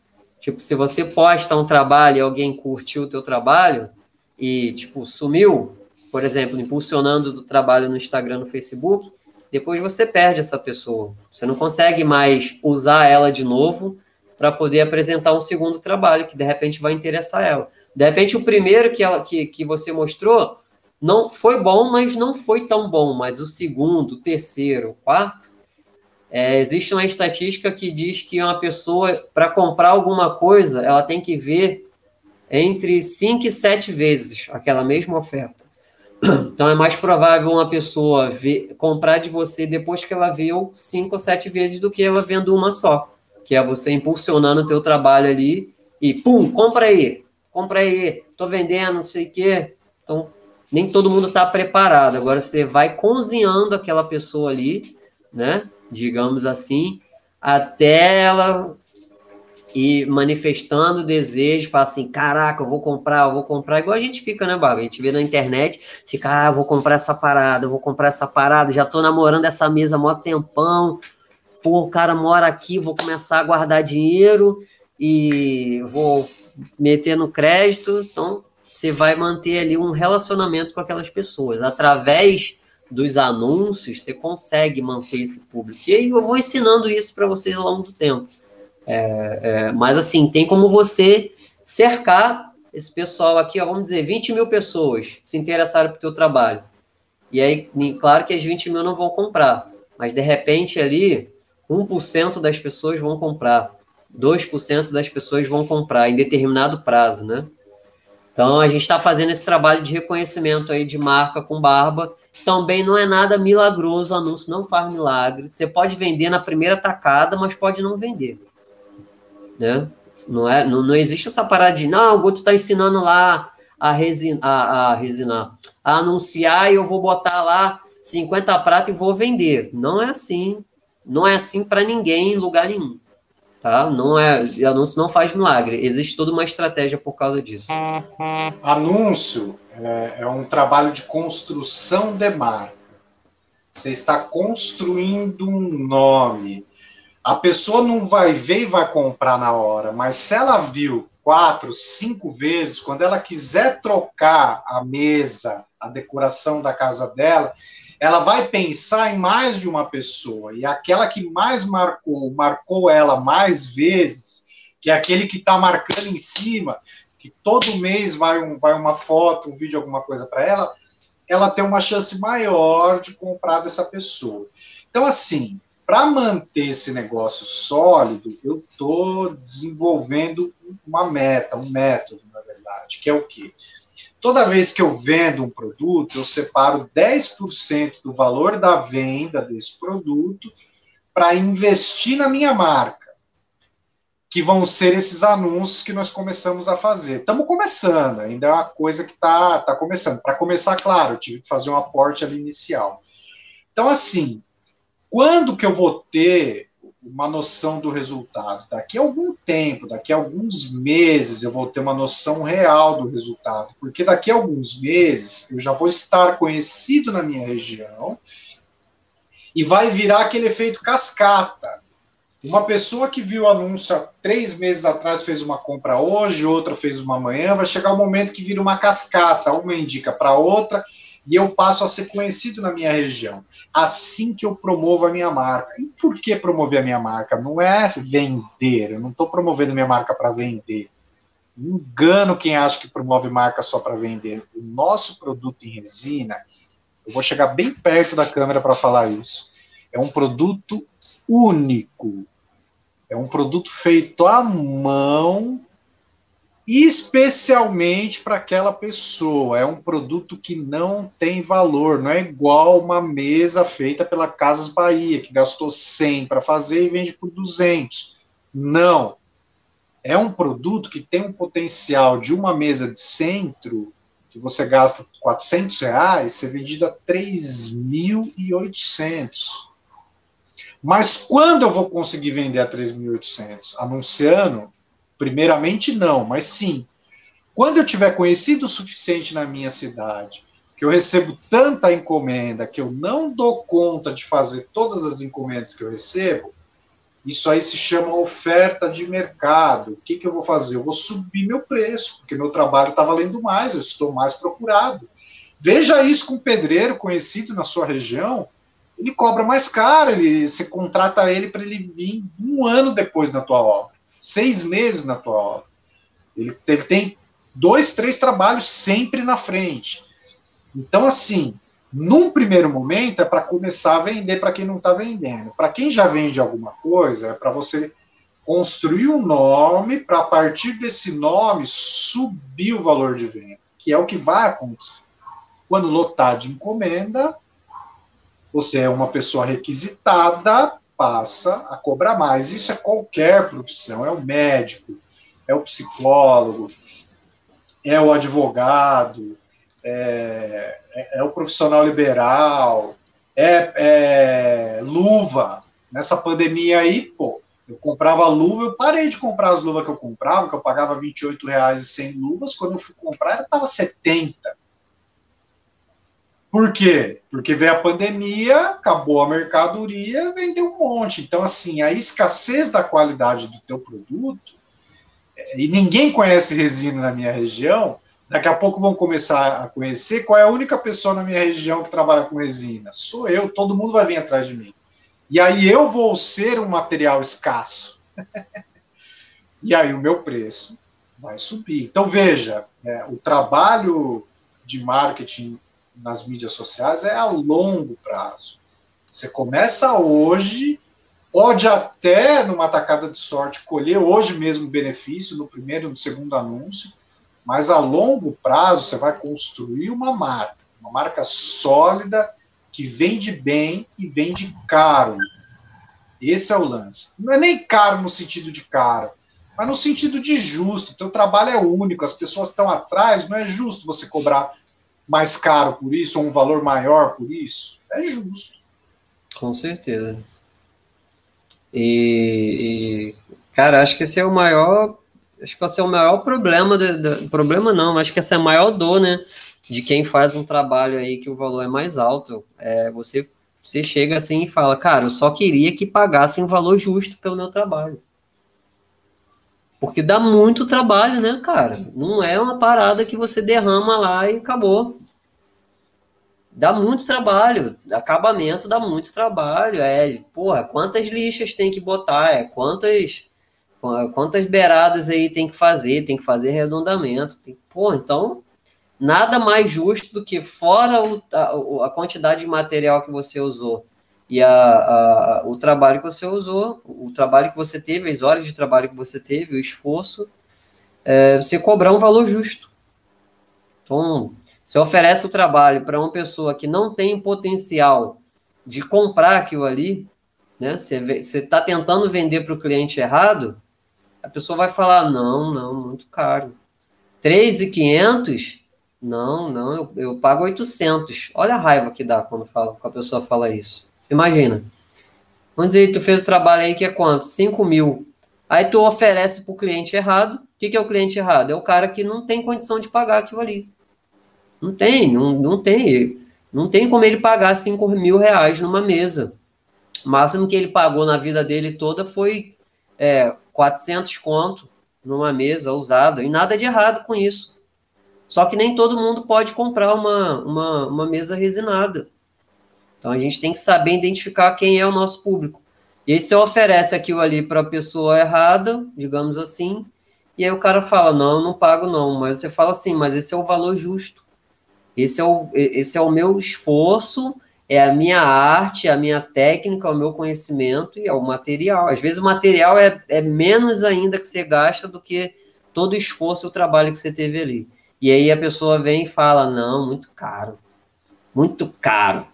Tipo, se você posta um trabalho e alguém curtiu o teu trabalho e, tipo, sumiu, por exemplo, impulsionando do trabalho no Instagram, no Facebook, depois você perde essa pessoa. Você não consegue mais usar ela de novo para poder apresentar um segundo trabalho que de repente vai interessar ela. De repente, o primeiro que, ela, que, que você mostrou não foi bom, mas não foi tão bom. Mas o segundo, o terceiro, o quarto, é, existe uma estatística que diz que uma pessoa, para comprar alguma coisa, ela tem que ver entre 5 e 7 vezes aquela mesma oferta. Então é mais provável uma pessoa ver, comprar de você depois que ela viu 5 ou 7 vezes do que ela vendo uma só. Que é você impulsionando o teu trabalho ali e pum, compra aí, compra aí, tô vendendo, não sei o quê. Então, nem todo mundo está preparado. Agora você vai cozinhando aquela pessoa ali, né? Digamos assim, até ela ir manifestando desejo, fala assim, caraca, eu vou comprar, eu vou comprar, igual a gente fica, né, Baba? A gente vê na internet, fica, ah, vou comprar essa parada, eu vou comprar essa parada, já tô namorando essa mesa há mó tempão, pô, o cara mora aqui, vou começar a guardar dinheiro e vou meter no crédito, então você vai manter ali um relacionamento com aquelas pessoas. Através dos anúncios, você consegue manter esse público. E aí eu vou ensinando isso para vocês ao longo do tempo. É, é, mas assim, tem como você cercar esse pessoal aqui, ó, vamos dizer, 20 mil pessoas se interessaram pelo teu trabalho. E aí, claro que as 20 mil não vão comprar, mas de repente ali, 1% das pessoas vão comprar. 2% das pessoas vão comprar em determinado prazo, né? Então a gente está fazendo esse trabalho de reconhecimento aí de marca com barba. Também não é nada milagroso, o anúncio não faz milagre. Você pode vender na primeira tacada, mas pode não vender. Né? Não, é, não, não existe essa parada de, não, o Guto está ensinando lá a, resin, a, a resinar, a anunciar e eu vou botar lá 50 prata e vou vender. Não é assim. Não é assim para ninguém em lugar nenhum tá? Não é, anúncio não faz milagre. Existe toda uma estratégia por causa disso.
Anúncio é, é um trabalho de construção de marca. Você está construindo um nome. A pessoa não vai ver e vai comprar na hora, mas se ela viu quatro, cinco vezes, quando ela quiser trocar a mesa, a decoração da casa dela, ela vai pensar em mais de uma pessoa. E aquela que mais marcou, marcou ela mais vezes, que é aquele que está marcando em cima, que todo mês vai, um, vai uma foto, um vídeo, alguma coisa para ela, ela tem uma chance maior de comprar dessa pessoa. Então, assim, para manter esse negócio sólido, eu estou desenvolvendo uma meta, um método, na verdade, que é o quê? Toda vez que eu vendo um produto, eu separo 10% do valor da venda desse produto para investir na minha marca, que vão ser esses anúncios que nós começamos a fazer. Estamos começando, ainda é uma coisa que está tá começando. Para começar, claro, eu tive que fazer um aporte ali inicial. Então, assim, quando que eu vou ter uma noção do resultado. Daqui a algum tempo, daqui a alguns meses, eu vou ter uma noção real do resultado, porque daqui a alguns meses eu já vou estar conhecido na minha região e vai virar aquele efeito cascata. Uma pessoa que viu o anúncio há três meses atrás fez uma compra hoje, outra fez uma amanhã, vai chegar o um momento que vira uma cascata, uma indica para outra e eu passo a ser conhecido na minha região. Assim que eu promovo a minha marca. E por que promover a minha marca? Não é vender, eu não estou promovendo minha marca para vender. Engano quem acha que promove marca só para vender. O nosso produto em resina, eu vou chegar bem perto da câmera para falar isso. É um produto único. É um produto feito à mão especialmente para aquela pessoa. É um produto que não tem valor, não é igual uma mesa feita pela Casas Bahia, que gastou 100 para fazer e vende por 200. Não. É um produto que tem um potencial de uma mesa de centro, que você gasta 400 reais, ser vendido a 3.800. Mas quando eu vou conseguir vender a 3.800? Anunciando Primeiramente, não, mas sim. Quando eu tiver conhecido o suficiente na minha cidade, que eu recebo tanta encomenda que eu não dou conta de fazer todas as encomendas que eu recebo, isso aí se chama oferta de mercado. O que, que eu vou fazer? Eu vou subir meu preço, porque meu trabalho está valendo mais, eu estou mais procurado. Veja isso com um pedreiro conhecido na sua região, ele cobra mais caro, ele, você contrata ele para ele vir um ano depois da tua obra, seis meses na tua. Ele, ele tem dois, três trabalhos sempre na frente. Então, assim, num primeiro momento é para começar a vender para quem não está vendendo. Para quem já vende alguma coisa, é para você construir um nome para a partir desse nome subir o valor de venda, que é o que vai acontecer. Quando lotar de encomenda, você é uma pessoa requisitada, passa a cobrar mais. Isso é qualquer profissão, é o médico, é o psicólogo, é o advogado, é, é, é o profissional liberal, é, é, luva. Nessa pandemia aí, pô, eu comprava luva, eu parei de comprar as luvas que eu comprava, que eu pagava R$ 28,00 e luvas, quando eu fui comprar, estava 70. Por quê? Porque veio a pandemia, acabou a mercadoria, vendeu um monte. Então, assim, a escassez da qualidade do teu produto, e ninguém conhece resina na minha região, daqui a pouco vão começar a conhecer qual é a única pessoa na minha região que trabalha com resina. Sou eu, todo mundo vai vir atrás de mim. E aí eu vou ser um material escasso. e aí o meu preço vai subir. Então, veja, é, o trabalho de marketing nas mídias sociais é a longo prazo. Você começa hoje, pode até, numa tacada de sorte, colher hoje mesmo benefício, no primeiro, no segundo anúncio, mas a longo prazo você vai construir uma marca, uma marca sólida, que vende bem e vende caro. Esse é o lance. Não é nem caro no sentido de caro, mas no sentido de justo. Teu trabalho é único, as pessoas estão atrás, não é justo você cobrar mais caro por isso, ou um valor maior por isso. É justo.
Com certeza. E, e cara, acho que esse é o maior. Acho que esse é o maior problema. De, problema não, acho que essa é a maior dor, né? De quem faz um trabalho aí que o valor é mais alto. É, você, você chega assim e fala, cara, eu só queria que pagassem um valor justo pelo meu trabalho. Porque dá muito trabalho, né, cara? Não é uma parada que você derrama lá e acabou. Dá muito trabalho. Acabamento dá muito trabalho. É, porra, quantas lixas tem que botar? É, quantas, quantas beiradas aí tem que fazer? Tem que fazer arredondamento. Tem, porra, então, nada mais justo do que fora o, a, a quantidade de material que você usou e a, a, o trabalho que você usou, o trabalho que você teve, as horas de trabalho que você teve, o esforço, é, você cobrar um valor justo. Então, você oferece o trabalho para uma pessoa que não tem potencial de comprar aquilo ali, né? Você está tentando vender para o cliente errado, a pessoa vai falar, não, não, muito caro. 3,500? Não, não, eu, eu pago 800. Olha a raiva que dá quando, fala, quando a pessoa fala isso. Imagina. Vamos dizer, tu fez o trabalho aí que é quanto? 5 mil. Aí tu oferece para o cliente errado. O que, que é o cliente errado? É o cara que não tem condição de pagar aquilo ali. Não tem, não, não tem. Não tem como ele pagar 5 mil reais numa mesa. O máximo que ele pagou na vida dele toda foi é, 400 conto numa mesa usada. E nada de errado com isso. Só que nem todo mundo pode comprar uma, uma, uma mesa resinada. Então a gente tem que saber identificar quem é o nosso público. E aí você oferece aquilo ali para a pessoa errada, digamos assim, e aí o cara fala, não, não pago não. Mas você fala assim, mas esse é o valor justo. Esse é o, esse é o meu esforço, é a minha arte, a minha técnica, o meu conhecimento e é o material. Às vezes o material é, é menos ainda que você gasta do que todo o esforço e o trabalho que você teve ali. E aí a pessoa vem e fala, não, muito caro. Muito caro.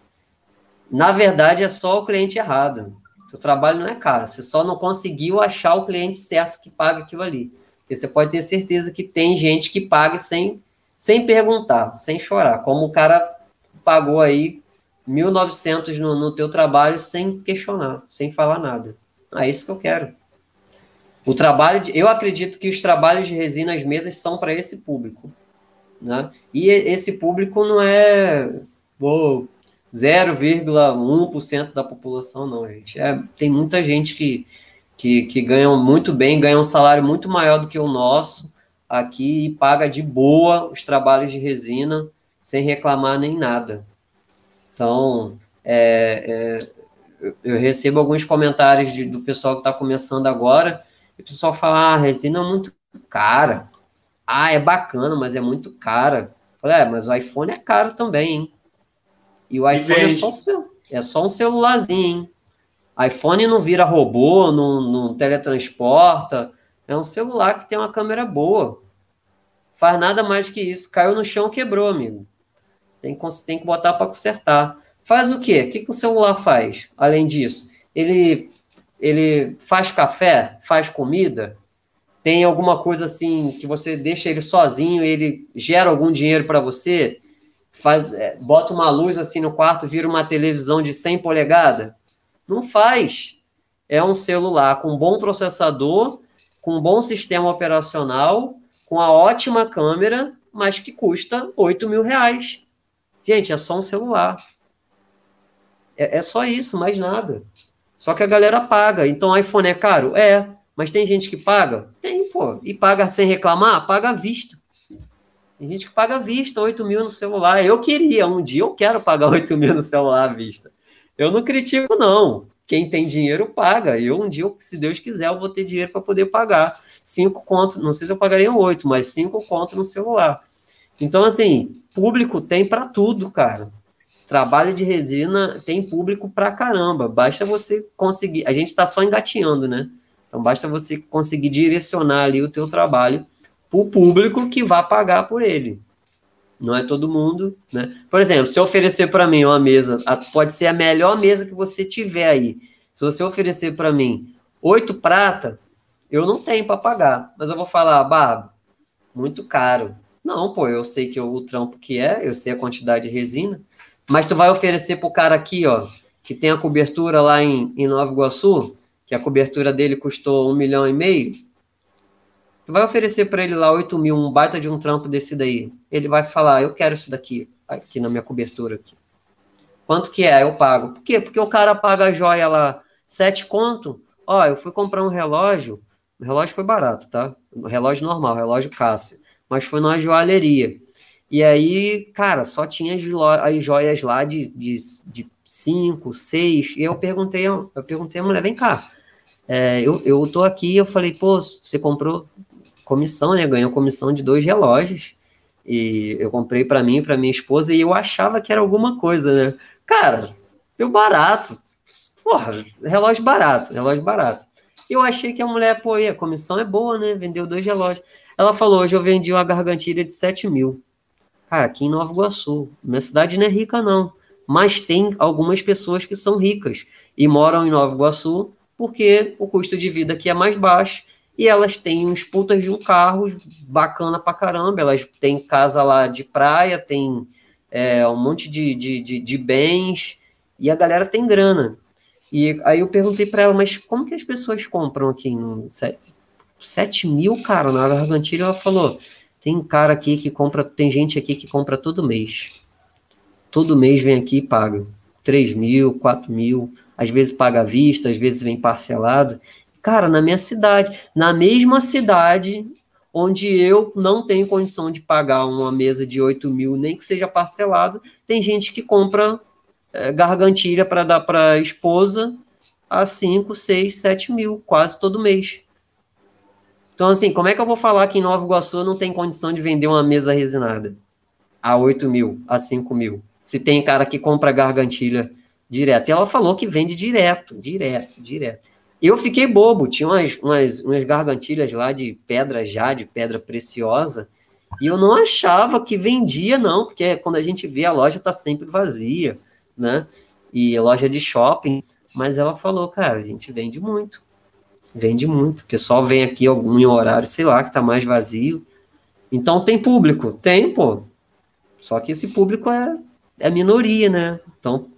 Na verdade, é só o cliente errado. O trabalho não é caro, você só não conseguiu achar o cliente certo que paga aquilo ali. Porque você pode ter certeza que tem gente que paga sem, sem perguntar, sem chorar. Como o cara pagou aí 1.900 no, no teu trabalho sem questionar, sem falar nada. É isso que eu quero. O trabalho, de, eu acredito que os trabalhos de resina, as mesas, são para esse público. Né? E esse público não é pô, 0,1% da população, não, gente. É, tem muita gente que, que, que muito bem, ganham um salário muito maior do que o nosso aqui e paga de boa os trabalhos de resina sem reclamar nem nada. Então, é, é, eu recebo alguns comentários de, do pessoal que está começando agora, e o pessoal fala, ah, a resina é muito cara. Ah, é bacana, mas é muito cara. Eu falei, é, mas o iPhone é caro também, hein? E o iPhone é só, um, é só um celularzinho, hein? iPhone não vira robô, não, não teletransporta. É um celular que tem uma câmera boa. Faz nada mais que isso. Caiu no chão, quebrou, amigo. Tem que, tem que botar para consertar. Faz o quê? O que, que o celular faz? Além disso, ele, ele faz café, faz comida, tem alguma coisa assim que você deixa ele sozinho, ele gera algum dinheiro para você, faz, é, bota uma luz assim no quarto, vira uma televisão de 100 polegadas? Não faz. É um celular com bom processador, com um bom sistema operacional, com a ótima câmera, mas que custa 8 mil reais. Gente, é só um celular. É, é só isso, mais nada. Só que a galera paga. Então, iPhone é caro? É. Mas tem gente que paga? Tem, pô. E paga sem reclamar? Paga à vista. Tem gente que paga à vista, 8 mil no celular. Eu queria, um dia eu quero pagar 8 mil no celular à vista. Eu não critico, não. Quem tem dinheiro paga. Eu, um dia, se Deus quiser, eu vou ter dinheiro para poder pagar. Cinco contos, não sei se eu pagaria oito, mas cinco contos no celular. Então, assim, público tem para tudo, cara. Trabalho de resina tem público para caramba. Basta você conseguir. A gente está só engateando, né? Então, basta você conseguir direcionar ali o teu trabalho para o público que vai pagar por ele. Não é todo mundo, né? Por exemplo, se oferecer para mim uma mesa, pode ser a melhor mesa que você tiver aí. Se você oferecer para mim oito prata, eu não tenho para pagar. Mas eu vou falar, Barba, muito caro. Não, pô, eu sei que o trampo que é, eu sei a quantidade de resina, mas tu vai oferecer pro cara aqui, ó, que tem a cobertura lá em, em Nova Iguaçu, que a cobertura dele custou um milhão e meio, Tu vai oferecer para ele lá 8 mil, um baita de um trampo desse daí. Ele vai falar, eu quero isso daqui, aqui na minha cobertura. Aqui. Quanto que é? Eu pago. Por quê? Porque o cara paga a joia lá, 7 conto. Ó, eu fui comprar um relógio, o relógio foi barato, tá? Relógio normal, relógio Cássio. Mas foi numa joalheria. E aí, cara, só tinha as joias lá de, de, de cinco, seis. E eu perguntei, eu perguntei a mulher, vem cá. É, eu, eu tô aqui, eu falei, pô, você comprou comissão, né? Ganhou comissão de dois relógios. E eu comprei para mim para minha esposa e eu achava que era alguma coisa, né? Cara, deu barato. Porra, relógio barato, relógio barato. Eu achei que a mulher, pô, a comissão é boa, né? Vendeu dois relógios. Ela falou, hoje eu vendi uma gargantilha de 7 mil. Cara, aqui em Nova Iguaçu. Minha cidade não é rica, não. Mas tem algumas pessoas que são ricas e moram em Nova Iguaçu porque o custo de vida aqui é mais baixo e elas têm uns putas de um carro bacana pra caramba, elas têm casa lá de praia, tem é, um monte de, de, de, de, bens, e a galera tem grana. E aí eu perguntei para ela, mas como que as pessoas compram aqui em 7, 7 mil, cara, na Gargantilha? Ela falou, tem cara aqui que compra, tem gente aqui que compra todo mês. Todo mês vem aqui e paga. 3 mil, 4 mil, às vezes paga à vista, às vezes vem parcelado. Cara, na minha cidade, na mesma cidade onde eu não tenho condição de pagar uma mesa de 8 mil, nem que seja parcelado, tem gente que compra é, gargantilha para dar para a esposa a 5, 6, 7 mil, quase todo mês. Então, assim, como é que eu vou falar que em Nova Iguaçu não tem condição de vender uma mesa resinada a 8 mil, a 5 mil? Se tem cara que compra gargantilha direto. E ela falou que vende direto, direto, direto. Eu fiquei bobo, tinha umas, umas, umas gargantilhas lá de pedra já, de pedra preciosa, e eu não achava que vendia, não, porque quando a gente vê a loja tá sempre vazia, né? E loja de shopping, mas ela falou, cara, a gente vende muito. Vende muito. O pessoal vem aqui algum horário, sei lá, que tá mais vazio. Então tem público, tem, pô. Só que esse público é, é minoria, né? Então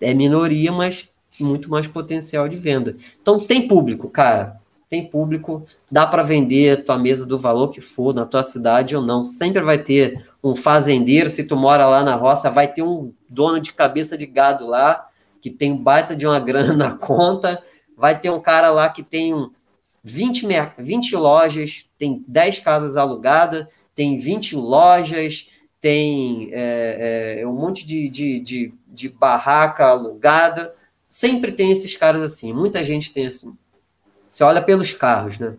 é minoria, mas muito mais potencial de venda. Então tem público, cara. tem público, dá para vender tua mesa do valor que for na tua cidade ou não. Sempre vai ter um fazendeiro, se tu mora lá na roça, vai ter um dono de cabeça de gado lá, que tem baita de uma grana na conta, vai ter um cara lá que tem 20, 20 lojas, tem 10 casas alugadas, tem 20 lojas, tem é, é, um monte de, de, de, de barraca alugada. Sempre tem esses caras assim, muita gente tem assim. Você olha pelos carros, né?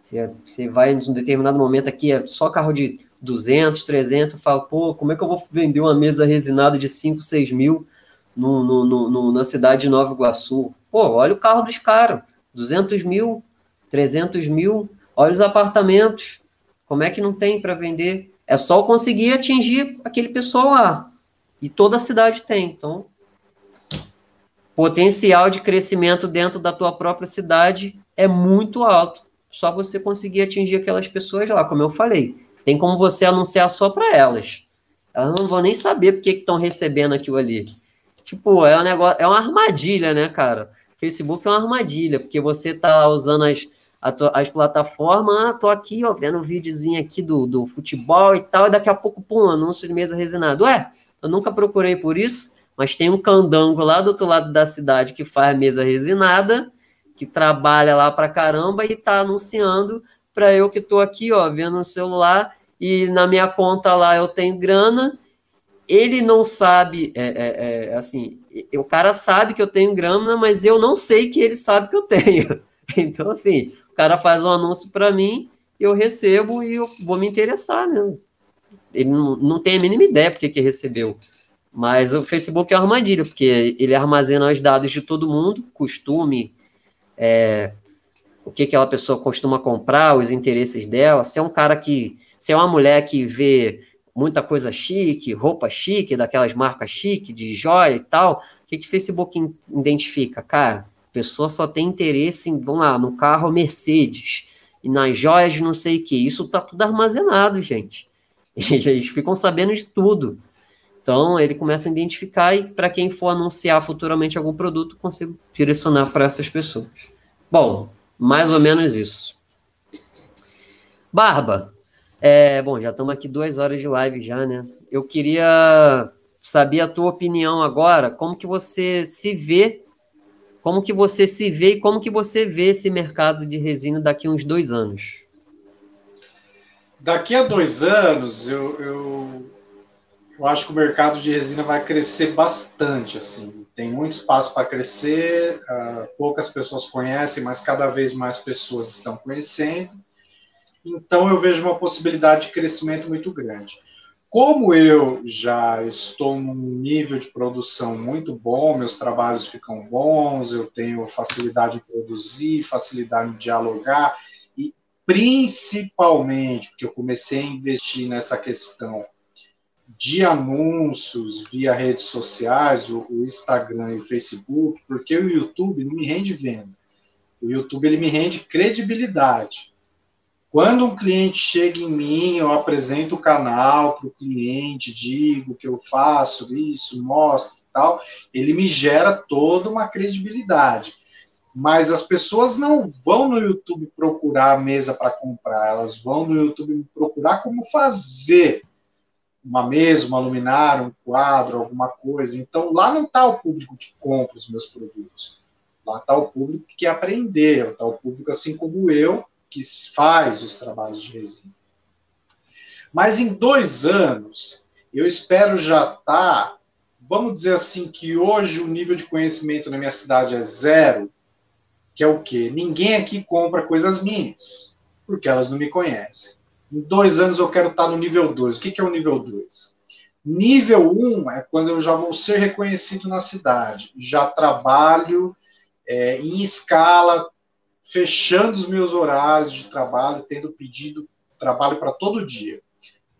Você, você vai em um determinado momento aqui, é só carro de 200, 300, fala, pô, como é que eu vou vender uma mesa resinada de 5, 6 mil no, no, no, na cidade de Nova Iguaçu? Pô, olha o carro dos caras, 200 mil, 300 mil, olha os apartamentos, como é que não tem para vender? É só conseguir atingir aquele pessoal lá. E toda a cidade tem. Então, potencial de crescimento dentro da tua própria cidade é muito alto. Só você conseguir atingir aquelas pessoas lá, como eu falei. Tem como você anunciar só para elas. Elas não vão nem saber porque que estão recebendo aquilo ali. Tipo, é um negócio, é uma armadilha, né, cara? Facebook é uma armadilha, porque você tá usando as, as plataformas, ah, tô aqui, ó, vendo um videozinho aqui do, do futebol e tal, e daqui a pouco, pum, anúncio de mesa resinada. Ué, eu nunca procurei por isso, mas tem um candango lá do outro lado da cidade que faz mesa resinada, que trabalha lá pra caramba e tá anunciando para eu que tô aqui, ó, vendo no celular e na minha conta lá eu tenho grana. Ele não sabe, é, é, é, assim, o cara sabe que eu tenho grana, mas eu não sei que ele sabe que eu tenho. Então, assim, o cara faz um anúncio para mim, eu recebo e eu vou me interessar, né? Ele não, não tem a mínima ideia porque que recebeu. Mas o Facebook é uma armadilha, porque ele armazena os dados de todo mundo, costume, é, o que aquela pessoa costuma comprar, os interesses dela. Se é um cara que. Se é uma mulher que vê muita coisa chique, roupa chique, daquelas marcas chique, de joia e tal, o que, que o Facebook identifica? Cara, a pessoa só tem interesse em, vamos lá, no carro Mercedes e nas joias não sei o que. Isso tá tudo armazenado, gente. Eles ficam sabendo de tudo. Então, ele começa a identificar e, para quem for anunciar futuramente algum produto, consigo direcionar para essas pessoas. Bom, mais ou menos isso. Barba, é, bom, já estamos aqui duas horas de live já, né? Eu queria saber a tua opinião agora, como que você se vê, como que você se vê e como que você vê esse mercado de resina daqui a uns dois anos.
Daqui a dois anos, eu, eu eu acho que o mercado de resina vai crescer bastante, assim. Tem muito espaço para crescer, uh, poucas pessoas conhecem, mas cada vez mais pessoas estão conhecendo. Então, eu vejo uma possibilidade de crescimento muito grande. Como eu já estou num nível de produção muito bom, meus trabalhos ficam bons, eu tenho facilidade em produzir, facilidade em dialogar, e principalmente, porque eu comecei a investir nessa questão de anúncios via redes sociais, o, o, Instagram e o Facebook, porque o YouTube não me rende venda. O YouTube ele me rende credibilidade. Quando um cliente chega em mim, eu apresento o canal para o cliente, digo que eu faço isso, mostro e tal, ele me gera toda uma credibilidade. Mas as pessoas não vão no YouTube procurar a mesa para comprar, elas vão no YouTube procurar como fazer uma mesa, uma luminária, um quadro, alguma coisa. Então, lá não está o público que compra os meus produtos. Lá está o público que quer aprender, está o público, assim como eu, que faz os trabalhos de resina. Mas em dois anos, eu espero já estar, tá, vamos dizer assim, que hoje o nível de conhecimento na minha cidade é zero, que é o quê? Ninguém aqui compra coisas minhas, porque elas não me conhecem. Em dois anos eu quero estar no nível 2. O que, que é o nível 2? Nível 1 um é quando eu já vou ser reconhecido na cidade. Já trabalho é, em escala, fechando os meus horários de trabalho, tendo pedido trabalho para todo dia.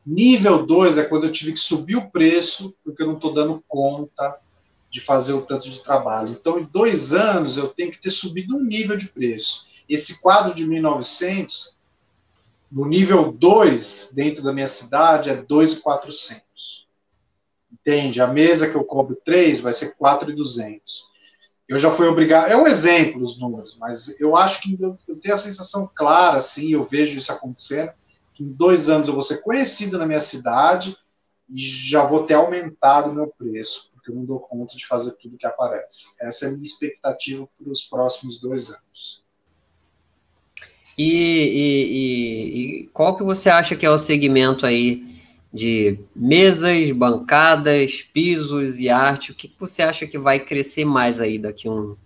Nível 2 é quando eu tive que subir o preço, porque eu não estou dando conta de fazer o tanto de trabalho. Então, em dois anos, eu tenho que ter subido um nível de preço. Esse quadro de 1.900 no nível 2, dentro da minha cidade, é 2,400. Entende? A mesa que eu cobro 3 vai ser 4,200. eu já fui obrigado. É um exemplo os números, mas eu acho que eu, tenho a sensação clara, assim, eu vejo isso acontecendo, que em dois anos eu vou ser conhecido na minha cidade e já vou ter aumentado o meu preço, porque eu não dou conta de fazer tudo que aparece. Essa é a minha expectativa para os próximos dois anos.
E, e, e, e qual que você acha que é o segmento aí de mesas, bancadas, pisos e arte, o que, que você acha que vai crescer mais aí daqui um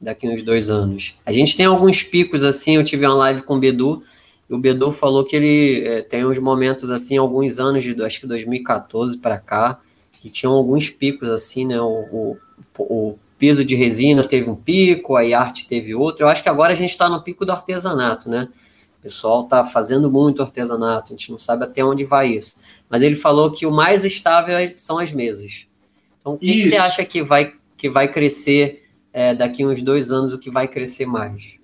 daqui uns dois anos? A gente tem alguns picos assim, eu tive uma live com o Bedu, e o Bedu falou que ele é, tem uns momentos assim, alguns anos de acho que 2014 para cá, que tinham alguns picos assim, né? O, o, o piso de resina teve um pico, a arte teve outro. Eu acho que agora a gente está no pico do artesanato, né? pessoal está fazendo muito artesanato, a gente não sabe até onde vai isso. Mas ele falou que o mais estável são as mesas. Então, o que, que você acha que vai, que vai crescer é, daqui uns dois anos, o que vai crescer mais?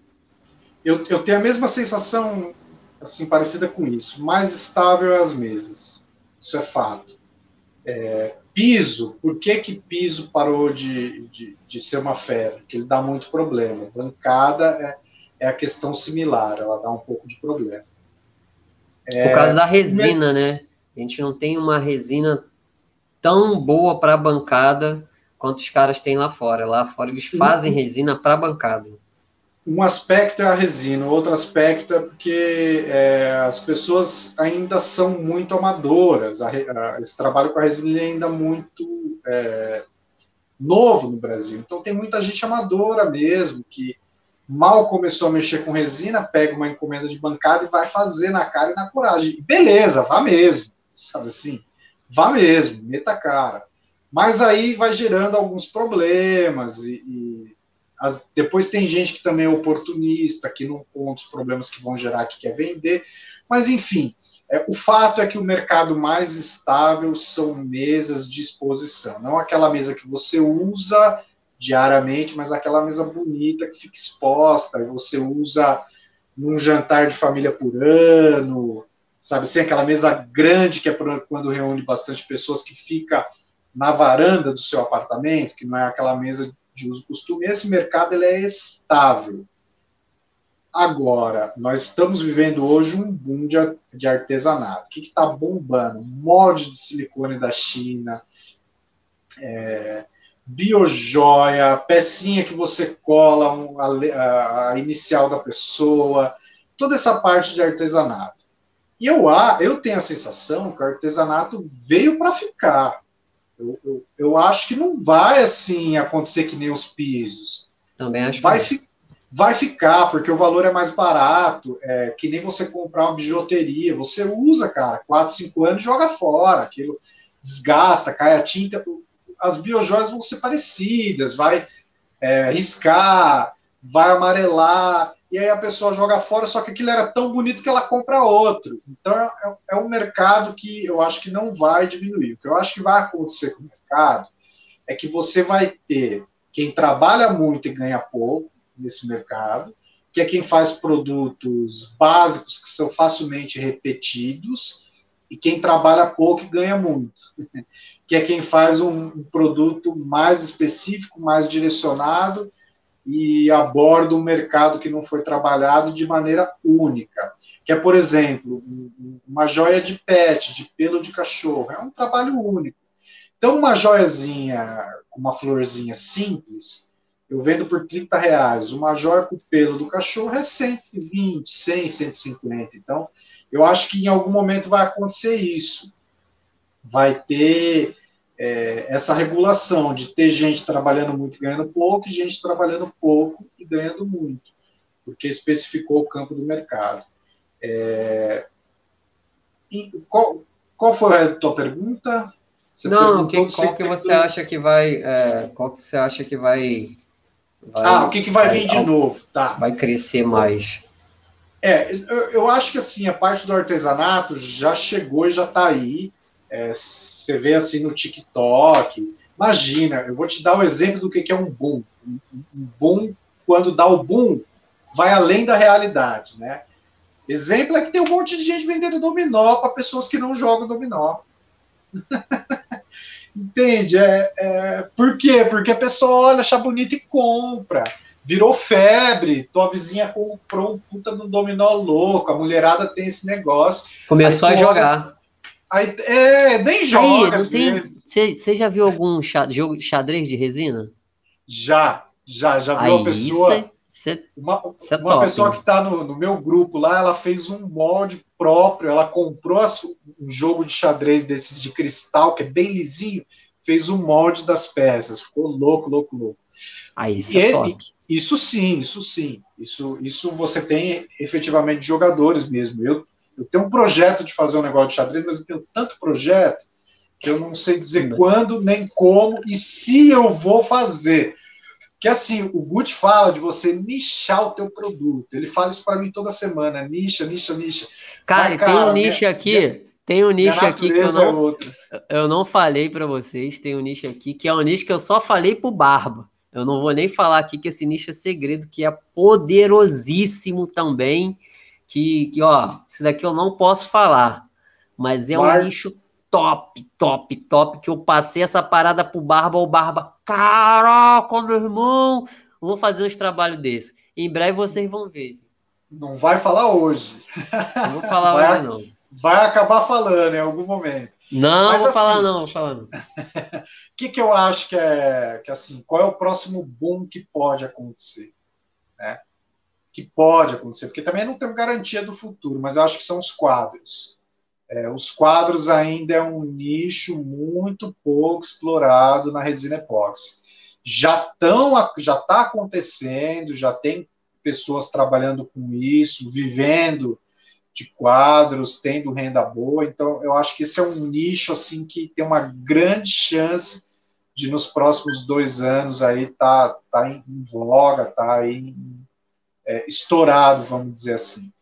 Eu, eu tenho a mesma sensação, assim, parecida com isso. Mais estável é as mesas. Isso é fato. É, piso, por que que piso parou de, de, de ser uma febre? Porque ele dá muito problema. Bancada é é a questão similar, ela dá um pouco de problema.
É, Por causa da resina, né? A gente não tem uma resina tão boa para bancada quanto os caras têm lá fora. Lá fora eles fazem resina para bancada.
Um aspecto é a resina, outro aspecto é porque é, as pessoas ainda são muito amadoras. A, a, esse trabalho com a resina é ainda muito é, novo no Brasil. Então tem muita gente amadora mesmo que mal começou a mexer com resina, pega uma encomenda de bancada e vai fazer na cara e na coragem. beleza, vá mesmo, sabe assim? Vá mesmo, meta a cara. Mas aí vai gerando alguns problemas e, e as, depois tem gente que também é oportunista, que não conta os problemas que vão gerar, que quer vender. Mas, enfim, é, o fato é que o mercado mais estável são mesas de exposição. Não aquela mesa que você usa diariamente, mas aquela mesa bonita que fica exposta, e você usa num jantar de família por ano, sabe assim, aquela mesa grande que é quando reúne bastante pessoas que fica na varanda do seu apartamento, que não é aquela mesa de uso costume. Esse mercado ele é estável. Agora, nós estamos vivendo hoje um boom de, de artesanato. O que está bombando? Molde de silicone da China, é, biojoia, pecinha que você cola um, a, a, inicial da pessoa, toda essa parte de artesanato. E eu, eu tenho a sensação que o artesanato veio para ficar. Eu, eu, eu, acho que não vai assim acontecer que nem os pisos.
Também acho
vai, fi, vai ficar, porque o valor é mais barato, é, que nem você comprar uma bijuteria. Você usa, cara, 4, 5 anos e joga fora. Aquilo desgasta, cai a tinta as biojoias vão ser parecidas, vai é, riscar, vai amarelar, e aí a pessoa joga fora, só que aquilo era tão bonito que ela compra outro. Então é, é um mercado que eu acho que não vai diminuir. O que eu acho que vai acontecer com o mercado é que você vai ter quem trabalha muito e ganha pouco nesse mercado, que é quem faz produtos básicos que são facilmente repetidos, e quem trabalha pouco e ganha muito. que é quem faz um, um produto mais específico, mais direcionado e aborda um mercado que não foi trabalhado de maneira única. Que é, por exemplo, uma joia de pet, de pelo de cachorro. É um trabalho único. Então, uma joiazinha, uma florzinha simples, eu vendo por 30 reais. Uma joia com pelo do cachorro é 120, 100, 150. Então, eu acho que em algum momento vai acontecer isso. Vai ter é, essa regulação de ter gente trabalhando muito e ganhando pouco, e gente trabalhando pouco e ganhando muito, porque especificou o campo do mercado. É, qual, qual foi a tua pergunta?
Você Não, que, qual que você acha que vai, é, qual que você acha que vai,
vai ah, o que, que vai, vai vir de novo? Tá.
Vai crescer mais.
É, eu, eu acho que assim, a parte do artesanato já chegou e já está aí. É, você vê assim no TikTok. Imagina, eu vou te dar o um exemplo do que é um boom. Um boom, quando dá o boom, vai além da realidade, né? Exemplo é que tem um monte de gente vendendo dominó para pessoas que não jogam dominó. Entende? É, é, por quê? Porque a pessoa olha, acha bonito e compra. Virou febre. Tua vizinha comprou um puta no dominó louco. A mulherada tem esse negócio.
Começou a jogar.
Aí, é, nem joga.
Você já viu algum jogo xadrez de resina?
Já, já, já viu
Aí,
uma pessoa.
Cê, cê,
uma
cê é
uma
top,
pessoa
hein?
que está no, no meu grupo lá, ela fez um molde próprio, ela comprou as- um jogo de xadrez desses de cristal, que é bem lisinho, fez um molde das peças, ficou louco, louco, louco.
Aí isso é top.
Isso sim, isso sim. Isso, isso você tem efetivamente jogadores mesmo. Eu, eu tenho um projeto de fazer um negócio de xadrez, mas eu tenho tanto projeto que eu não sei dizer quando, nem como e se eu vou fazer. Que assim, o Gucci fala de você nichar o teu produto. Ele fala isso para mim toda semana, nicha, nicha, nicha.
Cara, e tem
cara,
um nicho
minha-
aqui, tem um nicho
Minha
aqui que eu
é
não,
outra.
eu não falei pra vocês, tem um nicho aqui que é um nicho que eu só falei pro Barba. Eu não vou nem falar aqui que esse nicho é segredo, que é poderosíssimo também, que, que ó, esse daqui eu não posso falar, mas é um nicho top, top, top, que eu passei essa parada pro Barba, o Barba, caraca, meu irmão, vou fazer uns trabalhos desses. Em breve vocês vão ver.
Não vai falar hoje.
Não vou falar
Vai.
hoje, não.
Vai acabar falando em algum momento.
Não,
Mas
vou
assim-
falar não, vou falar não.
O que, que eu acho que é que assim, qual é o próximo boom que pode acontecer? Né? Que pode acontecer, porque também não tem garantia do futuro, mas eu acho que são os quadros. É, os quadros ainda é um nicho muito pouco explorado na resina epóxi. Já estão, já está acontecendo, já tem pessoas trabalhando com isso, vivendo de quadros, tendo renda boa. Então, eu acho que esse é um nicho assim que tem uma grande chance de nos próximos dois anos aí tá, tá em voga, tá aí é, estourado, vamos dizer assim.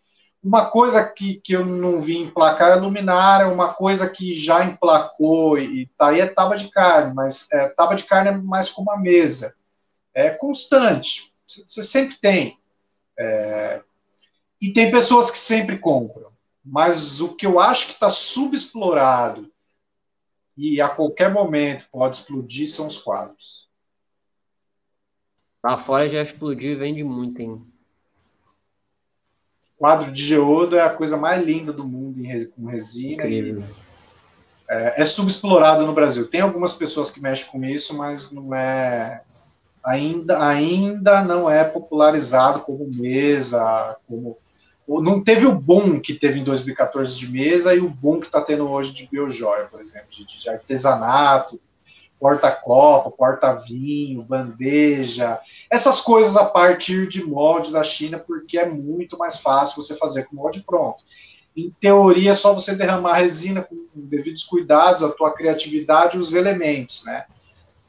Uma coisa que, que eu não vi emplacar é a luminária, uma coisa que já emplacou e, e tá aí é tábua de carne, mas é, tábua de carne é mais como uma mesa. É constante, você sempre tem. É, e tem pessoas que sempre compram. Mas o que eu acho que está subexplorado e a qualquer momento pode explodir são os quadros.
Lá fora já explodiu e vende muito, hein?
Quadro de geodo é a coisa mais linda do mundo em com resina.
Incrível.
É, é subexplorado no Brasil. Tem algumas pessoas que mexem com isso, mas não é ainda ainda não é popularizado como mesa, como não teve o boom que teve em 2014 de mesa e o boom que está tendo hoje de biojoia, por exemplo, de, de artesanato, porta-copa, porta-vinho, bandeja, essas coisas a partir de molde da China, porque é muito mais fácil você fazer com molde pronto. Em teoria, é só você derramar resina com devidos cuidados, a tua criatividade e os elementos, né?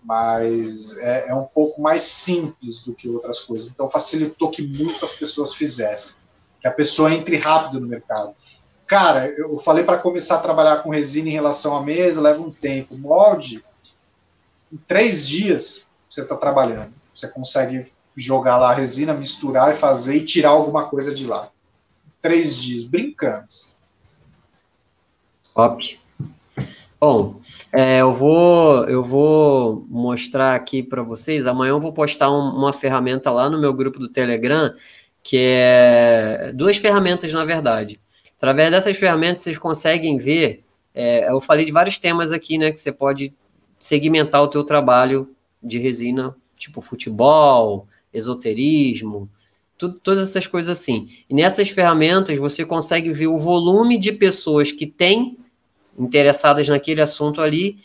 Mas é, é um pouco mais simples do que outras coisas. Então, facilitou que muitas pessoas fizessem. Que a pessoa entre rápido no mercado. Cara, eu falei para começar a trabalhar com resina em relação à mesa, leva um tempo. Molde, em três dias você está trabalhando. Você consegue jogar lá a resina, misturar e fazer e tirar alguma coisa de lá. Três dias, brincando.
Top. Bom, é, eu vou eu vou mostrar aqui para vocês. Amanhã eu vou postar um- uma ferramenta lá no meu grupo do Telegram, que é duas ferramentas, na verdade. Através dessas ferramentas, vocês conseguem ver. é, eu falei de vários temas aqui, né? Que você pode segmentar o teu trabalho de resina, tipo futebol, esoterismo, tudo, todas essas coisas assim. E nessas ferramentas você consegue ver o volume de pessoas que têm interessadas naquele assunto ali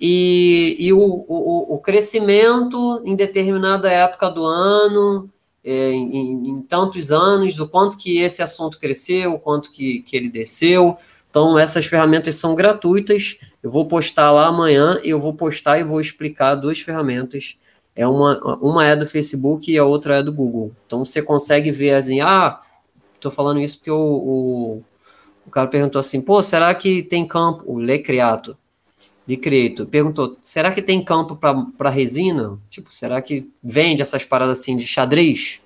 e, e o, o, o crescimento em determinada época do ano, é, em, em- em tantos anos, do quanto que esse assunto cresceu, quanto que, que ele desceu. Então, essas ferramentas são gratuitas. Eu vou postar lá amanhã, eu vou postar e vou explicar duas ferramentas. É uma, uma é do Facebook e a outra é do Google. Então, você consegue ver assim, ah, estou falando isso porque o, o, o cara perguntou assim, pô, será que tem campo, o Lecreato, de Creto, perguntou, será que tem campo para resina? Tipo, será que vende essas paradas assim de xadrez?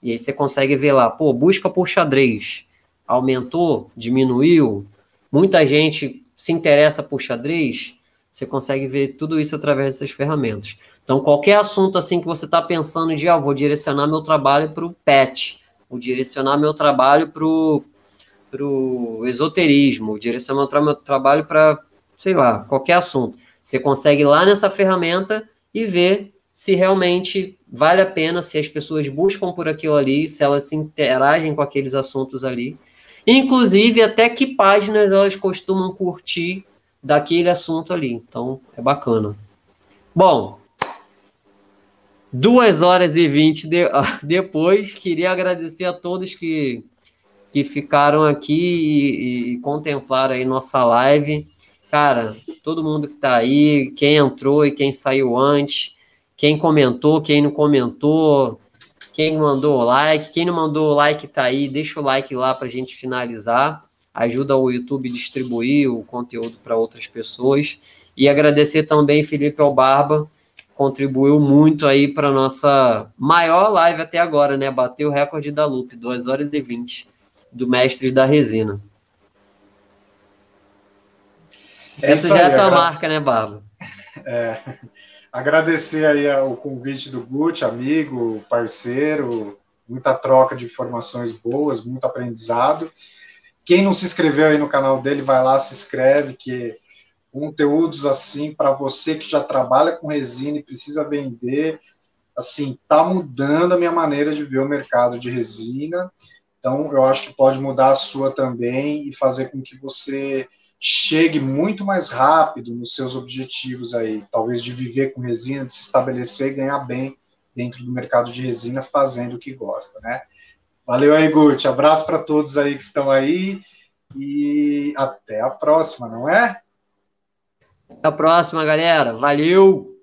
E aí você consegue ver lá, pô, busca por xadrez. Aumentou? Diminuiu? Muita gente se interessa por xadrez? você consegue ver tudo isso através dessas ferramentas. Então, qualquer assunto assim que você está pensando de, ah, vou direcionar meu trabalho para o PET, vou direcionar meu trabalho para o esoterismo, vou direcionar meu, meu trabalho para, sei lá, qualquer assunto. Você consegue ir lá nessa ferramenta e ver se realmente vale a pena, se as pessoas buscam por aquilo ali, se elas se interagem com aqueles assuntos ali. Inclusive, até que páginas elas costumam curtir daquele assunto ali. Então, é bacana. Bom, duas horas e vinte de, depois, queria agradecer a todos que, que ficaram aqui e, e contemplaram aí nossa live. Cara, todo mundo que está aí, quem entrou e quem saiu antes, quem comentou, quem não comentou, quem mandou o like, quem não mandou o like tá aí, deixa o like lá para a gente finalizar ajuda o YouTube a distribuir o conteúdo para outras pessoas. E agradecer também Felipe Albarba, contribuiu muito aí para nossa maior live até agora, né? Bateu o recorde da Loop, 2 horas e 20, do Mestres da Resina. É Essa já é a tua marca, né, Barba?
É. Agradecer aí o convite do Gucci, amigo, parceiro, muita troca de informações boas, muito aprendizado. Quem não se inscreveu aí no canal dele, vai lá, se inscreve, que conteúdos assim para você que já trabalha com resina e precisa vender, assim, tá mudando a minha maneira de ver o mercado de resina. Então, eu acho que pode mudar a sua também e fazer com que você chegue muito mais rápido nos seus objetivos aí, talvez de viver com resina, de se estabelecer e ganhar bem dentro do mercado de resina fazendo o que gosta, né? Valeu aí, Gucci. Abraço para todos aí que estão aí e até a próxima, não é?
Até a próxima, galera. Valeu!